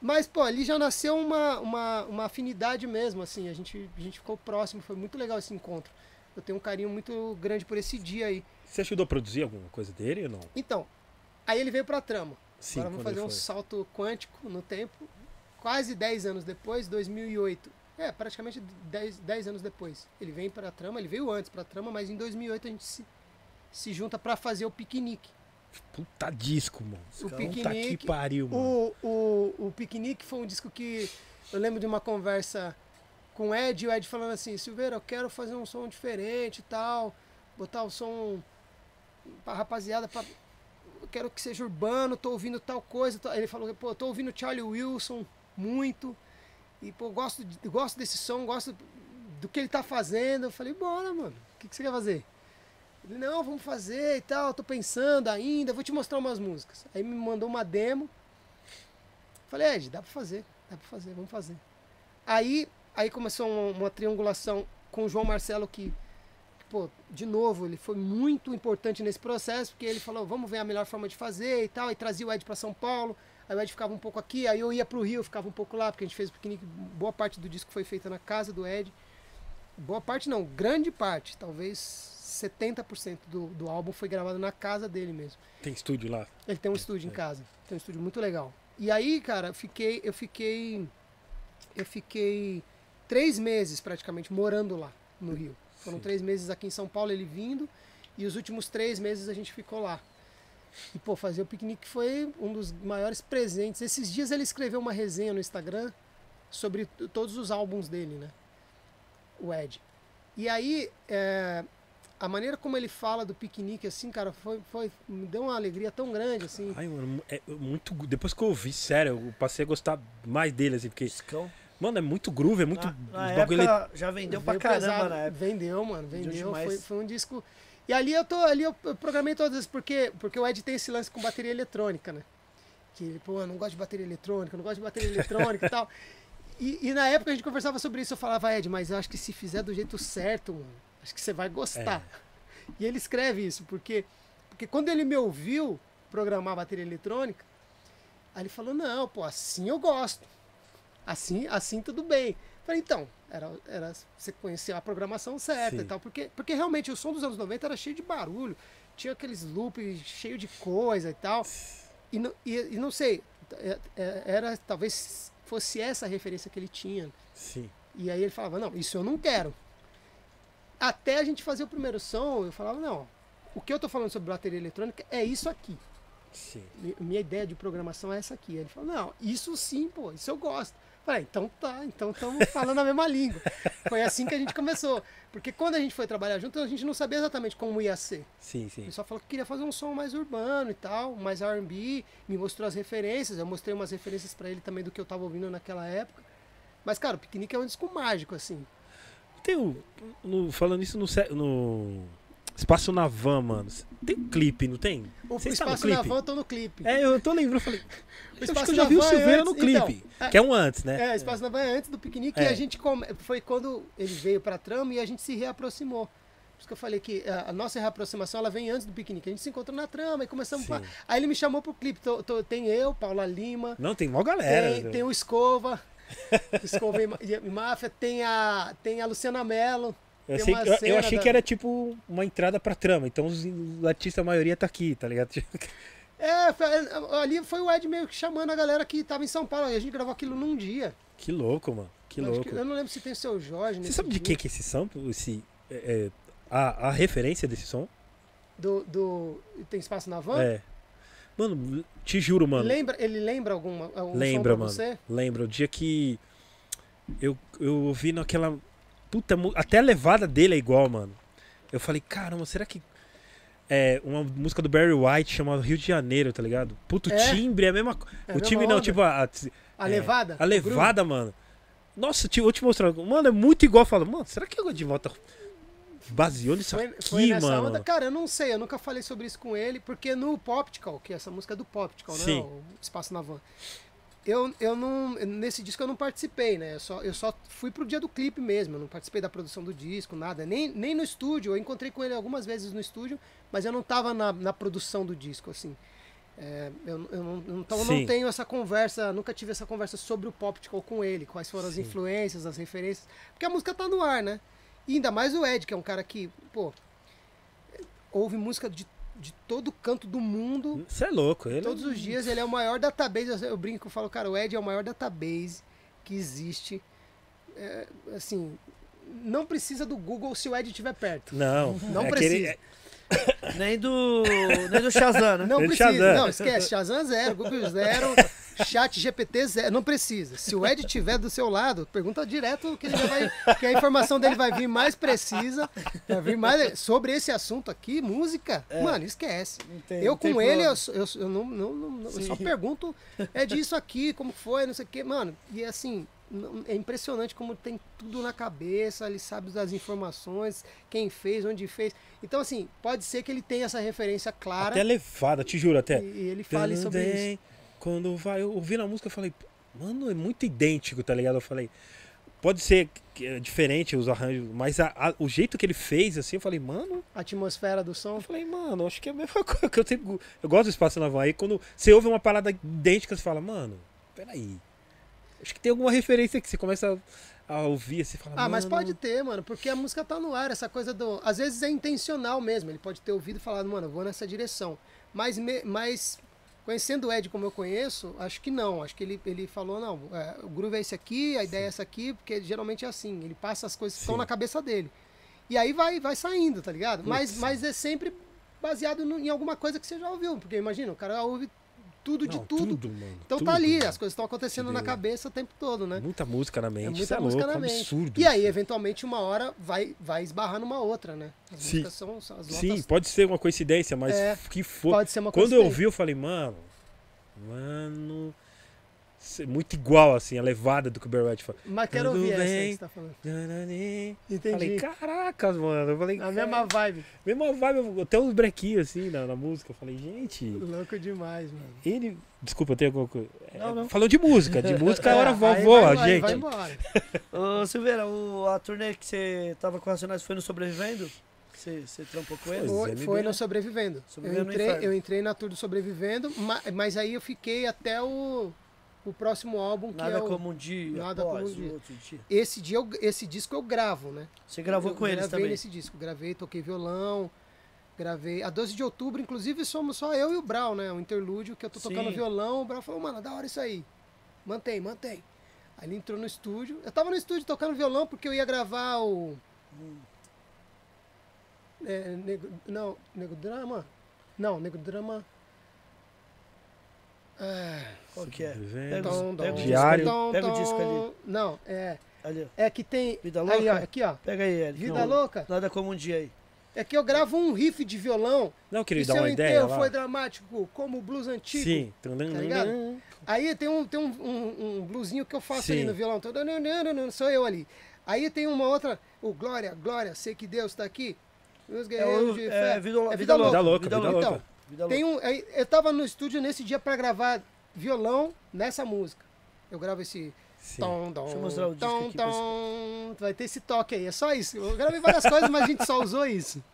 Mas, pô, ali já nasceu uma, uma, uma afinidade mesmo, assim. A gente, a gente ficou próximo, foi muito legal esse encontro. Eu tenho um carinho muito grande por esse dia aí. Você ajudou a produzir alguma coisa dele ou não? Então, aí ele veio pra trama. Sim, Agora vamos fazer um salto quântico no tempo. Quase 10 anos depois, 2008. É, praticamente 10, 10 anos depois. Ele vem pra trama, ele veio antes pra trama, mas em 2008 a gente se, se junta pra fazer o piquenique. Puta disco, mano. O Puta que piquenique. pariu, mano. O, o, o Piquenique foi um disco que eu lembro de uma conversa com o Ed, e o Ed falando assim, Silveira, eu quero fazer um som diferente e tal, botar o som pra rapaziada, pra, eu quero que seja urbano, tô ouvindo tal coisa. tal." Aí Ele falou, pô, tô ouvindo Charlie Wilson muito, e pô, gosto, gosto desse som, gosto do que ele tá fazendo. Eu falei, bora, mano, o que, que você quer fazer? Ele, não, vamos fazer e tal, tô pensando ainda, vou te mostrar umas músicas. Aí me mandou uma demo. Falei, Ed, dá pra fazer, dá pra fazer, vamos fazer. Aí, aí começou uma, uma triangulação com o João Marcelo que, pô, de novo, ele foi muito importante nesse processo, porque ele falou, vamos ver a melhor forma de fazer e tal, e trazia o Ed pra São Paulo, aí o Ed ficava um pouco aqui, aí eu ia pro Rio, ficava um pouco lá, porque a gente fez o piquenique, boa parte do disco foi feita na casa do Ed. Boa parte não, grande parte, talvez 70% do, do álbum foi gravado na casa dele mesmo. Tem estúdio lá? Ele tem um estúdio em casa. Tem um estúdio muito legal. E aí, cara, eu fiquei, eu fiquei. Eu fiquei três meses praticamente morando lá no Rio. Foram Sim. três meses aqui em São Paulo, ele vindo, e os últimos três meses a gente ficou lá. E, pô, fazer o piquenique foi um dos maiores presentes. Esses dias ele escreveu uma resenha no Instagram sobre todos os álbuns dele, né? O Ed. E aí, é, a maneira como ele fala do piquenique, assim, cara, foi, foi, me deu uma alegria tão grande, assim. Ai, mano, é muito. Depois que eu ouvi, sério, eu passei a gostar mais dele, assim, porque. Discão. Mano, é muito groove, é muito. Na, na bagulho época já vendeu pra caramba pesado. na época. Vendeu, mano, Vendeu vendeu. Foi, foi um disco. E ali eu tô, ali eu programei todas as porque porque o Ed tem esse lance com bateria eletrônica, né? Que ele, pô, eu não gosto de bateria eletrônica, eu não gosto de bateria eletrônica e tal. E, e na época a gente conversava sobre isso, eu falava, Ed, mas eu acho que se fizer do jeito certo, mano, acho que você vai gostar. E ele escreve isso, porque, porque quando ele me ouviu programar bateria eletrônica, aí ele falou, não, pô, assim eu gosto. Assim, assim tudo bem. Falei, então, era, era você conhecer a programação certa Sim. e tal, porque, porque realmente o som dos anos 90 era cheio de barulho, tinha aqueles loops cheio de coisa e tal. E não, e, e não sei, é- é- era talvez fosse essa a referência que ele tinha. Sim. E aí ele falava, não, isso eu não quero. Até a gente fazer o primeiro som, eu falava, não, o que eu tô falando sobre bateria eletrônica é isso aqui. Sim. Mi- Minha ideia de programação é essa aqui. Ele falou, não, isso sim, pô, isso eu gosto. Falei, então tá, então estamos falando a mesma língua. Foi assim que a gente começou. Porque quando a gente foi trabalhar junto, a gente não sabia exatamente como ia ser. Sim, sim. Ele só falou que queria fazer um som mais urbano e tal, mais R&B, me mostrou as referências, eu mostrei umas referências pra ele também do que eu tava ouvindo naquela época. Mas, cara, o Piquenique é um disco mágico, assim. Tem o. no- falando isso no, no Espaço na Van, mano. Tem clipe, não tem? O no Espaço na clipe? Van eu tô no clipe. É, eu tô lembrando, eu falei. O Eu acho Espaço que eu já na vi o Van é Silveira no antes- clipe. então, é- que é um antes, né? É, Espaço na Van é antes do piquenique É. e a gente come... foi quando ele veio pra trama e a gente se reaproximou. Por isso que eu falei que a, a nossa reaproximação ela vem antes do piquenique. A gente se encontrou na trama e começamos. Sim. a- Aí ele me chamou pro clipe. Tô- tô- tem eu, Paula Lima, Não, tem mó galera. tem, tem o Escova, Escova e, e Máfia, tem a, tem a Luciana Mello. Eu, sei- eu- eu achei da- que era tipo uma entrada pra trama. Então os artistas, a maioria tá aqui, tá ligado? É, foi- ali foi o Ed meio que chamando a galera que tava em São Paulo. E a gente gravou aquilo num dia. Que louco, mano. Que Eu louco. que- eu não lembro se tem o seu Jorge. Você sabe de dia. quem que é esse som? Esse, é, é, a, a referência desse som? Do, do Tem Espaço na Van? É. Mano, te juro, mano. Lembra, ele lembra alguma, algum Lembra, mano. você? Lembra o dia que eu, eu ouvi naquela. Puta, até a levada dele é igual, mano. Eu falei, caramba, será que. É uma música do Barry White chamada Rio de Janeiro, tá ligado? Puto, o É? timbre é a mesma coisa. É a o timbre não, onda? tipo a. A é, levada? A O levada, mano. Nossa, eu vou te mostrar. Mano, é muito igual. Eu falo, mano, será que eu de volta baseou nisso Foi, aqui, foi nessa mano? onda. Cara, eu não sei, eu nunca falei sobre isso com ele, porque no Poptical, que é essa música do Poptical, né? Sim. O Espaço na Van. Eu, eu não. Nesse disco eu não participei, né? Eu só, eu só fui pro dia do clipe mesmo. Eu não participei da produção do disco, nada. Nem, nem no estúdio. Eu encontrei com ele algumas vezes no estúdio, mas eu não tava na, na produção do disco, assim. É, eu, eu não, então eu não tenho essa conversa, nunca tive essa conversa sobre o Poptical com ele, quais foram as Sim. influências, as referências. Porque a música tá no ar, né? E ainda mais o Ed, que é um cara que, pô, ouve música de, de todo canto do mundo. Você é louco, ele. Todos os dias ele é o maior database. Eu, brinco, eu falo, cara, o Ed é o maior database que existe. É, assim, não precisa do Google se o Ed estiver perto. Não, Não é precisa. aquele- Nem do. Nem do Shazam, né? Não Ele precisa. Shazam. Não, esquece. Shazam zero, Google zero, Chat GPT zero. Não precisa. Se o Ed estiver do seu lado, pergunta direto que ele já vai. Que a informação dele vai vir mais precisa. Vai vir mais. Sobre esse assunto aqui, música. Mano, esquece. Tem- eu com ele, eu, eu, eu não, não, não- eu só pergunto, é disso aqui, como foi, não sei o quê. Mano, e assim, é impressionante como tem tudo na cabeça, ele sabe das informações, quem fez, onde fez. Então, assim, pode ser que ele tenha essa referência clara Até levada, te juro, até. e, e ele fale sobre isso. Quando vai, ouvindo a música, eu falei, mano, é muito idêntico, tá ligado? Eu falei, pode ser é diferente os arranjos, mas a- a- o jeito que ele fez, assim, eu falei, mano, A atmosfera do som. eu falei, mano, acho que é a mesma coisa que eu sempre. Eu gosto do espaço na van. Aí quando você ouve uma parada idêntica, você fala, mano, peraí. Acho que tem alguma referência que você começa a, a ouvir, assim, fala, Ah, mas "Mano, pode ter, mano, porque a música tá no ar, essa coisa do. Às vezes é intencional mesmo, ele pode ter ouvido e falado, mano, eu vou nessa direção. Mas, me- mas conhecendo o Ed como eu conheço, acho que não. Acho que ele, ele falou, não, é, o groove é esse aqui, a ideia é essa aqui, porque geralmente é assim, ele passa as coisas que estão Sim. na cabeça dele. E aí vai, vai saindo, tá ligado? Mas, mas é sempre baseado no- em alguma coisa que você já ouviu, porque imagina, o cara ouve tudo de Não, tudo. mano. Então tudo, tá ali, mano. as coisas estão acontecendo Que na cabeça o tempo todo, né? Muita música na mente, É muita é música louco, na mente. absurdo. E aí, eventualmente, uma hora vai, vai esbarrar numa outra, né? As Sim. músicas são, são as notas. Sim, pode ser uma coincidência, mas É, que for. pode ser uma Quando eu ouvi, eu falei, mano, mano. É Muito igual, assim, a levada do que o Barry White fala. Mas quero Tudo ouvir essa bem. que você tá falando. Entendi. Falei, caracas, mano. Eu falei, a mesma vibe. mesma vibe, até uns brequinhos assim na, na música. Eu falei, gente, Louco demais, mano. ele. Desculpa, tem alguma coisa. É, Não, não. Falou de música, de música a hora É, voa, gente. Vai embora. Ô, Silveira, o, a turnê que você tava com Racionais foi no Sobrevivendo? Você, você trampou com eles? Pois Foi, é, foi no Sobrevivendo. Eu Sobrevivendo no entrei, eu entrei na tour do Sobrevivendo, ma- mas aí eu fiquei até o, o próximo álbum, que Nada é o... como um dia, Nada como um dia. outro dia. Esse, dia eu- esse disco eu gravo, né? Você gravou Eu com eles gravei também? nesse disco. Gravei, toquei violão, gravei. A 12 de outubro, inclusive, somos só eu e o Brau, né? O interlúdio que eu tô tocando Sim. violão. O Brau falou, mano, da hora isso aí. Mantém, mantém. Aí ele entrou no estúdio. Eu tava no estúdio tocando violão porque eu ia gravar o. É, nego, não, Nego Drama? Não, Nego Drama. É, Qual que é? Pega, tom, o- pega Diário. tom, Pega o disco ali. Não, é. ali. É que tem. Vida Aí, louca? ó, aqui, ó. Pega aí, Eric. Vida Não, louca. Nada como um dia aí. É que eu gravo um riff de violão. Não, queria dar seu uma ideia enterro lá. foi dramático, como o blues antigo. Sim. Tá ligado? Aí tem um, tem um, um, um bluesinho que eu faço Sim. ali no violão. Todo, sou eu ali. Aí tem uma outra. O Glória, Glória, sei que Deus está aqui. Meus É, guerreiros o, de é, fé. vida, É vida, louca. Vida louca, vida louca. louca. Vida Tem louca. um, eu tava no estúdio nesse dia pra gravar violão nessa música. Eu gravo esse tom, tom, Deixa eu mostrar o disco tom, aqui pra tom. Vai ter esse toque aí, é só isso. Eu gravei várias coisas, mas a gente só usou isso.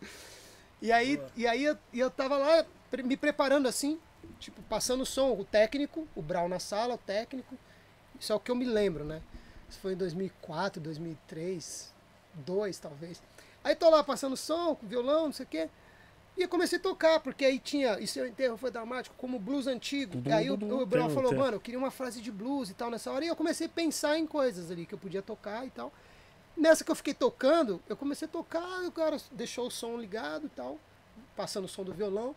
E aí, e aí eu, e eu tava lá me preparando assim, tipo, passando o som, o técnico, o Brown na sala, o técnico. Isso é o que eu me lembro, né? Isso foi em 2004, 2003, 2002 talvez. Aí tô lá passando som, com violão, não sei o quê. E eu comecei a tocar, porque aí tinha. E seu enterro foi dramático, como blues antigo. Dum, E aí o, o Brown falou, mano, eu queria uma frase de blues e tal nessa hora. E eu comecei a pensar em coisas ali que eu podia tocar e tal. Nessa que eu fiquei tocando, eu comecei a tocar, o cara deixou o som ligado e tal, passando o som do violão.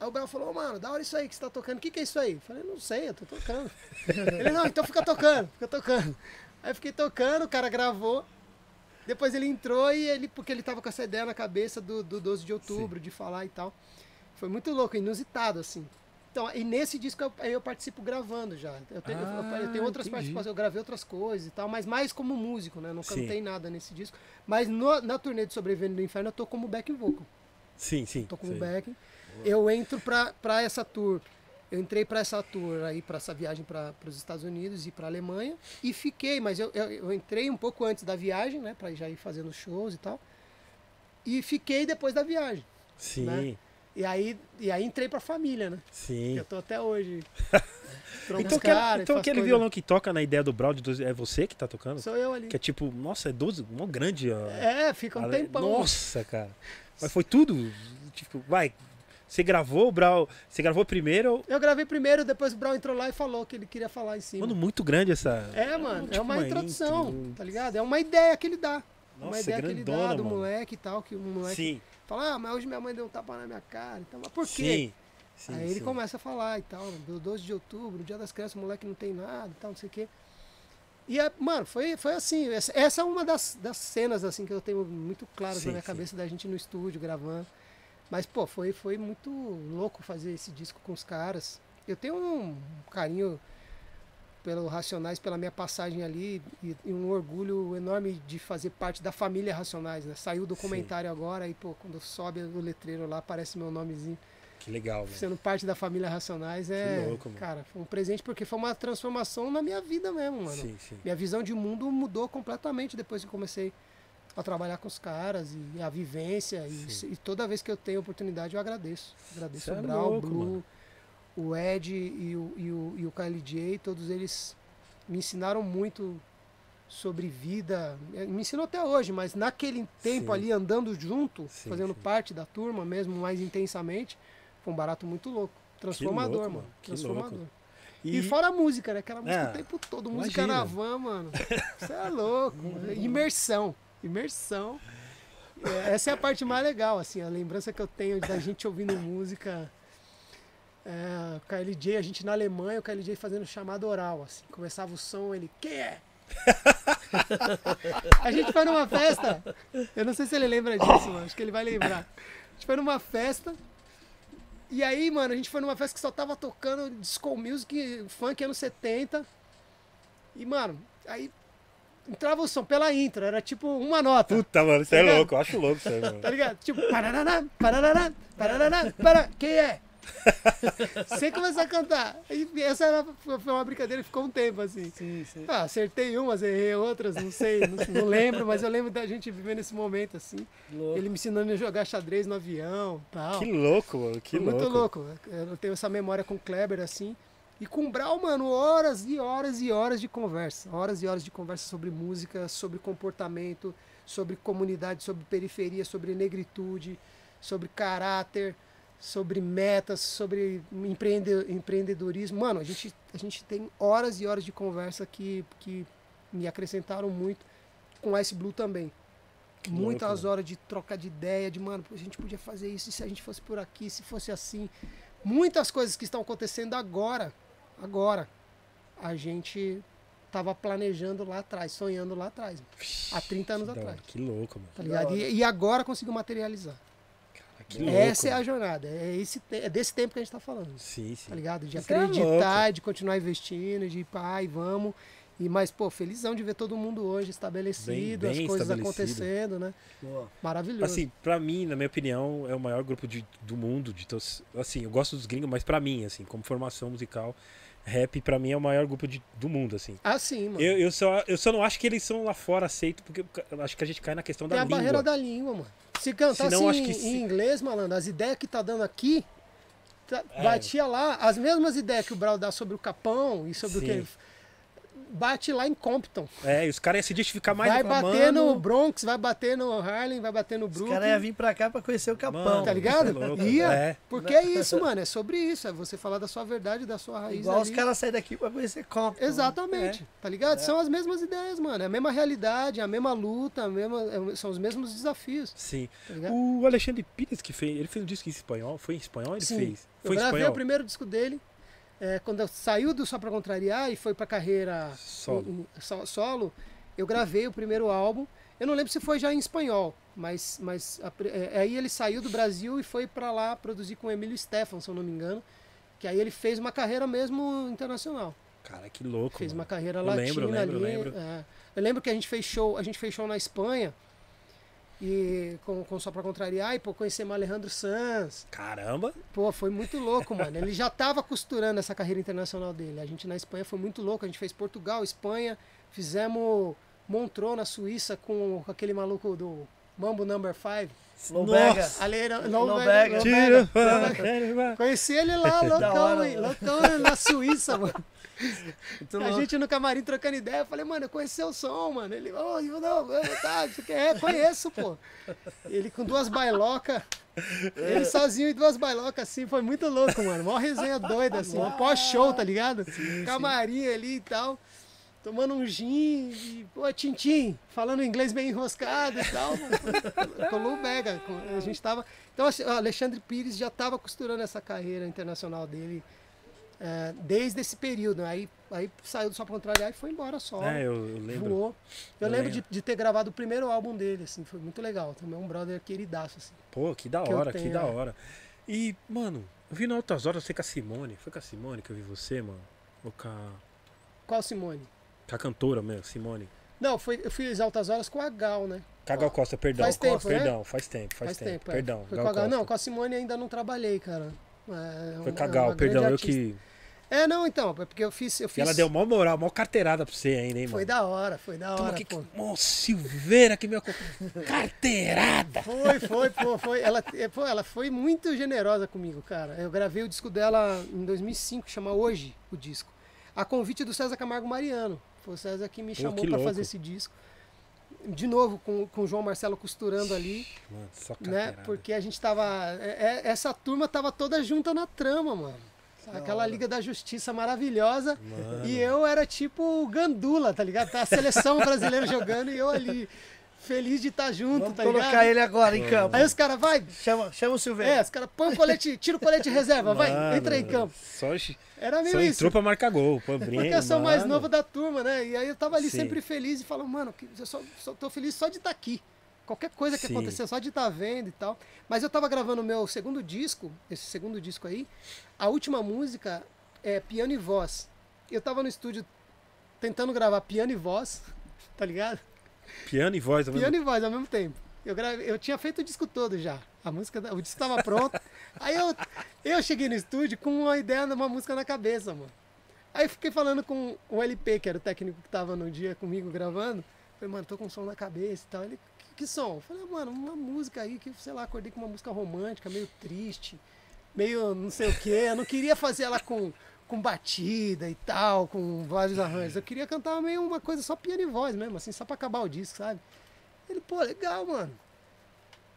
Aí o Brown falou, mano, da hora isso aí que você tá tocando. O que, que é isso aí? Eu falei, não sei, eu tô tocando. ele, não, então fica tocando, fica tocando. Aí eu fiquei tocando, o cara gravou. Depois ele entrou e ele, porque ele tava com essa ideia na cabeça do, do 12 de outubro, de falar e tal. Foi muito louco, inusitado, assim. Então, e nesse disco eu, eu participo gravando já. Eu tenho, eu- eu, Ah, tenho outras entendi. participações, eu gravei outras coisas e tal, mas mais como músico, né? Não Sim. cantei nada nesse disco. Mas no- na turnê de Sobrevivendo do Inferno eu tô como back vocal. Sim, sim. Tô como sei. back. Eu entro pra, pra essa tour. Eu entrei pra essa tour aí, pra essa viagem para os Estados Unidos e pra Alemanha. E fiquei, mas eu, eu, eu entrei um pouco antes da viagem, né? Pra já ir fazendo shows e tal. E fiquei depois da viagem. Sim, né? E aí, e aí entrei pra família, né? sim. Eu tô até hoje. Então, cara, então aquele coisa- violão que toca na ideia do Brawl de 12, é você que tá tocando? Sou eu ali. Que é tipo, nossa, é 12, mó grande. Ó. É, fica um tempão. Nossa, cara. Mas foi tudo. Tipo, vai. Você gravou o Brawl. Você gravou primeiro. Eu gravei primeiro, depois o Brown entrou lá e falou que ele queria falar em cima. Mano, muito grande essa. É, mano, é tipo uma, uma introdução, intro. tá ligado? É uma ideia que ele dá. uma Nossa, ideia que ele dá grandona, do mano. moleque e tal, que o moleque Sim, fala, ah, mas hoje minha mãe deu um tapa na minha cara. Então, mas por quê? sim. sim Aí ele sim. começa a falar e tal, do 12 de outubro, dia das crianças, o moleque não tem nada e tal, não sei o quê. E, é, mano, foi, foi assim, essa, essa é uma das, das cenas, assim, que eu tenho muito claras Sim, na minha cabeça da gente no estúdio, gravando. Mas, pô, foi, foi muito louco fazer esse disco com os caras. Eu tenho um carinho pelo Racionais, pela minha passagem ali, e, e um orgulho enorme de fazer parte da família Racionais, né? Saiu o documentário agora, e, pô, quando sobe o letreiro lá, aparece meu nomezinho Que legal, mano. sendo parte da família Racionais é. louco, mano. cara, foi um presente porque foi uma transformação na minha vida mesmo, mano. Sim, sim. Minha visão de mundo mudou completamente depois que comecei a trabalhar com os caras e a vivência. E, e toda vez que eu tenho oportunidade eu agradeço. Agradeço Cê o é Brau, o louco, Blue, mano. o Ed e o, e, o, e o KLJ, todos eles me ensinaram muito sobre vida. Eh, Me ensinou até hoje, mas naquele tempo Sim. ali andando junto, Sim, fazendo sim. parte da turma mesmo mais intensamente, foi um barato muito louco. Transformador, louco, mano. Transformador. louco. E, fora a música, né? Aquela música Ah, o tempo todo, música imagina. na van, mano. Você é louco. Imersão. Imersão. É, Essa é a parte mais legal, assim, a lembrança que eu tenho da gente ouvindo música. É, o KLJ, a gente na Alemanha, o KLJ fazendo chamada oral, assim. Começava o som, ele, quem é? a gente foi numa festa, eu não sei se ele lembra disso, mano, acho que ele vai lembrar. A gente foi numa festa, e aí, mano, a gente foi numa festa que só tava tocando disco music, funk anos 70. E, mano, aí entrava o som pela intro, era tipo uma nota. Puta, mano, você é Tá louco. Eu acho louco isso aí, mano. Tá ligado? Tipo, parará, parará, parará, para, quem é? Sem começar a cantar. E essa era, foi uma brincadeira que ficou um tempo assim. Sim, sim. Ah, acertei umas, errei outras, não sei, não, não lembro, mas eu lembro da gente vivendo esse momento assim. Louco. Ele me ensinando a jogar xadrez no avião tal. Que louco, mano. Que Foi louco. muito louco. Eu tenho essa memória com o Kleber assim. E com o Brau, mano, horas e horas e horas de conversa. Horas e horas de conversa sobre música, sobre comportamento, sobre comunidade, sobre periferia, sobre negritude, sobre caráter, sobre metas, sobre empreende- empreendedorismo. Mano, a gente, a gente tem horas e horas de conversa que, que me acrescentaram muito. Com Ice Blue também. Que Muitas louco, horas de troca de ideia, de mano, a gente podia fazer isso, se a gente fosse por aqui, se fosse assim. Muitas coisas que estão acontecendo agora agora. A gente tava planejando lá atrás, sonhando lá atrás, há 30 anos Que da hora, atrás. Que louco, mano. Tá ligado? E, e agora conseguiu materializar. Cara, que louco. Essa é a jornada, é, esse, é desse tempo que a gente tá falando. Sim, sim. Tá ligado? De Isso é acreditar, de continuar investindo, de ir pai, vamos. E, mas, pô, felizão de ver todo mundo hoje estabelecido, Bem- bem as coisas estabelecido. acontecendo, né? Boa. Maravilhoso. Assim, pra mim, na minha opinião, é o maior grupo de, do mundo. De todos, assim, eu gosto dos gringos, mas pra mim, assim, como formação musical, rap pra mim é o maior grupo de, do mundo, assim. ah, sim, mano. Eu, eu, só, eu só não acho que eles são lá fora aceitos, porque eu acho que a gente cai na questão da a língua. barreira da língua, mano. Se cantar Senão, assim em se- inglês, malandro, as ideias que tá dando aqui, tá- É. batia lá, as mesmas ideias que o Brau dá sobre o Capão e sobre o Sim. que ele bate lá em Compton. É, e os caras iam se justificar mais vai bater "Mano, no Bronx, vai bater no Harlem, vai bater no Os Brooklyn. caras iam vir pra cá pra conhecer o Capão. Mano, Tá ligado? é louco. Ia. É. Porque é isso, mano. É sobre isso. É você falar da sua verdade, da sua raiz. Igual os ali. caras saem daqui pra conhecer Compton. Exatamente. Tá ligado? São as mesmas ideias, mano. É a mesma realidade, a mesma luta, a mesma, é- são os mesmos desafios. Sim. Tá? O Alexandre Pires que fez, ele fez um disco em espanhol, foi em espanhol ele Sim. fez? Eu Foi em gravei espanhol? o primeiro disco dele. É, quando eu saiu do Só Pra Contrariar e foi pra carreira Solo. em- em- so- solo, eu gravei o primeiro álbum. Eu não lembro se foi já em espanhol, mas, mas a é, aí ele saiu do Brasil e foi pra lá produzir com o Emílio Stefan, se eu não me engano. Que aí ele fez uma carreira mesmo internacional. Cara, que louco. Fez mano. uma carreira Eu latina lembro, eu lembro, eu ali. lembro. é. Eu lembro que a gente fez show, a gente fez show na Espanha e com, com só pra contrariar e pô, conhecemos Alejandro Sanz. Caramba. Pô, foi muito louco, mano. Ele já tava costurando essa carreira internacional dele. A gente na Espanha foi muito louco. A gente fez Portugal, Espanha, fizemos Montreux na Suíça com aquele maluco do Mambo Number 5. Lobega. Aleira, Lobega. Tira. Conheci ele lá, loucão, hein? loucão na Suíça, mano. Muito A louco. gente no camarim trocando ideia, eu falei, mano, eu conheci seu som, mano. Ele, ô, eu não, tá, é, conheço, pô. Ele com duas bailocas, ele sozinho e duas bailocas assim, foi muito louco, mano. Mó resenha doida, assim, um pós-show, tá ligado? Camarim ali e tal, tomando um gin, e, pô, Tintim, falando inglês bem enroscado e tal. Colou o Bega, a gente tava... Então, assim, o Alexandre Pires já tava costurando essa carreira internacional dele é, desde esse período. né? Aí, aí saiu do Só Contrariar e foi embora só. É, eu, eu lembro. Voou. Eu, Eu lembro lembro. de, de ter gravado o primeiro álbum dele, assim, foi muito legal. Também um brother queridaço, assim. Pô, que da que hora, que tenho, da é. hora. E, mano, eu vi no Altas Horas você com a Simone. Foi com a Simone que eu vi você, mano? Ou com a, Qual Simone? Com a cantora mesmo, Simone? Não, foi, eu fiz Altas Horas com a Gal, né? Com a Gal Costa, perdão. Faz tempo, né? perdão, faz tempo, faz, tempo. é. Perdão, Foi Gal com a Gal. Costa. Não, com a Simone ainda não trabalhei, cara. É, Foi uma- com a é Gal, perdão, eu que. É, não, então, é porque eu fiz. Eu E fiz ela deu mó moral, mó carteirada pra você ainda, hein, mano? Foi da hora, foi da Toma hora, aqui, pô. Mó Silveira que meu. Carteirada! Foi, foi, pô, foi. Ela, pô, ela foi muito generosa comigo, cara. Eu gravei o disco dela em 2005, chama Hoje o disco. A convite do César Camargo Mariano. Foi o César que me Pô, chamou louco. fazer esse disco. De novo, com, com o João Marcelo costurando ali, Mano, só né? Porque a gente tava. é- é- essa turma tava toda junta na trama, mano. Aquela Liga da Justiça maravilhosa. Mano. E eu era tipo o Gandula, tá ligado? Tá a seleção brasileira jogando e eu ali, feliz de estar junto, Vamos tá colocar ligado? ele agora em campo. Aí os caras, vai, Chama, chama o Silveira. é, os caras põem o colete, tira o colete de reserva, vai, Mano, entra em campo. Só, Era só meio isso. entrou pra marcar gol. Pô, Porque eu sou mais novo da turma, né? E aí eu tava ali Sim. sempre feliz e falando, mano, eu só, só tô feliz só de estar aqui. Qualquer coisa que Sim. acontecer, só de estar vendo e tal. Mas eu tava gravando o meu segundo disco, esse segundo disco aí. A última música é piano e voz. Eu tava no estúdio tentando gravar piano e voz, tá ligado? Piano e voz. ao mesmo Piano e voz ao mesmo tempo. Eu, gravei, eu tinha feito o disco todo já. A música, o disco estava pronto. Aí eu, eu cheguei no estúdio com uma ideia de uma música na cabeça, mano. Aí fiquei falando com o LP, que era o técnico que tava no dia comigo gravando. Falei, mano, tô com um som na cabeça e tal. Ele, que, que som? Eu falei, mano, uma música aí que, sei lá, acordei com uma música romântica, meio triste, meio não sei o quê. Eu não queria fazer ela com, com batida e tal, com vários arranjos. Eu queria cantar meio uma coisa só piano e voz mesmo, assim, só pra acabar o disco, sabe? Ele, pô, legal, mano.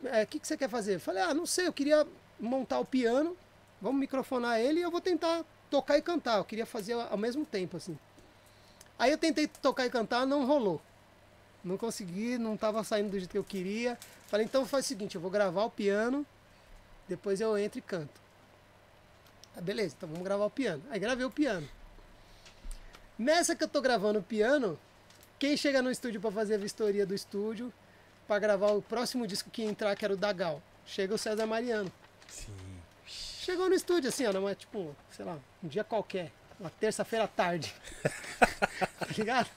É, O que, que você quer fazer? Eu falei, ah, não sei, eu queria montar o piano, vamos microfonar ele e eu vou tentar tocar e cantar. Eu queria fazer ao mesmo tempo, assim. Aí eu tentei tocar e cantar, não rolou. Não consegui, não estava saindo do jeito que eu queria. Falei, então faz o seguinte, eu vou gravar o piano, depois eu entro e canto. Ah, beleza, então vamos gravar o piano. Aí gravei o piano. Nessa que eu tô gravando o piano, quem chega no estúdio pra fazer a vistoria do estúdio, pra gravar o próximo disco que ia entrar, que era o Dagal, chega o César Mariano. Sim. Chegou no estúdio assim, ó, numa, tipo, sei lá, um dia qualquer, uma terça-feira à tarde. tá ligado?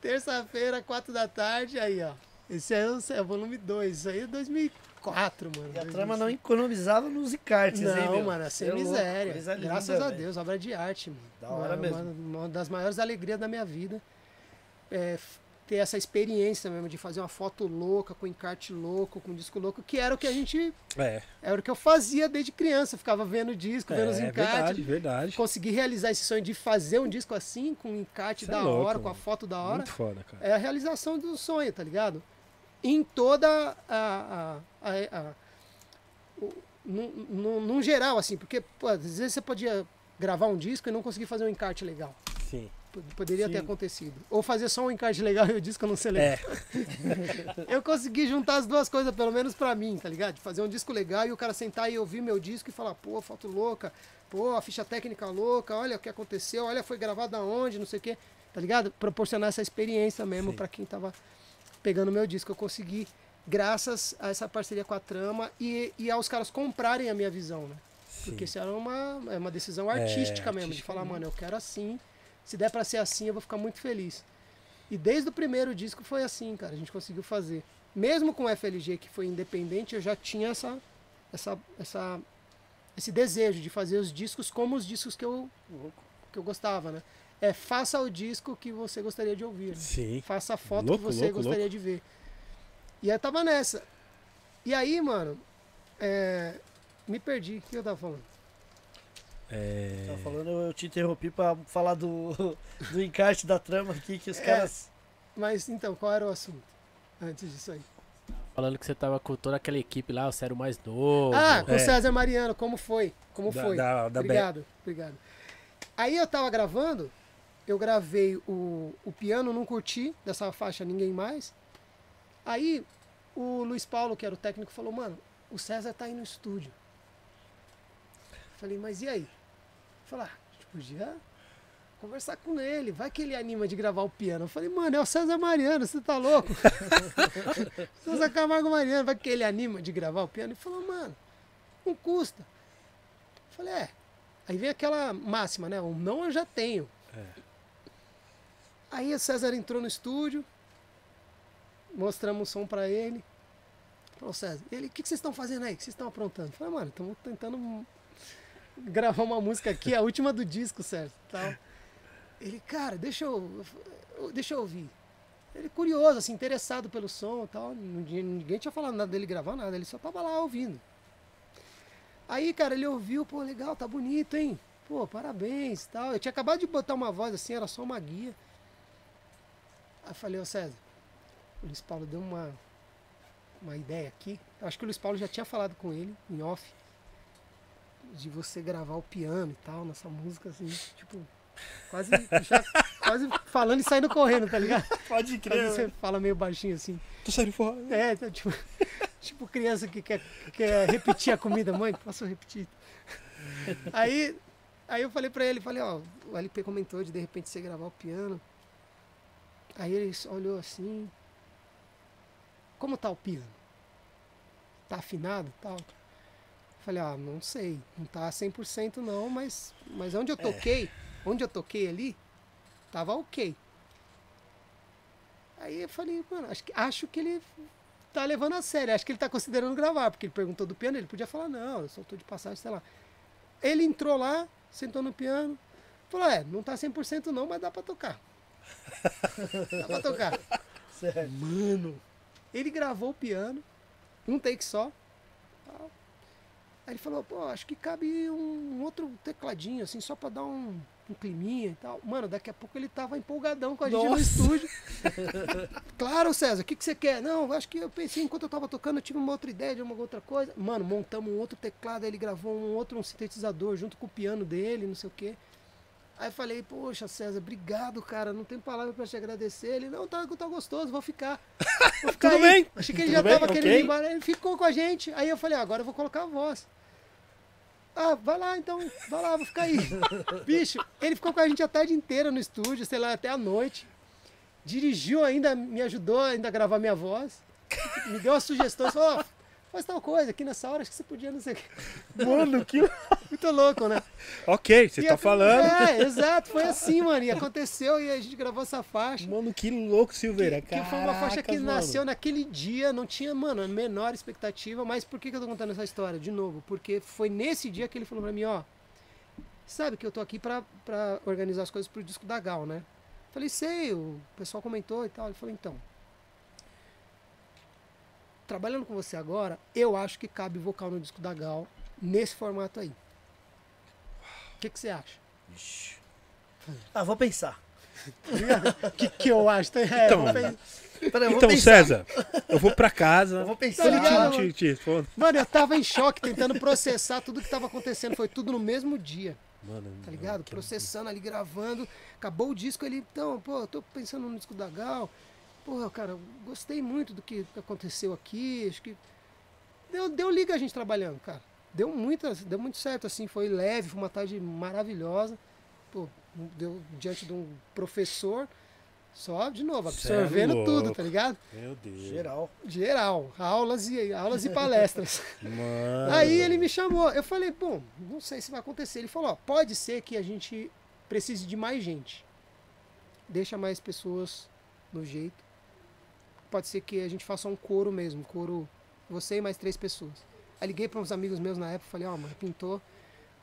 Terça-feira, quatro da tarde, aí, ó. Esse é o, é o volume 2, isso aí é 2004, mano. E a trama não economizava nos encartes, Não, hein, meu? mano, é sem Cê é louco, miséria. linda, Graças a velho. Deus, obra de arte, mano. Da hora uma, mesmo. Uma, uma das maiores alegrias da minha vida é ter essa experiência mesmo de fazer uma foto louca, com encarte louco, com disco louco, que era o que a gente. É, Era o que eu fazia desde criança. Ficava vendo disco, vendo os é encartes. verdade, verdade. Consegui realizar esse sonho de fazer um disco assim, com um encarte Cê é da louco, hora, com a mano. foto da hora. Muito foda, cara. É a realização do sonho, tá ligado? Em toda a. a, a, a num, geral, assim, porque pô, às vezes você podia gravar um disco e não conseguir fazer um encarte legal. Sim. Poderia ter Sim. acontecido. Ou fazer só um encarte legal e o disco não ser legal. É, Eu consegui juntar as duas coisas, pelo menos pra mim, tá ligado? De fazer um disco legal e o cara sentar e ouvir meu disco e falar, pô, foto louca, pô, a ficha técnica louca, olha o que aconteceu, olha, foi gravado aonde, não sei o quê, tá ligado? Proporcionar essa experiência mesmo pra quem tava pegando meu disco. Eu consegui, graças a essa parceria com a Trama e, e aos caras comprarem a minha visão, né? sim. Porque isso era uma, é uma decisão artística mesmo, de falar, mano, eu quero assim. Se der pra ser assim, eu vou ficar muito feliz. E desde o primeiro disco foi assim, cara, a gente conseguiu fazer. Mesmo com o FLG, que foi independente, eu já tinha essa, essa, essa, esse desejo de fazer os discos como os discos que eu, Louco. que eu gostava, né? É, faça o disco que você gostaria de ouvir. né? Sim. Faça a foto Louco, que você louco, gostaria de ver. E aí eu tava nessa. E aí, mano, é, me perdi. O que eu tava falando? É... Tava falando, eu te interrompi pra falar do, do encarte da trama aqui, que os É. caras. Mas então, qual era o assunto? Antes disso aí. Falando que você tava com toda aquela equipe lá, você era o mais novo. Ah, com É. o César Mariano, como foi? Como Da- foi? da- da Be- obrigado, obrigado. Aí eu tava gravando, eu gravei o, o piano, não curti dessa faixa Ninguém Mais. Aí o Luiz Paulo, que era o técnico, falou, mano, o César tá aí no estúdio. Falei, mas e aí? Falei, ah, a gente podia conversar com ele, vai que ele anima de gravar o piano. Eu falei, mano, é o César Mariano, você tá louco? César Camargo Mariano, vai que ele anima de gravar o piano. Ele falou, mano, não custa. Eu falei, é. Aí vem aquela máxima, né? O não eu já tenho. É. Aí o César entrou no estúdio, mostramos o som pra ele. Falou, César, ele, o que, vocês estão fazendo aí? O que vocês estão aprontando? Falei, mano, estamos tentando gravar uma música aqui, a última do disco, César. Tal. Ele, cara, deixa eu, deixa eu ouvir. Ele curioso, assim, interessado pelo som tal. Ninguém, ninguém tinha falado nada dele gravar nada, ele só tava lá ouvindo. Aí, cara, ele ouviu, pô, legal, tá bonito, hein? Pô, parabéns tal. Eu tinha acabado de botar uma voz assim, era só uma guia. Aí eu falei, ô César, o Luiz Paulo deu uma, uma ideia aqui. Eu acho que o Luiz Paulo já tinha falado com ele, em off, de você gravar o piano e tal, nessa música, assim, tipo, quase, já, quase falando e saindo correndo, tá ligado? Pode Quase você fala meio baixinho assim. Tô saindo fora. É, tá, tipo, tipo criança que quer, que quer repetir a comida, mãe, posso repetir? Aí, aí eu falei pra ele, falei, ó, o LP comentou de de repente você gravar o piano. Aí ele olhou assim. Como tá o piano? Tá afinado e tal? Falei, ah, não sei, não tá 100% não, mas, mas onde eu toquei, onde eu toquei ali, tava ok. Aí eu falei, mano, acho que, acho que ele tá levando a sério, acho que ele tá considerando gravar, porque ele perguntou do piano, ele podia falar, não, eu só tô de passagem, sei lá. Ele entrou lá, sentou no piano, falou, é, não tá 100% não, mas dá pra tocar. dá pra tocar. Sério. Mano, ele gravou o piano, um take só. tal. Aí ele falou, pô, acho que cabe um, outro tecladinho, assim, só pra dar um, um climinha e tal. Mano, daqui a pouco ele tava empolgadão com a gente no estúdio. claro, César, o que, que você quer? Não, acho que eu pensei, enquanto eu tava tocando, eu tive uma outra ideia de uma outra coisa. Mano, montamos um outro teclado, aí ele gravou um outro um sintetizador junto com o piano dele, não sei o quê. Aí falei, poxa, César, obrigado, cara. Não tem palavra pra te agradecer. Ele, não, tá, tá gostoso, vou ficar. Vou ficar Tudo aí." bem. Achei que ele Tudo já bem, tava querendo ok. ir embora. Ele ficou com a gente. Aí eu falei, ah, agora eu vou colocar a voz. Ah, vai lá então, vai lá, vou ficar aí. Bicho, ele ficou com a gente a tarde inteira no estúdio, sei lá, até a noite. Dirigiu ainda, me ajudou ainda a gravar minha voz. Me deu as sugestões, falou, ó, faz tal coisa aqui nessa hora, acho que você podia, não sei o quê. Mano, que. Muito louco, né? ok, você E tá a- falando. É, exato, foi assim, mano. E aconteceu e a gente gravou essa faixa. Mano, que louco, Silveira. Que foi uma faixa que mano. nasceu naquele dia, não tinha, mano, a menor expectativa. Mas por que, que eu tô contando essa história? De novo, porque foi nesse dia que ele falou pra mim, ó. Sabe que eu tô aqui pra, pra organizar as coisas pro disco da Gal, né? Falei, sei, o pessoal comentou e tal. Ele falou, então. Trabalhando com você agora, eu acho que cabe vocal no disco da Gal nesse formato aí. O que, que você acha? Ixi. Ah, vou pensar. O que, que eu acho? É, Então. Peraí, eu Então, pensar. César, eu vou pra casa. Eu vou pensar. Tá ligado? Te, te, te. Mano, eu tava em choque tentando processar tudo que tava acontecendo. Foi tudo no mesmo dia, Mano, tá ligado? Processando ali, gravando. Acabou o disco ele, então, pô, eu tô pensando no disco da Gal. Porra, cara, gostei muito do que aconteceu aqui. Acho que. Deu, deu liga a gente trabalhando, cara. Deu muito, deu muito certo, assim. Foi leve, foi uma tarde maravilhosa. Pô, deu diante de um professor. Só, de novo, é absorvendo tudo, tá ligado? Meu Deus. Geral. Geral, aulas e, aulas e palestras. Mano. Aí ele me chamou. Eu falei, bom, não sei se vai acontecer. Ele falou, ó, pode ser que a gente precise de mais gente. Deixa mais pessoas no jeito. Pode ser que a gente faça um coro mesmo, coro você e mais três pessoas. Aí liguei para uns amigos meus na época, falei, ó, mano, pintou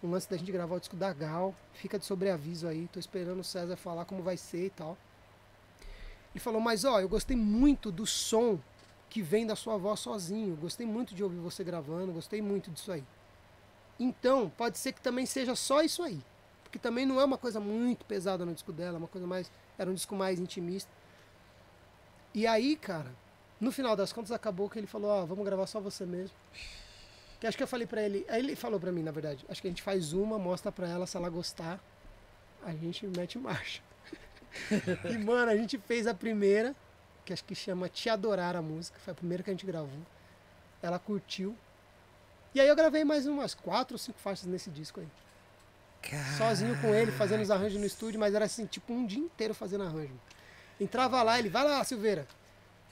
um lance da gente gravar o disco da Gal, fica de sobreaviso aí, tô esperando o César falar como vai ser e tal. Ele falou, mas ó, eu gostei muito do som que vem da sua voz sozinho. Gostei muito de ouvir você gravando, gostei muito disso aí. Então, pode ser que também seja só isso aí. Porque também não é uma coisa muito pesada no disco dela, é uma coisa mais. Era um disco mais intimista. E aí, cara, no final das contas acabou que ele falou, ó, vamos gravar só você mesmo. Que acho que eu falei pra ele. Aí ele falou pra mim, na verdade, acho que a gente faz uma, mostra pra ela, se ela gostar, a gente mete marcha. e, mano, a gente fez a primeira, que acho que chama Te Adorar a música, foi a primeira que a gente gravou. Ela curtiu. E aí eu gravei mais umas quatro ou cinco faixas nesse disco aí. Sozinho com ele, fazendo os arranjos no estúdio, mas era assim, tipo um dia inteiro fazendo arranjo. Entrava lá, ele, vai lá, Silveira.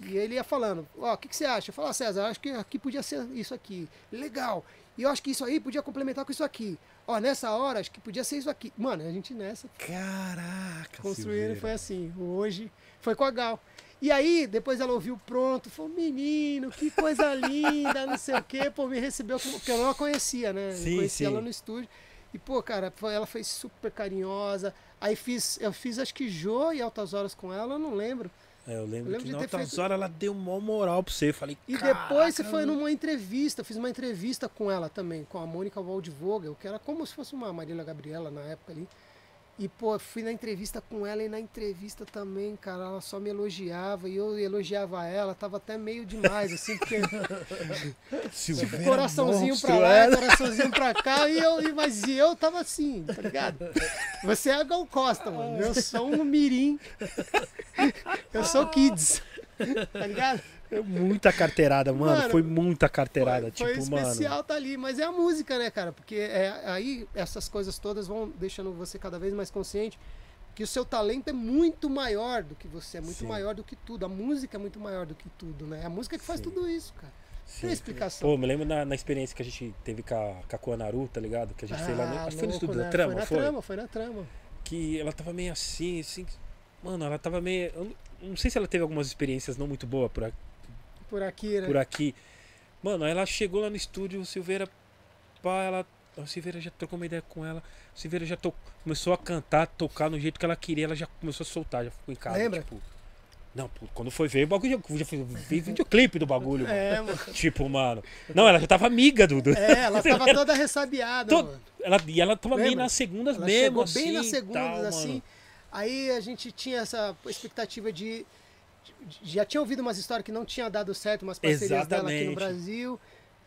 E ele ia falando, ó, o que, que você acha? Eu falava, César, acho que aqui podia ser isso aqui. Legal. E eu acho que isso aí podia complementar com isso aqui. Ó, nessa hora, acho que podia ser isso aqui. Mano, a gente nessa Caraca, Silveira. foi assim. Hoje foi com a Gal. E aí, depois ela ouviu pronto, falou, menino, que coisa linda, não sei o quê. Pô, me recebeu, como... porque eu não a conhecia, né? Sim, eu conhecia sim. ela no estúdio. E, pô, cara, ela foi super carinhosa. Aí fiz, eu fiz acho que Jô e Altas Horas com ela, eu não lembro. É, eu lembro, Eu lembro que na outras feito- horas ela deu mó moral pra você. Eu falei, E "Caraca, depois você foi mano." numa entrevista, eu fiz uma entrevista com ela também, com a Mônica Waldvogel, que era como se fosse uma Marília Gabriela na época ali. E, pô, fui na entrevista com ela e na entrevista também, cara, ela só me elogiava e eu elogiava ela, tava até meio demais, assim, porque tipo, coraçãozinho monstro, pra lá, é. coraçãozinho pra cá, e eu, e- mas e eu tava assim, tá ligado? Você é a Gal Costa, mano, eu sou um mirim, eu sou kids, tá ligado? É Muita carteirada, mano. Mano, Foi muita carteirada. Foi, tipo, foi especial mano. tá ali, mas é a música, né, cara? Porque é, aí essas coisas todas vão deixando você cada vez mais consciente que o seu talento é muito maior do que você, é muito Sim. maior do que tudo. A música é muito maior do que tudo, né? É a música que faz Sim. tudo isso, cara. Sim. Tem explicação. Pô, me lembro na, na experiência que a gente teve com a, com a Kuanaru, tá ligado? Que a gente fez lá no. Ah, Acho que foi no estúdio né? da trama, Foi na foi? trama, foi na trama. Que ela tava meio assim, assim. Mano, ela tava meio. Eu não- sei se ela teve algumas experiências não muito boas por, Por aqui, né? por aqui. Mano, aí ela chegou lá no estúdio, o Silveira. Pá, ela. O Silveira já trocou uma ideia com ela. O Silveira já to... começou a cantar, tocar no jeito que ela queria. Ela já começou a soltar, já ficou em casa. Lembra? Tipo, não, quando foi ver, o bagulho já, já fez, videoclipe do bagulho. mano. É, mano. Tipo, mano. Não, ela já tava amiga do. do- É, ela tava toda ressabiada, To- mano. Ela, e ela tava Lembra? nas segundas Ela mesmo, chegou assim. bem nas segundas, tal, assim. mano. Aí a gente tinha essa expectativa de. Já tinha ouvido umas histórias que não tinha dado certo, umas parcerias dela aqui no Exatamente. Brasil.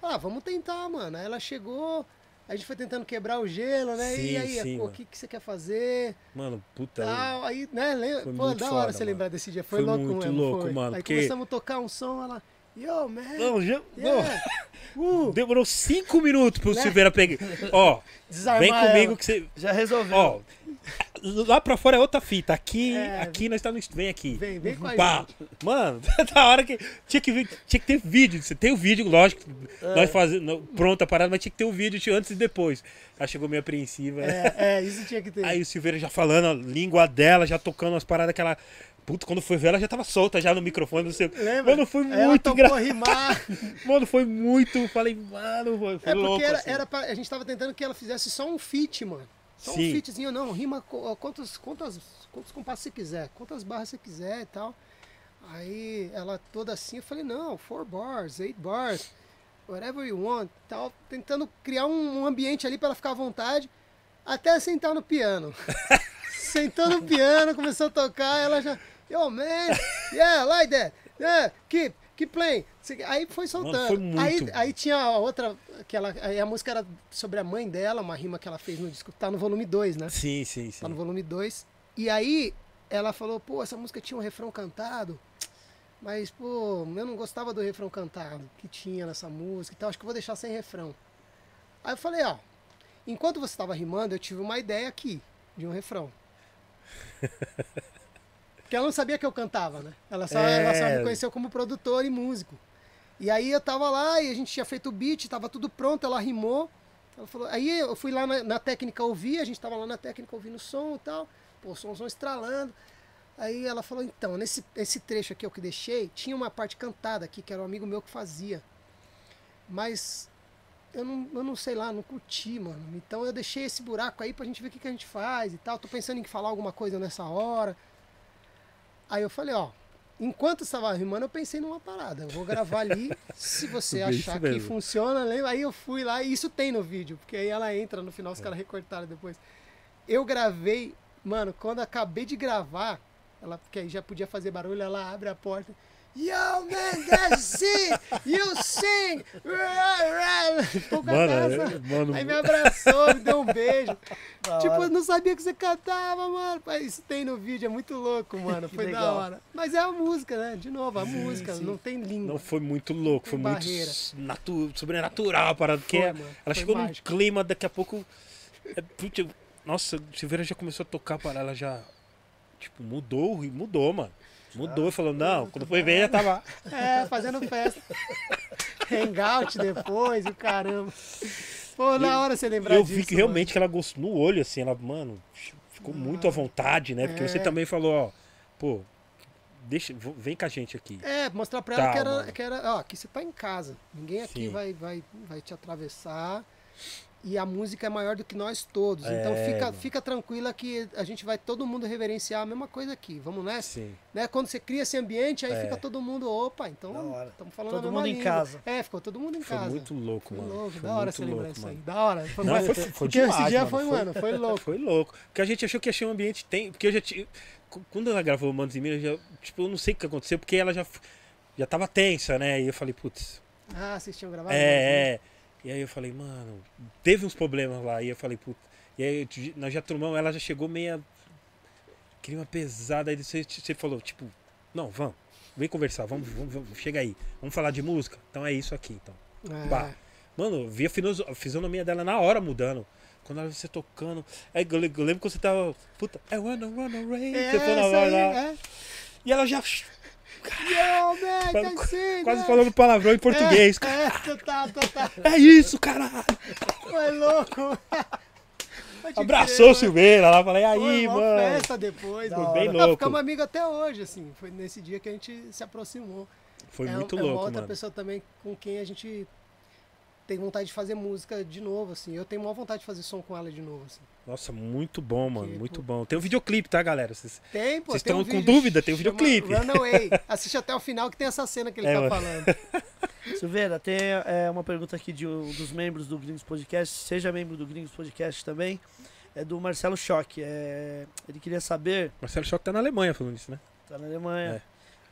Ah, vamos tentar, mano. Aí ela chegou, a gente foi tentando quebrar o gelo, né? Sim, e aí, sim, pô, o que, que você quer fazer? Mano, puta. Tal, aí, né? Lembra? Foi Pô, muito da hora foda, você mano. lembrar desse dia. Foi, Foi louco muito mesmo, louco, foi. mano, Aí porque- começamos a tocar um som, ela. Yo, man. Não, já, Yeah. não. Uh, Demorou cinco minutos pro Né? Silveira pegar. Ó, desarmar vem comigo ela. que você. Já resolveu. Ó, lá pra fora é outra fita. Aqui, É. aqui nós estamos. Vem aqui. Vem, vem com a Pá. gente. Mano, da hora que. Tinha que, tinha que ter vídeo. Você tem o vídeo, lógico. É. Nós fazendo. Pronta a parada, mas tinha que ter o vídeo antes e depois. Ela chegou meio apreensiva. né? É, é, isso tinha que ter. Aí o Silveira já falando a língua dela, já tocando as paradas que ela. Puta, quando foi ver, ela já tava solta já no microfone. Não sei. Lembra? Mano, foi muito engraçado. Mano, foi muito. Falei, mano, foi, foi É louco. porque era, assim. era pra, a gente tava tentando que ela fizesse só um feat, mano. Só Sim. um featzinho, não. Rima quantos, quantas, quantos compassos você quiser, quantas barras você quiser e tal. Aí ela toda assim, eu falei, não, four bars, eight bars, whatever you want, tal. Tentando criar um, um ambiente ali pra ela ficar à vontade, até sentar no piano. Sentou no piano, começou a tocar, ela já, yo man, yeah, like that, yeah, keep, keep playing. Aí foi soltando. foi muito Aí, aí tinha a outra, que ela, a música era sobre a mãe dela, uma rima que ela fez no disco, tá no volume 2, né? Sim, sim, sim. Tá no volume 2. E aí ela falou, pô, essa música tinha um refrão cantado, mas, pô, eu não gostava do refrão cantado que tinha nessa música e tal, acho que eu vou deixar sem refrão. Aí eu falei, ó, enquanto você estava rimando, eu tive uma ideia aqui de um refrão. Porque ela não sabia que eu cantava, né? Ela só, É. ela só me conheceu como produtor e músico. E aí eu tava lá e a gente tinha feito o beat, tava tudo pronto, ela rimou. Ela falou, aí eu fui lá na, na técnica ouvir, a gente tava lá na técnica ouvindo o som e tal, pô, somzão estralando. Aí ela falou, então, nesse esse trecho aqui eu que deixei, tinha uma parte cantada aqui, que era um amigo meu que fazia. Mas eu não, eu não sei lá, não curti, mano. Então eu deixei esse buraco aí pra gente ver o que, que a gente faz e tal. Tô pensando em falar alguma coisa nessa hora. Aí eu falei, ó, enquanto estava rimando, eu pensei numa parada. Eu vou gravar ali, se você achar que funciona, lembra? Aí eu fui lá, e isso tem no vídeo, porque aí ela entra no final, os caras recortaram depois. Eu gravei, mano, quando acabei de gravar, ela, porque aí já podia fazer barulho, ela abre a porta. Yo, man, that's it! You sing! Empolgadaça. Mano, é- mano, Aí me abraçou, me deu um beijo. Da tipo, eu não sabia que você cantava, mano. Mas Isso tem no vídeo, é muito louco, mano. Foi da hora. Mas é a música, né? De novo, a música, sim. não tem língua. Não foi muito louco, foi Tem muito barreira. natu sobrenatural a parada. Porque Foi, ela mano, foi chegou num mágico. clima, daqui a pouco. é, nossa, Silveira já começou a tocar para ela já. Tipo, mudou, mudou, mano. Mudou, falou, não, quando foi ver já tava. É, fazendo festa. Hangout depois, o caramba. Pô, na hora você lembrar eu disso. vi que realmente que ela gostou no olho, assim, ela, mano, ficou muito à vontade, né? Porque você É. também falou, ó, pô, deixa, vem com a gente aqui. É, mostrar pra ela Tá, que, era, mano. que era. Ó, aqui você tá em casa. Ninguém aqui Sim. vai, vai, vai te atravessar. E a música é maior do que nós todos. então É, fica, mano. fica tranquila que a gente vai todo mundo reverenciar a mesma coisa aqui. Vamos nessa? Sim. né? Quando você cria esse ambiente, aí É. fica todo mundo, opa, então estamos falando Todo mundo em língua. casa. É, ficou todo mundo em Foi casa. muito louco, Foi mano. louco, Foi da hora você lembrar isso aí. Da hora. Foi, Não, foi, foi porque demais, esse dia mano. foi, mano, foi louco. Foi louco. Porque a gente achou que ser um ambiente tem. Porque eu já tinha. Quando ela gravou Manos e Minas, eu já, tipo, eu não sei o que aconteceu, porque ela já, já tava tensa, né? E eu falei, putz, Ah, vocês tinham gravado? né? é, é. E aí eu falei, mano, teve uns problemas lá. E eu falei, putz. E aí nós já tomamos, ela já chegou meia. Clima pesado. Aí você, você falou, tipo, não, vamos. Vem conversar, vamos, vamos, vamos, chega aí. Vamos falar de música? Então é isso aqui, então. É. Bah. Mano, eu vi a fisionomia dela na hora mudando. Quando ela você tocando. Aí eu le- eu lembro que você tava. Puta, I wanna run away. É, você foi na voz lá. é. E ela já Yo, man, see, quase né? falando palavrão em português. É, é, total, total. É isso, caralho. Foi louco. Pode Abraçou crer, o Silveira lá. Falei, Foi aí, uma mano. festa depois. Hora. bem louco. ficamos amigos até hoje, assim. Foi nesse dia que a gente se aproximou. Foi é, muito é uma louco, outra mano. pessoa também com quem a gente tem vontade de fazer música de novo, assim. Eu tenho maior vontade de fazer som com ela de novo, assim. Nossa, muito bom, mano. Porque, Muito pô, bom. Tem um videoclipe, tá, galera? Vocês- Tem, pô. Vocês tem um estão com dúvida? Tem um videoclipe. Runaway. Assiste até o final que tem essa cena que ele É, tá mano. falando. Silveira, tem é, uma pergunta aqui de um dos membros do Gringos Podcast. Seja membro do Gringos Podcast também. É do Marcelo Schock. É, ele queria saber, Marcelo Choque tá na Alemanha falando isso, né? tá na Alemanha, é,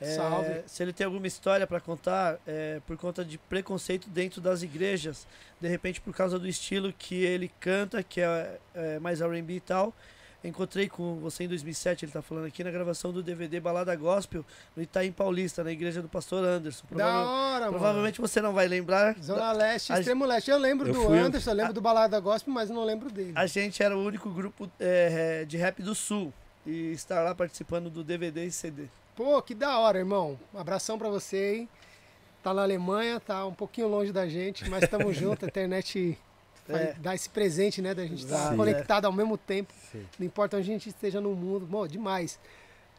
Salve. se ele tem alguma história para contar é, por conta de preconceito dentro das igrejas, de repente por causa do estilo que ele canta, que é, é mais R&B e tal, encontrei com você em 2007, ele tá falando aqui, na gravação do DVD Balada Gospel no Itaim Paulista, na igreja do pastor Anderson. Da Provável- hora, provavelmente você não vai lembrar. mano. Zona Leste, a- Extremo Leste. Eu lembro Eu do fui- Anderson, eu lembro do Balada Gospel, mas não lembro dele. A gente era o único grupo é, de rap do Sul. E estar lá participando do DVD e CD. Pô, que da hora, irmão. Um abração pra você, hein? Tá na Alemanha, tá um pouquinho longe da gente, mas estamos juntos. A internet É. dá esse presente, né? Da gente estar Exato, conectado ao mesmo tempo. Sim. Não importa onde a gente esteja no mundo. Bom, demais.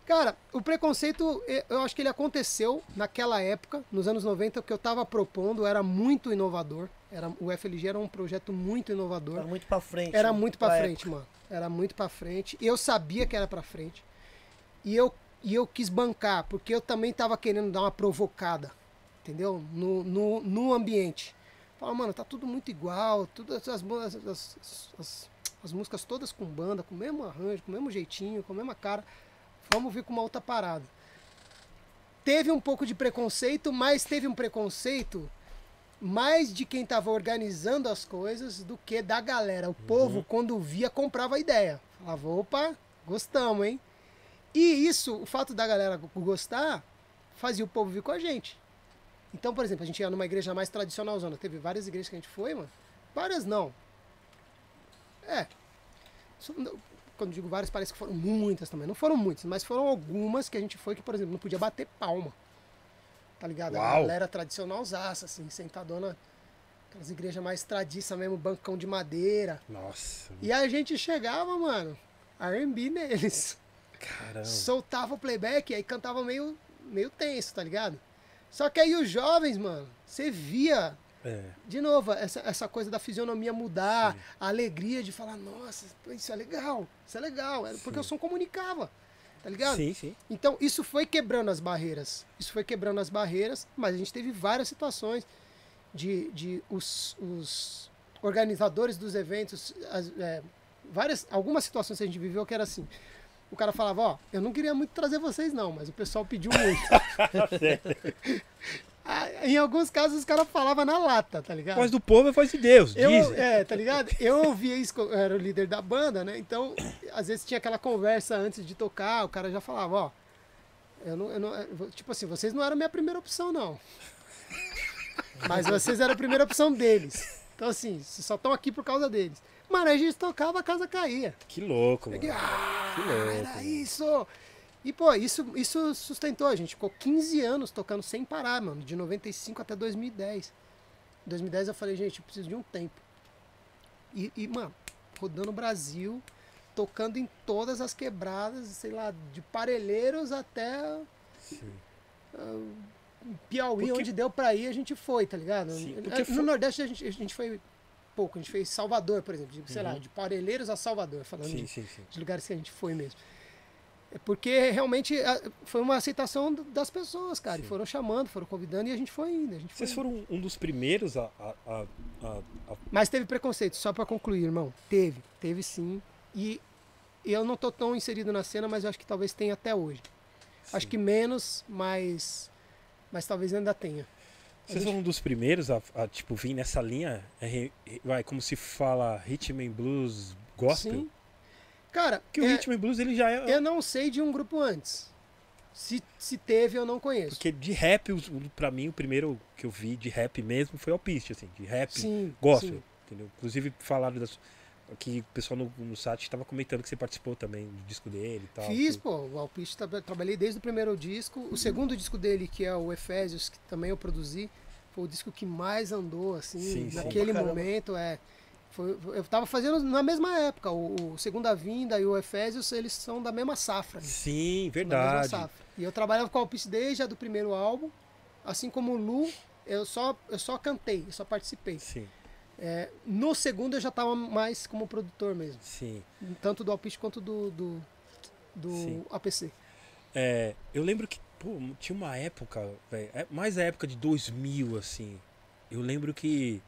Cara, o preconceito, eu acho que ele aconteceu naquela época, nos anos 90, o que eu tava propondo era muito inovador. Era, o FLG era um projeto muito inovador. Era muito pra frente. Era né, muito pra pra frente, mano. Era muito pra frente. Eu sabia que era pra frente. E eu, e eu quis bancar, porque eu também tava querendo dar uma provocada, entendeu? No, no, no ambiente. Fala, mano, tá tudo muito igual, todas as, as, as, as, as músicas todas com banda, com o mesmo arranjo, com o mesmo jeitinho, com a mesma cara. Vamos vir com uma outra parada. Teve um pouco de preconceito, mas teve um preconceito mais de quem estava organizando as coisas do que da galera. O povo, quando via, comprava a ideia. Falava, opa, gostamos, hein? E isso, o fato da galera gostar, fazia o povo vir com a gente. Então, por exemplo, a gente ia numa igreja mais tradicional zona. Teve várias igrejas que a gente foi, mano. Várias não. É. Quando digo várias, parece que foram muitas também. Não foram muitas, mas foram algumas que a gente foi que, por exemplo, não podia bater palma. Tá ligado? A Uau. galera tradicionalzaça, assim, sentadona. Aquelas igrejas mais tradiça mesmo, bancão de madeira. Nossa, E a gente chegava, mano, R&B neles. Caramba. Soltava o playback e aí cantava meio, meio tenso, tá ligado? Só que aí os jovens, mano, você via, É. de novo, essa, essa coisa da fisionomia mudar, a alegria de falar, nossa, isso é legal, isso é legal. Era porque o som comunicava, tá ligado? Sim, sim. Então, isso foi quebrando as barreiras. Isso foi quebrando as barreiras, mas a gente teve várias situações de, de os, os organizadores dos eventos, as- é, várias, algumas situações que a gente viveu que era assim. O cara falava, ó, eu não queria muito trazer vocês não, mas o pessoal pediu muito. Ah, em alguns casos os caras falavam na lata, tá ligado? Voz do povo é voz de Deus, Eu, dizem. é, tá ligado? Eu ouvia isso, eu era o líder da banda, né? Então, às vezes tinha aquela conversa antes de tocar, o cara já falava, ó, eu não, eu não, eu- tipo assim, vocês não eram minha primeira opção, não. Mas vocês eram a primeira opção deles. Então, assim, vocês só estão aqui por causa deles. Mano, a gente tocava, a casa caía. Que louco, mano. Ah, Que louco, era isso! E, pô, isso, isso sustentou. A gente ficou 15 anos tocando sem parar, mano. De 95 até 2010. Em 2010 eu falei, gente, eu preciso de um tempo. E, e, mano, rodando o Brasil, tocando em todas as quebradas, sei lá, de Parelheiros até Sim. Piauí, Porque- onde deu pra ir, a gente foi, tá ligado? Sim, Eh, no foi- Nordeste a gente, a gente foi pouco, a gente fez Salvador, por exemplo, de, sei lá, de Parelheiros a Salvador, falando Sim, de, sim, sim. de lugares que a gente foi mesmo. É porque realmente foi uma aceitação das pessoas, cara. E foram chamando, foram convidando e a gente foi indo. Gente foi Vocês indo. foram um dos primeiros a. a, a, a- Mas teve preconceito, só pra concluir, irmão. Teve, teve sim. E eu não tô tão inserido na cena, mas eu acho que talvez tenha até hoje. Acho sim. que menos, mas, mas talvez ainda tenha. Vocês foram um dos primeiros a, a, tipo, vir nessa linha? É, vai, como se fala rhythm and blues gospel? Sim. Cara, Porque o é, rhythm and blues ele já é. eu não sei de um grupo antes. Se, se teve, eu não conheço. Porque de rap, o- o- pra mim, o primeiro que eu vi de rap mesmo foi Alpiste, assim, de rap Sim, gospel. sim. Entendeu? Inclusive falaram das. Que o pessoal no, no site estava comentando que você participou também do disco dele e tal. Fiz, pô, o Alpiste tra- trabalhei desde o primeiro disco. O segundo disco dele, que é o Efésios, que também eu produzi, foi o disco que mais andou, assim, Sim, sim. naquele caramba. momento. É, foi, eu tava fazendo na mesma época. O, o Segunda Vinda e o Efésios, eles são da mesma safra. né? Sim, São da mesma verdade. safra. E eu trabalhava com o Alpiste desde a do primeiro álbum. Assim como o Lu, eu só, eu só cantei, eu só participei. Sim, É, no segundo eu já tava mais como produtor mesmo. sim. Tanto do Alpiste quanto do, do, do Sim. APC. É, eu lembro que, pô, tinha uma época, velho, é mais a época de 2000, assim. Eu lembro que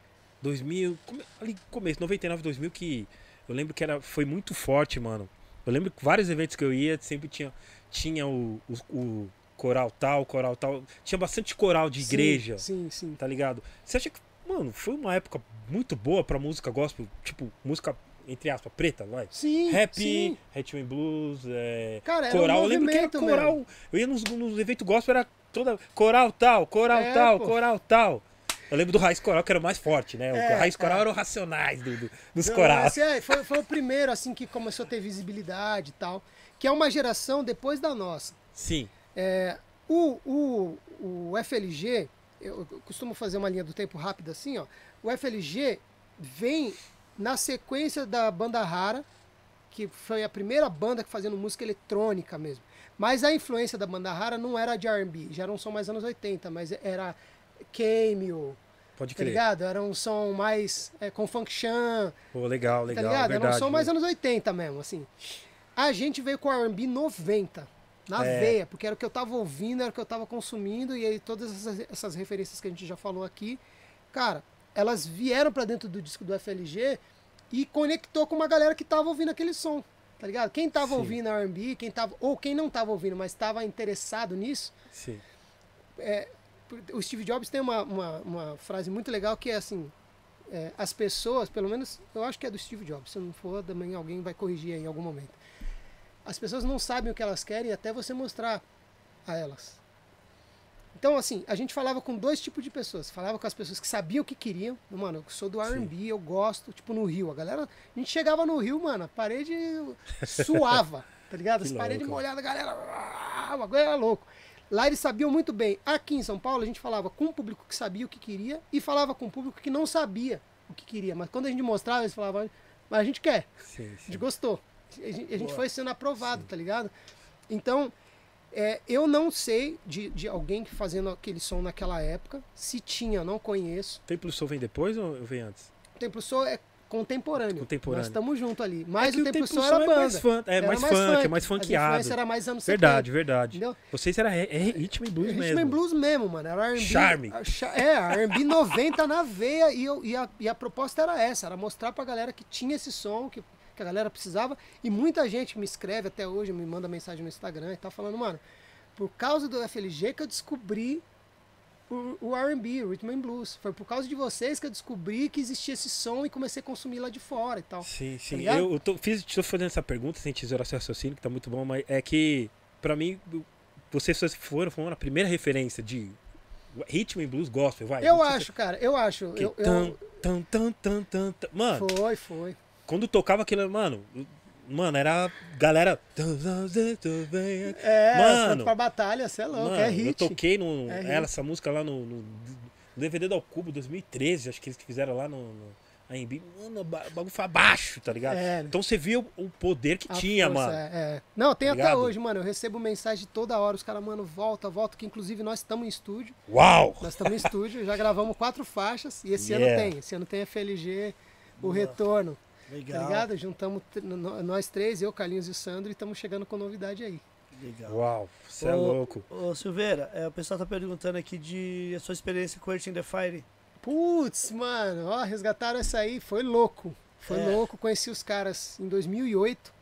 2000, come- ali começo, 99, 2000, que eu lembro que era, foi muito forte, mano. Eu lembro que vários eventos que eu ia, sempre tinha, tinha o, o, o coral tal, coral tal. Tinha bastante coral de Sim, igreja, Sim, sim. tá ligado? Você acha que, mano, foi uma época muito boa pra música gospel? Tipo, música entre aspas, preta, vai. Sim, Rap, sim. And Blues, é, Cara, coral. um eu lembro que era coral. mesmo. Eu ia nos, nos eventos gospel, era toda. Coral tal, coral É, tal, pô. coral tal. Eu lembro do Raiz Coral, que era o mais forte, né? O É, Raiz Coral é. era o Racionais do, do- dos Não, corais. é, foi, foi o primeiro, assim, que começou a ter visibilidade e tal. Que é uma geração depois da nossa. Sim, O, o, o FLG, eu, eu costumo fazer uma linha do tempo rápida assim, ó. O FLG vem na sequência da banda Rara, que foi a primeira banda que fazendo música eletrônica mesmo. Mas a influência da banda Rara não era de R&B, já era um som mais anos 80, mas era Cameo, pode tá crer. ligado? Era um som mais é, com function, Pô, legal, tá legal. ligado? verdade, Era um som mais né? anos 80 mesmo, assim. A gente veio com R&B 90, na É. veia, porque era o que eu tava ouvindo, era o que eu tava consumindo, e aí todas essas, essas referências que a gente já falou aqui, cara, elas vieram pra dentro do disco do FLG e conectou com uma galera que tava ouvindo aquele som, tá ligado? Quem tava Sim. ouvindo R&B, quem tava, ou quem não tava ouvindo, mas tava interessado nisso, Sim. o Steve Jobs tem uma, uma, uma frase muito legal que é assim: é, as pessoas, pelo menos eu acho que é do Steve Jobs, se não for, também alguém vai corrigir aí em algum momento. As pessoas não sabem o que elas querem até você mostrar a elas. Então, assim, a gente falava com dois tipos de pessoas. Falava com as pessoas que sabiam o que queriam. Mano, eu sou do R&B, eu gosto. Tipo, no Rio. A galera... A gente chegava no Rio, mano, a parede suava, tá ligado? As paredes molhadas, a galera... O bagulho era louco. Lá eles sabiam muito bem. Aqui em São Paulo, a gente falava com o público que sabia o que queria e falava com o público que não sabia o que queria. Mas quando a gente mostrava, eles falavam, mas a gente quer. Sim, A sim. gente gostou. A gente, a gente foi sendo aprovado, tá ligado? Então, é, eu não sei de, de alguém que fazendo aquele som naquela época. Se tinha, não conheço. Templo Soul vem depois ou vem antes? Templo Soul é contemporâneo. Contemporâneo. Nós estamos juntos ali. Mas É o Templo Soul Soul era é banda. mais fã, é Era mais funk, é mais As funkeado. influências era mais anos Verdade, 70, verdade. Entendeu? Vocês eram é, é ritmo e blues Rhythm mesmo. and blues mesmo, mano. Era R&B. Charme. É, R&B 90 na veia e, eu- e a, e a proposta era essa, era mostrar pra galera que tinha esse som, que, que a galera precisava. E muita gente me escreve até hoje, me manda mensagem no Instagram e tá falando, mano, por causa do FLG que eu descobri o, o R&B, o Rhythm and Blues. Foi por causa de vocês que eu descobri que existia esse som e comecei a consumir lá de fora e tal. Sim, sim. ligado? eu eu tô, fiz, tô fazendo essa pergunta sem tesourar seu raciocínio, que tá muito bom, mas é que, pra mim, vocês foram, foram a primeira referência de ritmo e blues gospel, vai. Eu acho, cara, eu acho. Eu, eu, tan, tan, tan, tan, tan. Mano, foi, foi. Quando tocava aquilo, mano, mano, era galera. É, Mano. foi pra batalha, você é louco, Mano, é eu hit. toquei no, É ela, essa música lá no, no, DVD do Cubo 2013, acho que eles fizeram lá no, no AMB. Mano, o ba- o bagulho foi abaixo, tá ligado? É. Então você viu o poder que A tinha, força, mano. é, é. Não, tem Tá até ligado? hoje, mano. Eu recebo mensagem toda hora. Os caras, mano, volta, volta. Que inclusive nós estamos em estúdio. Uau! Nós estamos em estúdio, já gravamos quatro faixas. E esse Yeah. ano tem. Esse ano tem FLG, o retorno. Legal. Tá ligado? Juntamos nós três, eu, Carlinhos e o Sandro, e estamos chegando com novidade aí. Legal. Uau, você é louco. Ô, Silveira, é, o pessoal tá perguntando aqui de a sua experiência com Earth in the Fire. Putz, mano, ó, resgataram essa aí, foi louco. Foi É. louco, conheci os caras em 2008,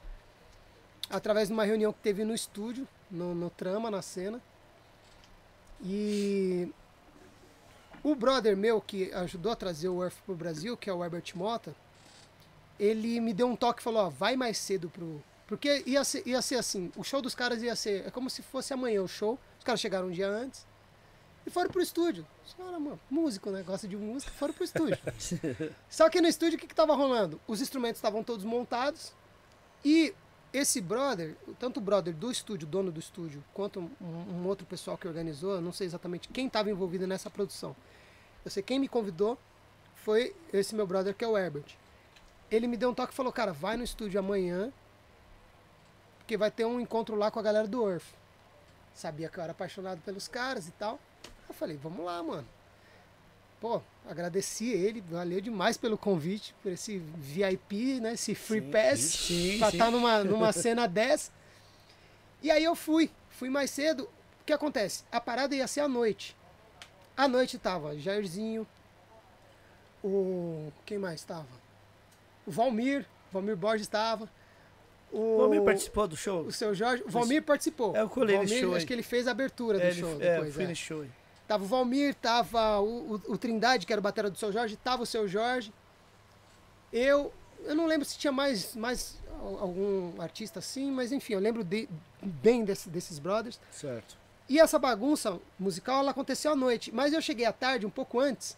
através de uma reunião que teve no estúdio, no, no Trama, na cena. E o brother meu que ajudou a trazer o Earth pro Brasil, que é o Herbert Mota, ele me deu um toque e falou, ó, vai mais cedo pro... Porque ia ser, ia ser assim, o show dos caras ia ser, é como se fosse amanhã o show, os caras chegaram um dia antes, e foram pro estúdio. Caras, mano, músico, né? Gosta de música, foram pro estúdio. Só que no estúdio o que, que tava rolando? Os instrumentos estavam todos montados e esse brother, tanto o brother do estúdio, dono do estúdio, quanto um, um outro pessoal que organizou, eu não sei exatamente quem estava envolvido nessa produção. Eu sei quem me convidou foi esse meu brother que é o Herbert. Ele me deu um toque e falou, cara, vai no estúdio amanhã, porque vai ter um encontro lá com a galera do Earth. Sabia que eu era apaixonado pelos caras e tal. Eu falei, vamos lá, mano. Pô, agradeci ele, valeu demais pelo convite, por esse VIP, né? Esse free Sim, pass sim, pra sim. estar numa, numa cena dessa. E aí eu fui, fui mais cedo. O que acontece? A parada ia ser à noite. À noite tava Jairzinho, o. Quem mais tava? O Valmir, Valmir Borges estava. O, O Valmir participou do show? o seu Jorge. O Valmir participou. É, eu colei o Valmir, show acho aí. que ele fez a abertura do É, ele- show é, depois. fui é. show. Tava o Valmir, tava o, o, o Trindade, que era o batera do seu Jorge, tava o seu Jorge. Eu, eu não lembro se tinha mais, mais al- algum artista assim, mas enfim, eu lembro de- bem desse- desses brothers. Certo. E essa bagunça musical, ela aconteceu à noite. Mas eu cheguei à tarde, um pouco antes,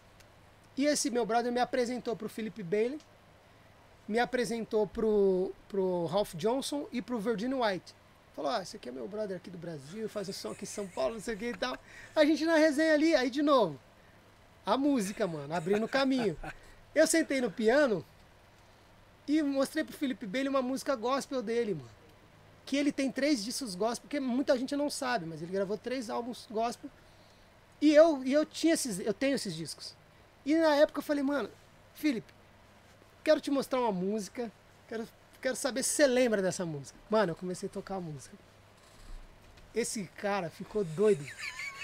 e esse meu brother me apresentou pro Philip Bailey, me apresentou pro, pro Ralph Johnson e pro Virginia White. Falou, ó, esse aqui é meu brother aqui do Brasil, faz um som aqui em São Paulo, não sei o que e tal. A gente na resenha ali, aí de novo, a música, mano, abrindo o caminho. Eu sentei no piano e mostrei pro Philip Bailey uma música gospel dele, mano que ele tem três discos gospel, porque muita gente não sabe, mas ele gravou três álbuns gospel. E eu, e eu tinha esses, eu tenho esses discos. E na época eu falei, mano, Felipe, quero te mostrar uma música, quero, quero saber se você lembra dessa música. Mano, eu comecei a tocar a música. Esse cara ficou doido.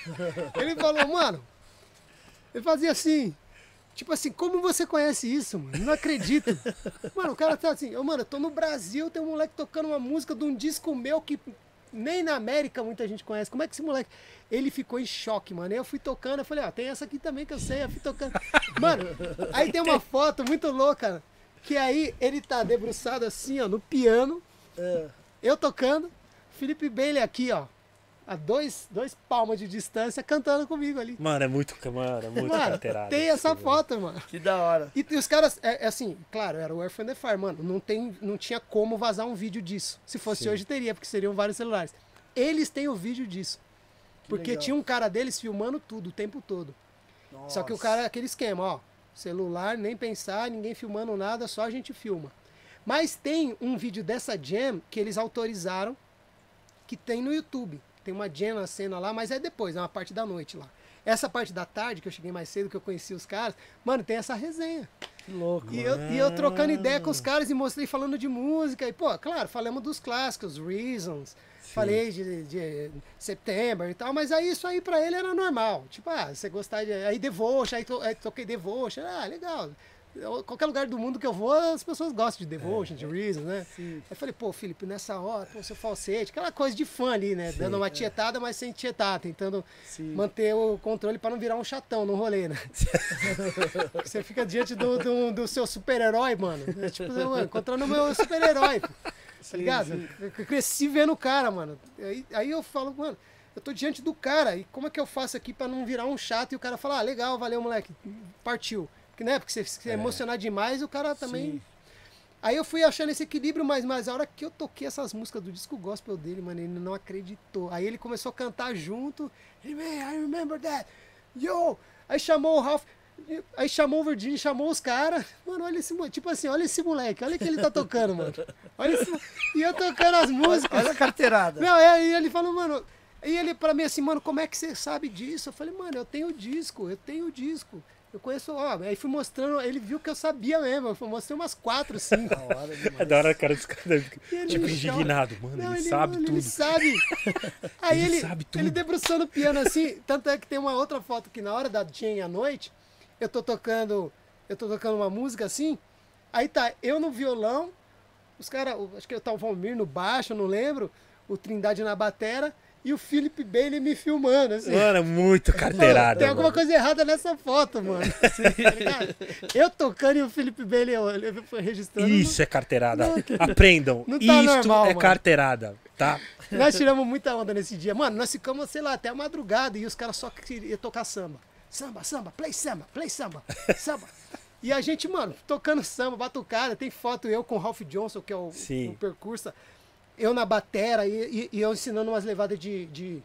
Ele falou, mano, ele fazia assim, Tipo assim, como você conhece isso, mano? Não acredito. Mano, o cara tá assim, eu, mano, eu tô no Brasil, tem um moleque tocando uma música de um disco meu que nem na América muita gente conhece. Como é que esse moleque. Ele ficou em choque, mano. Aí eu fui tocando, eu falei, ó, tem essa aqui também que eu sei, eu fui tocando. Mano, aí tem uma foto muito louca, que aí ele tá debruçado assim, ó, no piano, É. eu tocando, Felipe Bailey aqui, ó, a dois, dois palmas de distância, cantando comigo ali. Mano, é muito, mano, é muito Mano, tem essa foto, mano. Que da hora. E, e os caras, é, é assim, claro, era o Earth and the Fire, mano, não, tem, não tinha como vazar um vídeo disso. Se fosse Sim. hoje, teria, porque seriam vários celulares. Eles têm o vídeo disso. Porque legal. tinha um cara deles filmando tudo o tempo todo. Só que o cara aquele esquema, ó. Celular, nem pensar, ninguém filmando nada, só a gente filma. Mas tem um vídeo dessa jam que eles autorizaram, que tem no YouTube. Tem uma jam na cena lá, mas é depois, é uma parte da noite lá. Essa parte da tarde, que eu cheguei mais cedo, que eu conheci os caras, mano, tem essa resenha. Que louco. E eu, e eu trocando ideia com os caras e mostrei falando de música. E, pô, claro, falamos dos clássicos, Reasons. Falei de, de September e tal, mas aí isso aí pra ele era normal. Tipo, ah, você gostar de. Aí Devotion, aí, to, aí toquei Devotion, ah, legal. Qualquer lugar do mundo que eu vou, as pessoas gostam de Devotion, de Reasons, né? Sim. Aí eu falei, pô, Felipe, nessa hora, pô, seu falsete, aquela coisa de fã ali, né? Dando uma tietada, mas sem tietar, tentando Sim. manter o controle pra não virar um chatão no rolê, né? Você fica diante do, do, do seu super-herói, mano. É tipo, mano, encontrando o meu super-herói. Tá ligado? Eu cresci vendo o cara, mano. Aí, aí eu falo, mano, eu tô diante do cara. E como é que eu faço aqui pra não virar um chato e o cara falar, ah, legal, valeu, moleque, partiu. Porque, né? Porque se você emocionar demais, o cara também. Sim. Aí eu fui achando esse equilíbrio, mas, mas a hora que eu toquei essas músicas do disco gospel dele, mano, ele não acreditou. Aí ele começou a cantar junto. Ele, man, I remember that. Yo! Aí chamou o Ralph. Aí chamou o Virginia, chamou os caras. Mano, olha esse moleque. Tipo assim, olha esse moleque. Olha o que ele tá tocando, mano. Olha esse... E eu tocando as músicas. Olha a carteirada. Meu, é, e ele falou, mano. E ele pra mim assim, mano, como é que você sabe disso? Eu falei, mano, eu tenho o disco, eu tenho o disco. Eu conheço, ó. Aí fui mostrando, ele viu que eu sabia mesmo. Eu mostrei umas quatro, cinco. Da hora demais. É da hora a cara dos caras. ele Tipo, indignado. Mano, Não, ele, sabe mano, tudo. Ele sabe. Aí Ele ele, sabe tudo. ele debruçando o piano assim, tanto é que tem uma outra foto que na hora da Jane à noite, eu tô tocando, eu tô tocando uma música assim, aí tá eu no violão, os caras, acho que tá o Valmir no baixo, eu não lembro, o Trindade na batera e o Philip Bailey me filmando assim. Mano, muito carteirada. Tem alguma mano. coisa errada nessa foto, mano. Tá eu tocando e o Felipe Bailey eu, eu registrando. Isso é carteirada. Aprendam. Não tá Isto normal, é mano. carteirada, tá? Nós tiramos muita onda nesse dia. Mano, nós ficamos, sei lá, até a madrugada e os caras só queriam tocar samba. Samba, samba, play samba, play samba, samba. E a gente, mano, tocando samba, batucada. Tem foto eu com o Ralph Johnson, que é o, Sim. o percurso. Eu na batera e, e- e eu ensinando umas levadas de, de,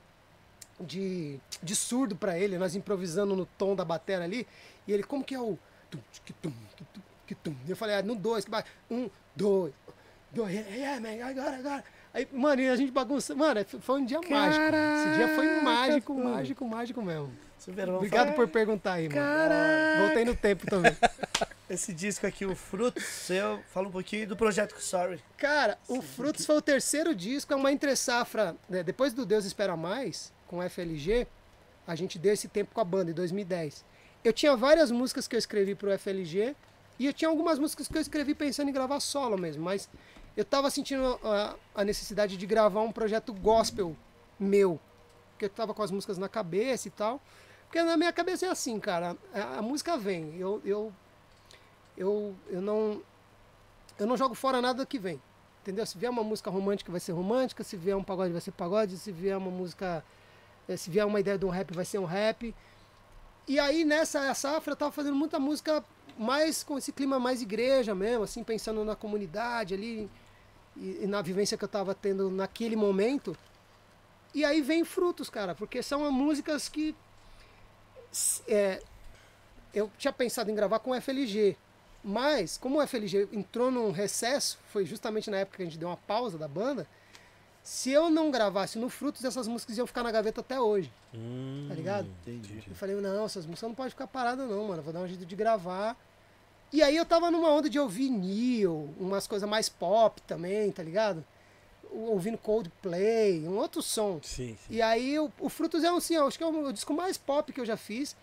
de, de surdo pra ele. Nós improvisando no tom da batera ali. E ele, como que é o... E eu falei, ah, no dois, que vai. Um, dois, dois. Yeah, man, agora, agora. Aí, mano, e a gente bagunça. Mano, foi um dia mágico. Esse dia foi mágico, mágico, mágico mesmo. Super, Obrigado falar- por perguntar aí, mano. Voltei no tempo também. Esse disco aqui, o Frutos, seu, fala um pouquinho do projeto Sorry. Cara, o Frutos foi o terceiro disco, é uma entre-safra. né, Depois do Deus Espera Mais, com FLG, a gente deu esse tempo com a banda, em 2010. Eu tinha várias músicas que eu escrevi pro FLG, e eu tinha algumas músicas que eu escrevi pensando em gravar solo mesmo, mas eu tava sentindo a, a necessidade de gravar um projeto gospel meu, porque eu tava com as músicas na cabeça e tal. Porque na minha cabeça é assim, cara, a, a música vem, eu, eu, eu, eu não eu não jogo fora nada que vem. Entendeu? Se vier uma música romântica, vai ser romântica. Se vier um pagode, vai ser pagode. Se vier uma música. eh, Se vier uma ideia de um rap, vai ser um rap. E aí, nessa safra, eu tava fazendo muita música mais com esse clima mais igreja mesmo, assim, pensando na comunidade ali e, e na vivência que eu tava tendo naquele momento. E aí vem frutos, cara, porque são músicas que. é, eu tinha pensado em gravar com FLG, mas como o FLG entrou num recesso, foi justamente na época que a gente deu uma pausa da banda. Se eu não gravasse no Frutos, essas músicas iam ficar na gaveta até hoje. Hum, Tá ligado? Entendi. Eu falei, não, essas músicas não podem ficar paradas não, mano. Vou dar um jeito de gravar. E aí eu tava numa onda de ouvir Neil, umas coisas mais pop também, tá ligado? Ouvindo Coldplay, um outro som. Sim, sim. E aí o, o Frutos é um, assim, acho que é o disco mais pop que eu já fiz,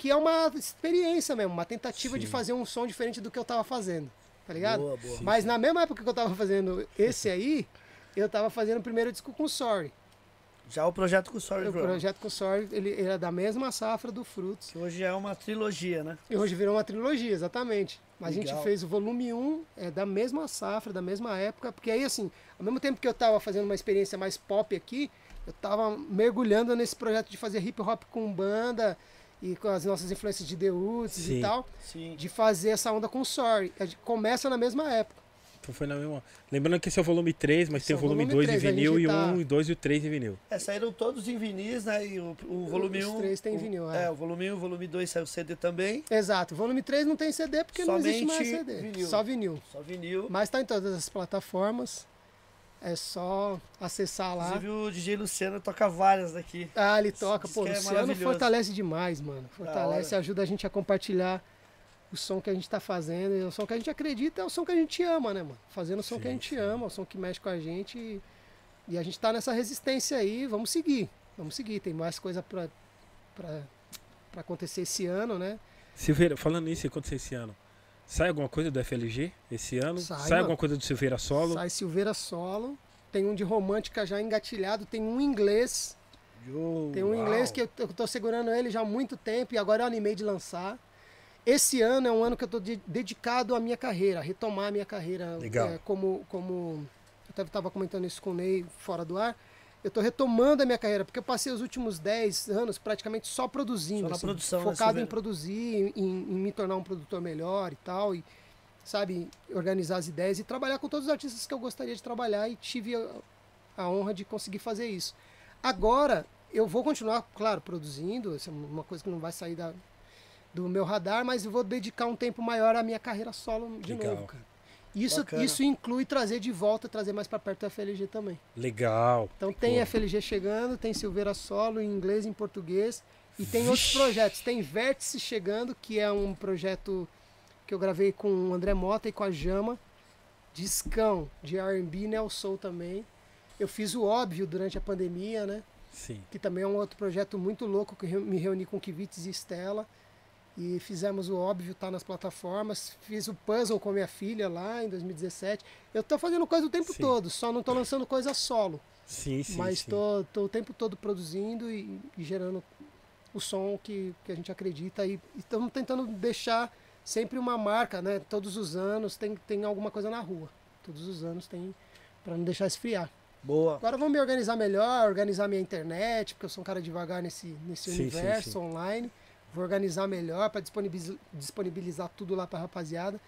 que é uma experiência mesmo, uma tentativa de Sim. fazer um som diferente do que eu tava fazendo, tá ligado? Boa, boa. Mas na mesma época que eu tava fazendo esse aí, eu tava fazendo o primeiro disco com Sorry. Já o projeto com o Sorry O Bro. projeto com Sorry, ele, ele é da mesma safra do Frutos. Que hoje é uma trilogia, né? E hoje virou uma trilogia, exatamente. Mas a Legal. gente fez o volume 1, é da mesma safra, da mesma época, porque aí assim, ao mesmo tempo que eu tava fazendo uma experiência mais pop aqui, eu tava mergulhando nesse projeto de fazer hip hop com banda e com as nossas influências de The Roots Sim. e tal, Sim. de fazer essa onda com Sorry. A gente começa na mesma época. Então foi na mesma. Lembrando que esse é o volume 3, mas Esse tem é o o volume volume 2 em 3, a vinil e o tá- 1, e 2 e o 3 em vinil. É, saíram todos em vinis, né? E o, o volume Os 1. três tem o- vinil, É, é. o volume 1 o volume 2 saiu CD também. Exato. O volume 3 não tem CD porque não existe mais Somente CD. vinil. Só vinil. Só vinil. Mas tá em todas as plataformas. É só acessar lá. Inclusive o DJ Luciano toca várias daqui. Ah, ele toca. Diz Pô, é Luciano fortalece demais, mano. Fortalece, ajuda a gente a compartilhar o som que a gente tá fazendo. E o som que a gente acredita é o som que a gente ama, né, mano? Fazendo o som que a Sim, gente sim. ama, o som que mexe com a gente. E, e a gente tá nessa resistência aí. Vamos seguir. Vamos seguir. Tem mais coisa pra, pra, pra acontecer esse ano, né? Silveira, falando nisso, aconteceu esse ano. Sai alguma coisa do FLG esse ano? Sai, Sai, alguma coisa do Silveira Solo? Sai Silveira Solo. Tem um de romântica já engatilhado. Tem um em inglês. Tem um inglês que eu, eu tô segurando ele já há muito tempo e agora eu animei de lançar. Esse ano é um ano que eu tô de- dedicado à minha carreira, a retomar a minha carreira. Legal. é, como, como eu até estava comentando isso com o Ney fora do ar. Eu tô retomando a minha carreira, porque eu passei os últimos 10 anos praticamente só produzindo. Só na assim, produção, né, focado em Silveira? produzir, em, em me tornar um produtor melhor e tal. E, sabe, organizar as ideias e trabalhar com todos os artistas que eu gostaria de trabalhar e tive a, a honra de conseguir fazer isso. Agora, eu vou continuar, claro, produzindo, isso é uma coisa que não vai sair da, do meu radar, mas eu vou dedicar um tempo maior à minha carreira solo de Legal. novo, cara. Isso, Bacana. isso inclui trazer de volta, trazer mais para perto do FLG também. Legal. Então tem Pô. FLG chegando, tem Silveira Solo em inglês e em português. E tem outros Vixe. projetos. Tem Vértice chegando, que é um projeto que eu gravei com o André Mota e com a Jama. Discão de R&B, Neo Soul também. Eu fiz o Óbvio durante a pandemia, né? Sim. Que também é um outro projeto muito louco, que me reuni com Kivitz e Estela. E fizemos o Óbvio, tá nas plataformas. Fiz o Puzzle com minha filha lá em 2017. Eu tô fazendo coisa o tempo Sim. todo, só não tô lançando coisa solo. Sim, sim. Mas sim. tô, tô o tempo todo produzindo e, e gerando o som que, que a gente acredita e estamos tentando deixar sempre uma marca, né? Todos os anos tem, tem alguma coisa na rua. Todos os anos tem para não deixar esfriar. Boa. Agora vamos me organizar melhor, organizar minha internet, porque eu sou um cara devagar nesse, nesse Sim, sim, universo sim. online. Vou organizar melhor para disponibilizar, disponibilizar tudo lá para rapaziada.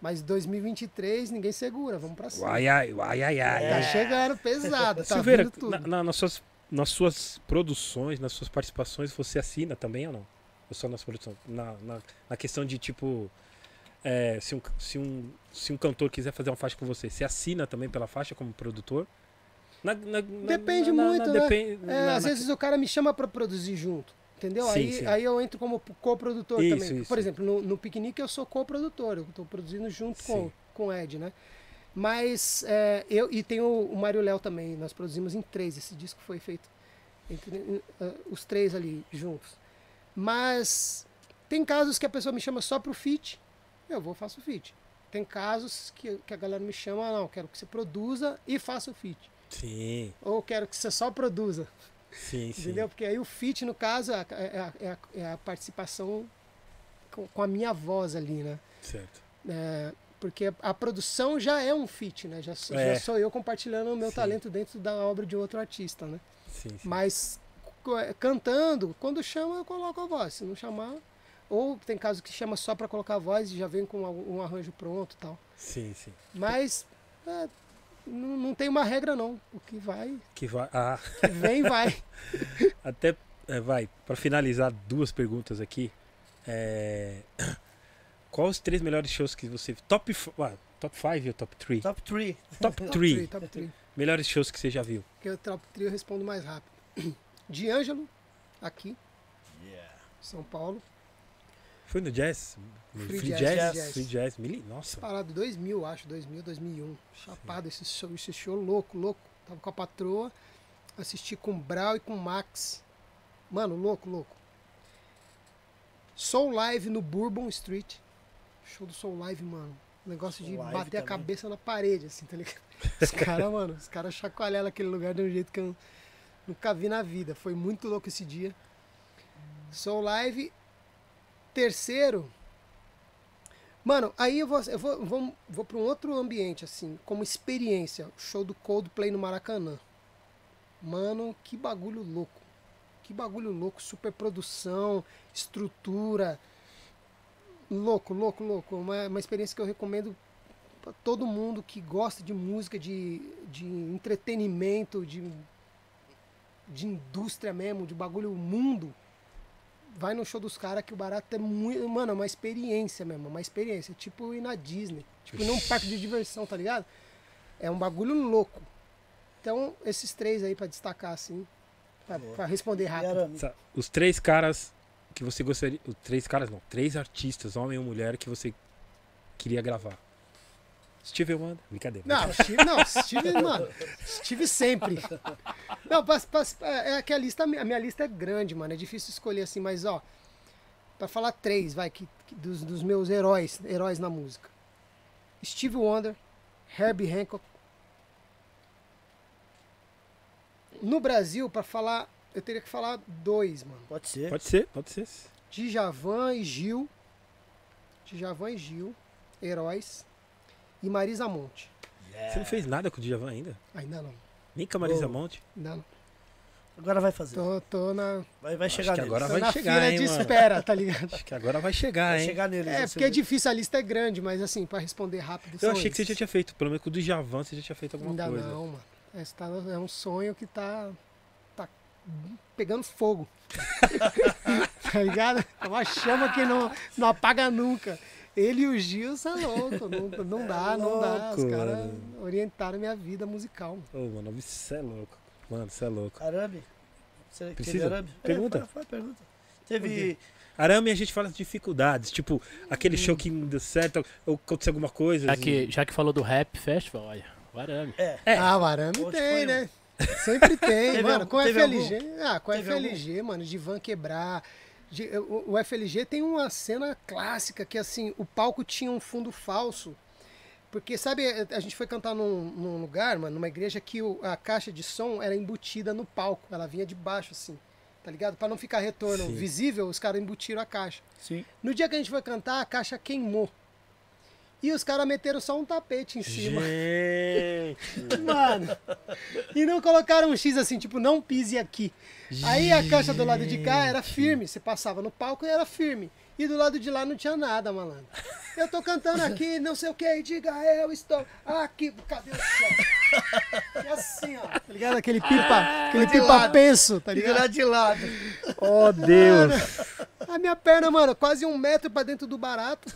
Mas 2023 ninguém segura, vamos para cima. Ai, ai, ai, ai, ai. É. Tá chegando pesado, tá Silveira, vindo tudo. na- na- nas, suas, nas suas produções, nas suas participações, você assina também ou não? Ou só nas produções? Na, na, na questão de tipo. é, se, um, se, um, se um cantor quiser fazer uma faixa com você, você assina também pela faixa como produtor? Na- na- Depende na- muito, na- né? depen- É, na- às na- vezes o cara me chama para produzir junto, entendeu? Sim, aí, sim. aí eu entro como coprodutor Isso, também. isso. Por exemplo, no, no Piquenique eu sou coprodutor, eu estou produzindo junto com, Sim. com o Ed, né? Mas é, eu e tem o, o Mário Léo também, nós produzimos em três, esse disco foi feito entre eh, os três ali juntos. Mas tem casos que a pessoa me chama só pro feat, eu vou faço o feat. Tem casos que, que a galera me chama, não, quero que você produza e faça o feat. Sim, Ou quero que você só produza. Sim, sim. Entendeu? Porque aí o feat, no caso, é a, é a- é a- é a participação com, com a minha voz ali, né? Certo. É, Porque a produção já é um feat, né? Já, sou- É. já sou eu compartilhando o meu Sim. talento dentro da obra de outro artista, né? Sim, sim. Mas é, cantando, quando chama, eu coloco a voz. Se não chamar. Ou tem casos que chama só pra colocar a voz e já vem com um arranjo pronto e tal. Sim, sim. Mas é, não, não tem uma regra, não. O que vai, Que vai. Ah, que vem, vai. até. é, vai, pra finalizar, duas perguntas aqui. É... Qual os três melhores shows que você. Top 5 ah, top five ou top 3? Top 3. Top Top 3 three, top 3. melhores shows que você já viu. Porque o top 3 eu respondo mais rápido. D'Angelo, aqui, São Paulo. Foi no Jazz? No Free Free, Jazz, Jazz? Free Jazz. Free Jazz. Mili- Nossa. Parado 2000, acho, 2000, 2001. Chapado esse show, esse show louco, louco. Tava com a patroa, assisti com o Brau e com o Max. Mano, louco, louco. Soul Live no Bourbon Street. Show do Soul Live, mano. Negócio de Soul bater a também. cabeça na parede, assim, tá ligado? Os caras, mano, os caras chacoalharam aquele lugar de um jeito que eu nunca vi na vida. Foi muito louco esse dia. Soul Live. Terceiro. Mano, aí eu vou, eu vou, vou, vou para um outro ambiente, assim, como experiência. Show do Coldplay no Maracanã. Mano, que bagulho louco. Que bagulho louco. Super produção, estrutura. Louco, louco, louco. Uma, uma experiência que eu recomendo para todo mundo que gosta de música, de, de entretenimento, de, de indústria mesmo, de bagulho mundo. Vai no show dos caras que o barato é muito. Mano, é uma experiência mesmo, uma experiência. Tipo ir na Disney. Tipo ir num parque de diversão, tá ligado? É um bagulho louco. Então, esses três aí pra destacar, assim. Pra, pra responder rápido. Os três caras que você gostaria. Os três caras não, três artistas, homem ou mulher, que você queria gravar. Steve Wonder. Brincadeira. Não, Steve, não, Steve, mano. Steve sempre. Não, pra, pra, é que a lista, a minha lista é grande, mano. É difícil escolher assim, mas ó. Pra falar três, vai, que, que dos, dos meus heróis, heróis na música. Steve Wonder, Herbie Hancock. No Brasil, pra falar, eu teria que falar dois, mano. Pode ser. Pode ser, pode ser. Djavan e Gil. Djavan e Gil, heróis. E Marisa Monte. Você não fez nada com o Djavan ainda? Ainda não, Nem com a Marisa Oh. Monte? ainda não. Agora vai fazer. Tô, tô na, Vai, vai Acho chegar que nele. agora vai na chegar, fila hein, de mano? espera, tá ligado? Acho que agora vai chegar, Vai hein? chegar nele. É, porque é difícil, a lista é grande, mas assim, pra responder rápido. Eu são achei que você já tinha feito, pelo menos com o Djavan você já tinha feito alguma Ainda coisa. não, mano. Esse tá- é um sonho que tá, tá pegando fogo. tá ligado? É uma chama que não, não apaga nunca. Ele e o Gil são loucos. Não, não dá, não dá. Os caras orientaram minha vida musical. Ô, mano, você é louco. Mano, você é louco. Arame? Você Precisa? teve arame? Pergunta. É, fala- fala, pergunta. Teve. Arame a gente fala de dificuldades, tipo, aquele Hum. show que não deu certo, ou aconteceu alguma coisa. Já que, já que falou do Rap Festival, olha, o arame. É. É. Ah, o arame Onde tem, foi um? né? Sempre tem, mano. algum- Com FLG. Ah, com FLG, mano, de van quebrar. De- o, FLG tem uma cena clássica que, assim, o palco tinha um fundo falso. Porque, sabe, a gente foi cantar num, num lugar, mano, numa igreja que o- a caixa de som era embutida no palco. Ela vinha de baixo, assim. Tá ligado? Pra não ficar retorno Sim. visível, os caras embutiram a caixa. Sim. No dia que a gente foi cantar, a caixa queimou. E os caras meteram só um tapete em cima. Gente. Mano. E não colocaram um X assim, tipo, não pise aqui. Aí a caixa do lado de cá era firme. Você passava no palco e era firme. E do lado de lá não tinha nada, malandro. Eu tô cantando aqui, não sei o que, diga eu estou aqui. Cadê o chão? E assim, ó. Tá ligado? Aquele pipa, aquele de pipa lado. penso, tá ligado? lá de lado. Oh, Deus. A minha perna, mano, quase um metro pra dentro do barato.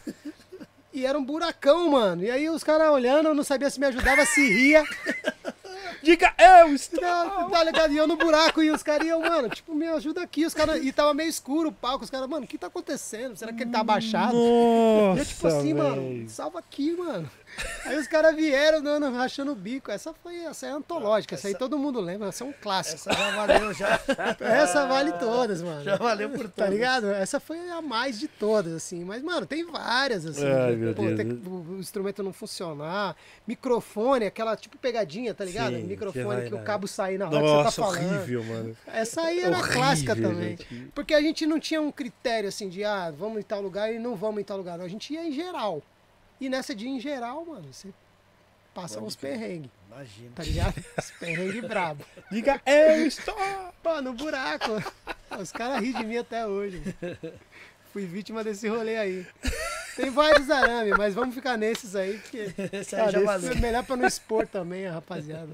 E era um buracão, mano. E aí os caras olhando, eu não sabia se me ajudava, se ria. Diga eu estou. Não, tá ligado? E eu no buraco e os caras iam, mano, tipo, me ajuda aqui. Os caras. E tava meio escuro o palco. Os caras, mano, o que tá acontecendo? Será que ele tá abaixado? Nossa, E eu, tipo assim, mano, véi. salva aqui, mano. Aí os caras vieram dando, rachando o bico. Essa foi, essa é antológica, essa aí todo mundo lembra, essa é um clássico. Essa já valeu, já. Essa vale todas, mano. Já valeu por Tá tudo. ligado? Essa foi a mais de todas, assim. Mas, mano, tem várias, assim. Ai, meu Pô, Deus. tem que- o, o instrumento não funcionar. Microfone, aquela tipo pegadinha, tá ligado? Sim, que Microfone vai que o cabo sair na hora que Nossa, você tá falando. horrível, mano. Essa aí era Horrível, clássica também. gente. Porque a gente não tinha um critério assim de, ah, vamos em tal lugar e não vamos em tal lugar. Não, A gente ia em geral. E nessa de em geral, mano, você passa Pode uns perrengues, Imagina. tá ligado? Os perrengues brabo. Diga, eu estou. Pô, no buraco. Os caras riem de mim até hoje. Fui vítima desse rolê aí. Tem vários arames, mas vamos ficar nesses aí, porque cara, é melhor pra não expor também, rapaziada.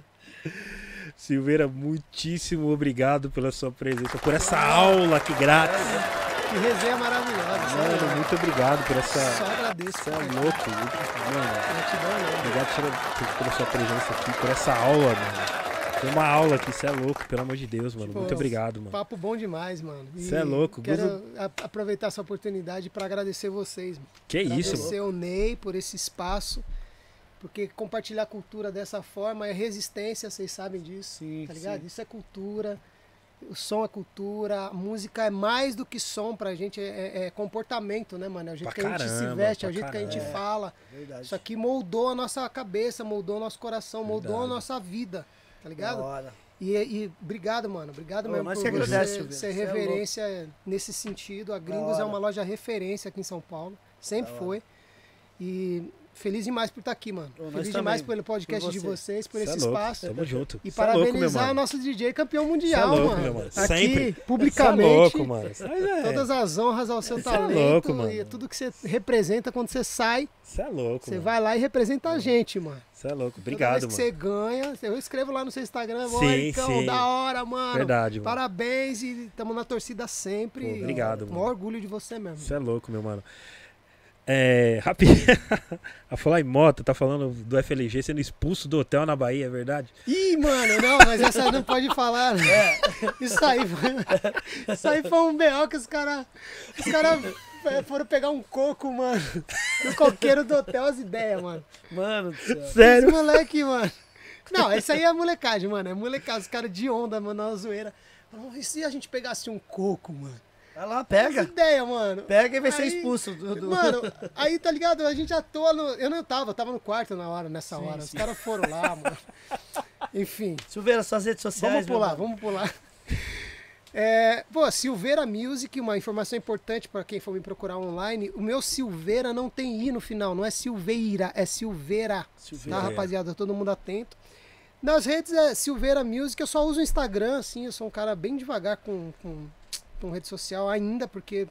Silveira, muitíssimo obrigado pela sua presença, por essa aula que grátis. Que resenha maravilhosa. Mano, sério. muito obrigado por essa. Só agradeço. Você é louco. Mano, Gratidão, né? obrigado pela, pela sua presença aqui, por essa aula, mano. Foi uma aula aqui, você é louco, pelo amor de Deus, mano. Tipo, Muito obrigado, mano. Papo bom demais, mano. E Cê é louco, Quero a- aproveitar essa oportunidade para agradecer vocês. Mano. Que isso, mano. agradecer o Ney por esse espaço. Porque compartilhar cultura dessa forma é resistência, vocês sabem disso. Sim, tá ligado? sim. Isso é cultura. O som é cultura, a música é mais do que som pra gente, é, é- é comportamento, né, mano? É o jeito Pra que a gente se caramba, veste, é o jeito que a gente caramba. fala. Verdade. Isso aqui moldou a nossa cabeça, moldou o nosso coração, moldou a Verdade. nossa vida, tá ligado? E, e obrigado, mano. Obrigado Ô, mesmo por que você ser Você é reverência nesse sentido. A Gringos é uma loja referência aqui em São Paulo. Sempre Da hora. foi. E feliz demais por estar aqui, mano. Ô, feliz demais pelo podcast por de você. vocês, por Cê é esse louco, espaço. Tamo junto. E Cê é louco, meu parabenizar o mano. nosso DJ campeão mundial, louco, mano. mano. Aqui, Sempre. publicamente. Cê é louco, mano. Mas é. Todas as honras ao seu Cê é talento louco, mano. e tudo que você representa quando você sai, Você é louco, você vai lá e representa a gente, mano. Você é louco. Toda Obrigado, vez que mano. você ganha, eu escrevo lá no seu Instagram, Sim, sim, Ericão, sim. da hora, mano. Verdade, mano. Parabéns e estamos na torcida sempre. Pô, obrigado, Um mano. orgulho de você mesmo. Você é louco, meu mano. É, rapidinho. a falar em moto, tá falando do FLG sendo expulso do hotel na Bahia, é verdade? Ih, mano, não, mas essa não pode falar. né? É. Isso aí foi. Isso aí foi um B.O. que os caras. Os caras foram pegar um coco, mano. No coqueiro do hotel, as ideias, mano. Mano do céu. Sério? Esse moleque, mano. Não, isso aí é molecagem, mano. É molecagem. Os caras de onda, mano, na zoeira. E se a gente pegasse um coco, mano? Vai lá, Essa pega. ideia, mano. Pega e vai ser Aí- expulso. Do, do- Mano, aí tá ligado? A gente à toa no... Eu não tava, eu tava no quarto na hora, nessa Sim, hora. sim. Os caras foram lá, mano. Enfim, Silveira, suas redes sociais. vamos pular, vamos pular. É, pô, Silveira Music, uma informação importante para quem for me procurar online. O meu Silveira não tem I no final, não é Silveira, é Silveira. Silveira. Tá, rapaziada? Todo mundo atento. Nas redes é Silveira Music, eu só uso o Instagram, assim, eu sou um cara bem devagar com, com, com rede social ainda, porque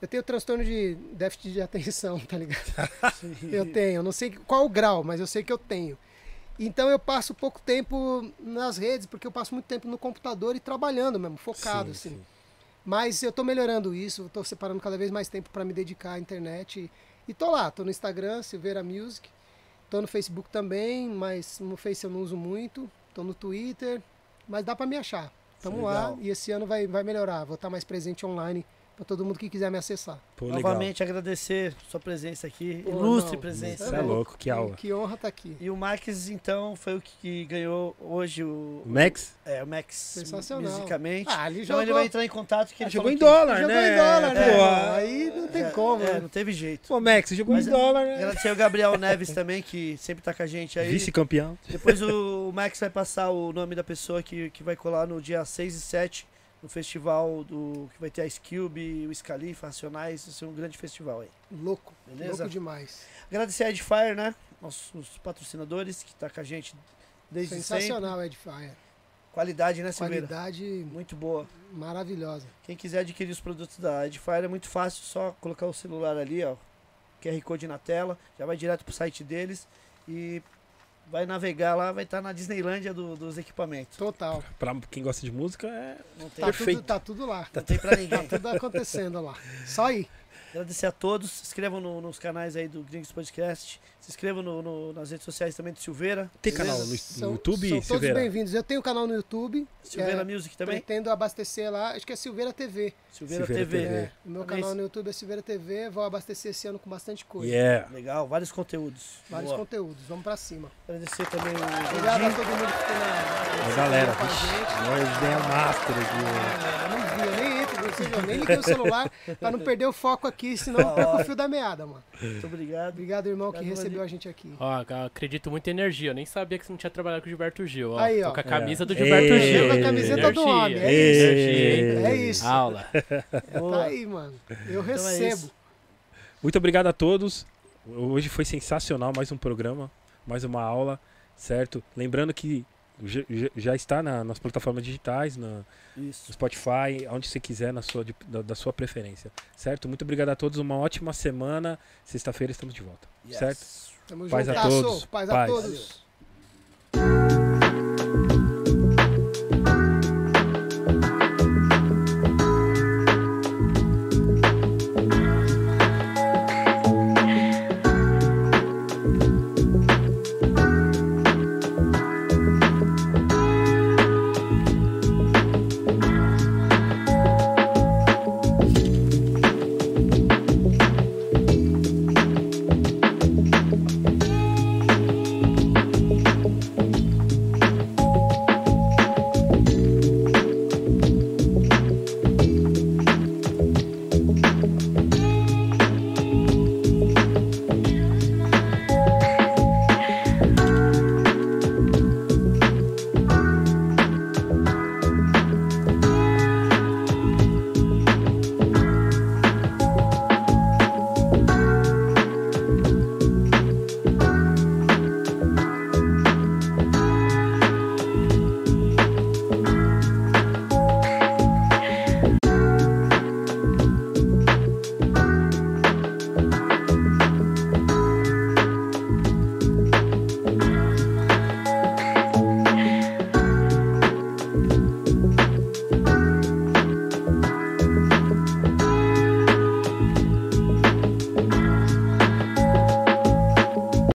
eu tenho transtorno de déficit de atenção, tá ligado? Eu tenho, não sei qual o grau, mas eu sei que eu tenho. Então eu passo pouco tempo nas redes, porque eu passo muito tempo no computador e trabalhando mesmo, focado, Sim, assim. sim. Mas eu tô melhorando isso, tô separando cada vez mais tempo para me dedicar à internet. E, e tô lá, tô no Instagram, Silveira Music. Tô no Facebook também, mas no Face eu não uso muito. Tô no Twitter, mas dá para me achar. Tamo lá e esse ano vai, vai melhorar. Vou estar mais presente online para todo mundo que quiser me acessar. Pô, legal. Novamente agradecer sua presença aqui. Pô, Ilustre não, presença. Você é louco, que aula. Que honra tá aqui. E o Max, então, foi o que ganhou hoje o. O Max? É, o Max. Sensacional. Musicamente. Ah, ele então jogou, ele vai entrar em contato que ele jogou falou em que- dólar, jogou né? em dólar, né? Pô, Aí não tem É, como. É, né? não teve jeito. Pô, Max, você jogou Mas em é- dólar, né? Agradecer o Gabriel Neves também, que sempre tá com a gente aí. Vice-campeão. Depois o, o Max vai passar o nome da pessoa que, que vai colar no dia 6 e 7 no festival do que vai ter a Skilby, o Scalifa, Racionais, vai ser um grande festival aí. Louco, Beleza? louco demais. Agradecer a Edifier, né? Nossos patrocinadores que tá com a gente desde sempre. Sensacional, Edifier. Qualidade, né, Silveira? Qualidade Muito boa. maravilhosa. Quem quiser adquirir os produtos da Edifier é muito fácil, só colocar o celular ali, ó. QR Code na tela, já vai direto pro site deles e vai navegar lá, vai estar na Disneylândia do- dos equipamentos. Total. Pra quem gosta de música, é. Não tem, Tá tudo, tá tudo lá. não tem pra Tá ninguém. tudo acontecendo lá. Só aí. Agradecer a todos. Se inscrevam no- nos canais aí do Gringos Podcast. Se inscrevam no- no- nas redes sociais também do Silveira. Tem canal no, no São, YouTube, são todos Silveira? bem-vindos. Eu tenho canal no YouTube. Silveira É, Music também. Pretendo abastecer lá. Acho que é Silveira TV. Silveira, Silveira TV. TV. É, o meu Também canal no YouTube é Silveira TV. Vou abastecer esse ano com bastante coisa. Yeah. Legal, vários conteúdos. Vários Boa. conteúdos. Vamos pra cima. Agradecer também o Obrigado a todo mundo que ficou na. A galera, vixe, gente. nós aqui. É, Vi, eu nem liguei o celular pra não perder o foco aqui, senão eu perco o fio da meada, mano. Muito obrigado. Obrigado, irmão, que Obrigado, recebeu a gente aqui. Ó, acredito muito em energia. Eu nem sabia que você não tinha trabalhado com o Gilberto Gil. Ó, Aí, ó. Tô com a camisa do É. Gilberto Ei, Gil. com a camiseta do Energia. homem, é isso. Energia. É isso. Aula. É, tá aí, mano. Eu Então é recebo. isso. Muito obrigado a todos. Hoje foi sensacional, mais um programa, mais uma aula, certo? Lembrando que já, está na- nas plataformas digitais, na, no. Spotify, onde você quiser, na sua, da, da sua preferência, certo? Muito obrigado a todos, uma ótima semana. Sexta-feira estamos de volta, Yes. certo? Tamo Paz a juntasso. todos. Paz Paz. a todos.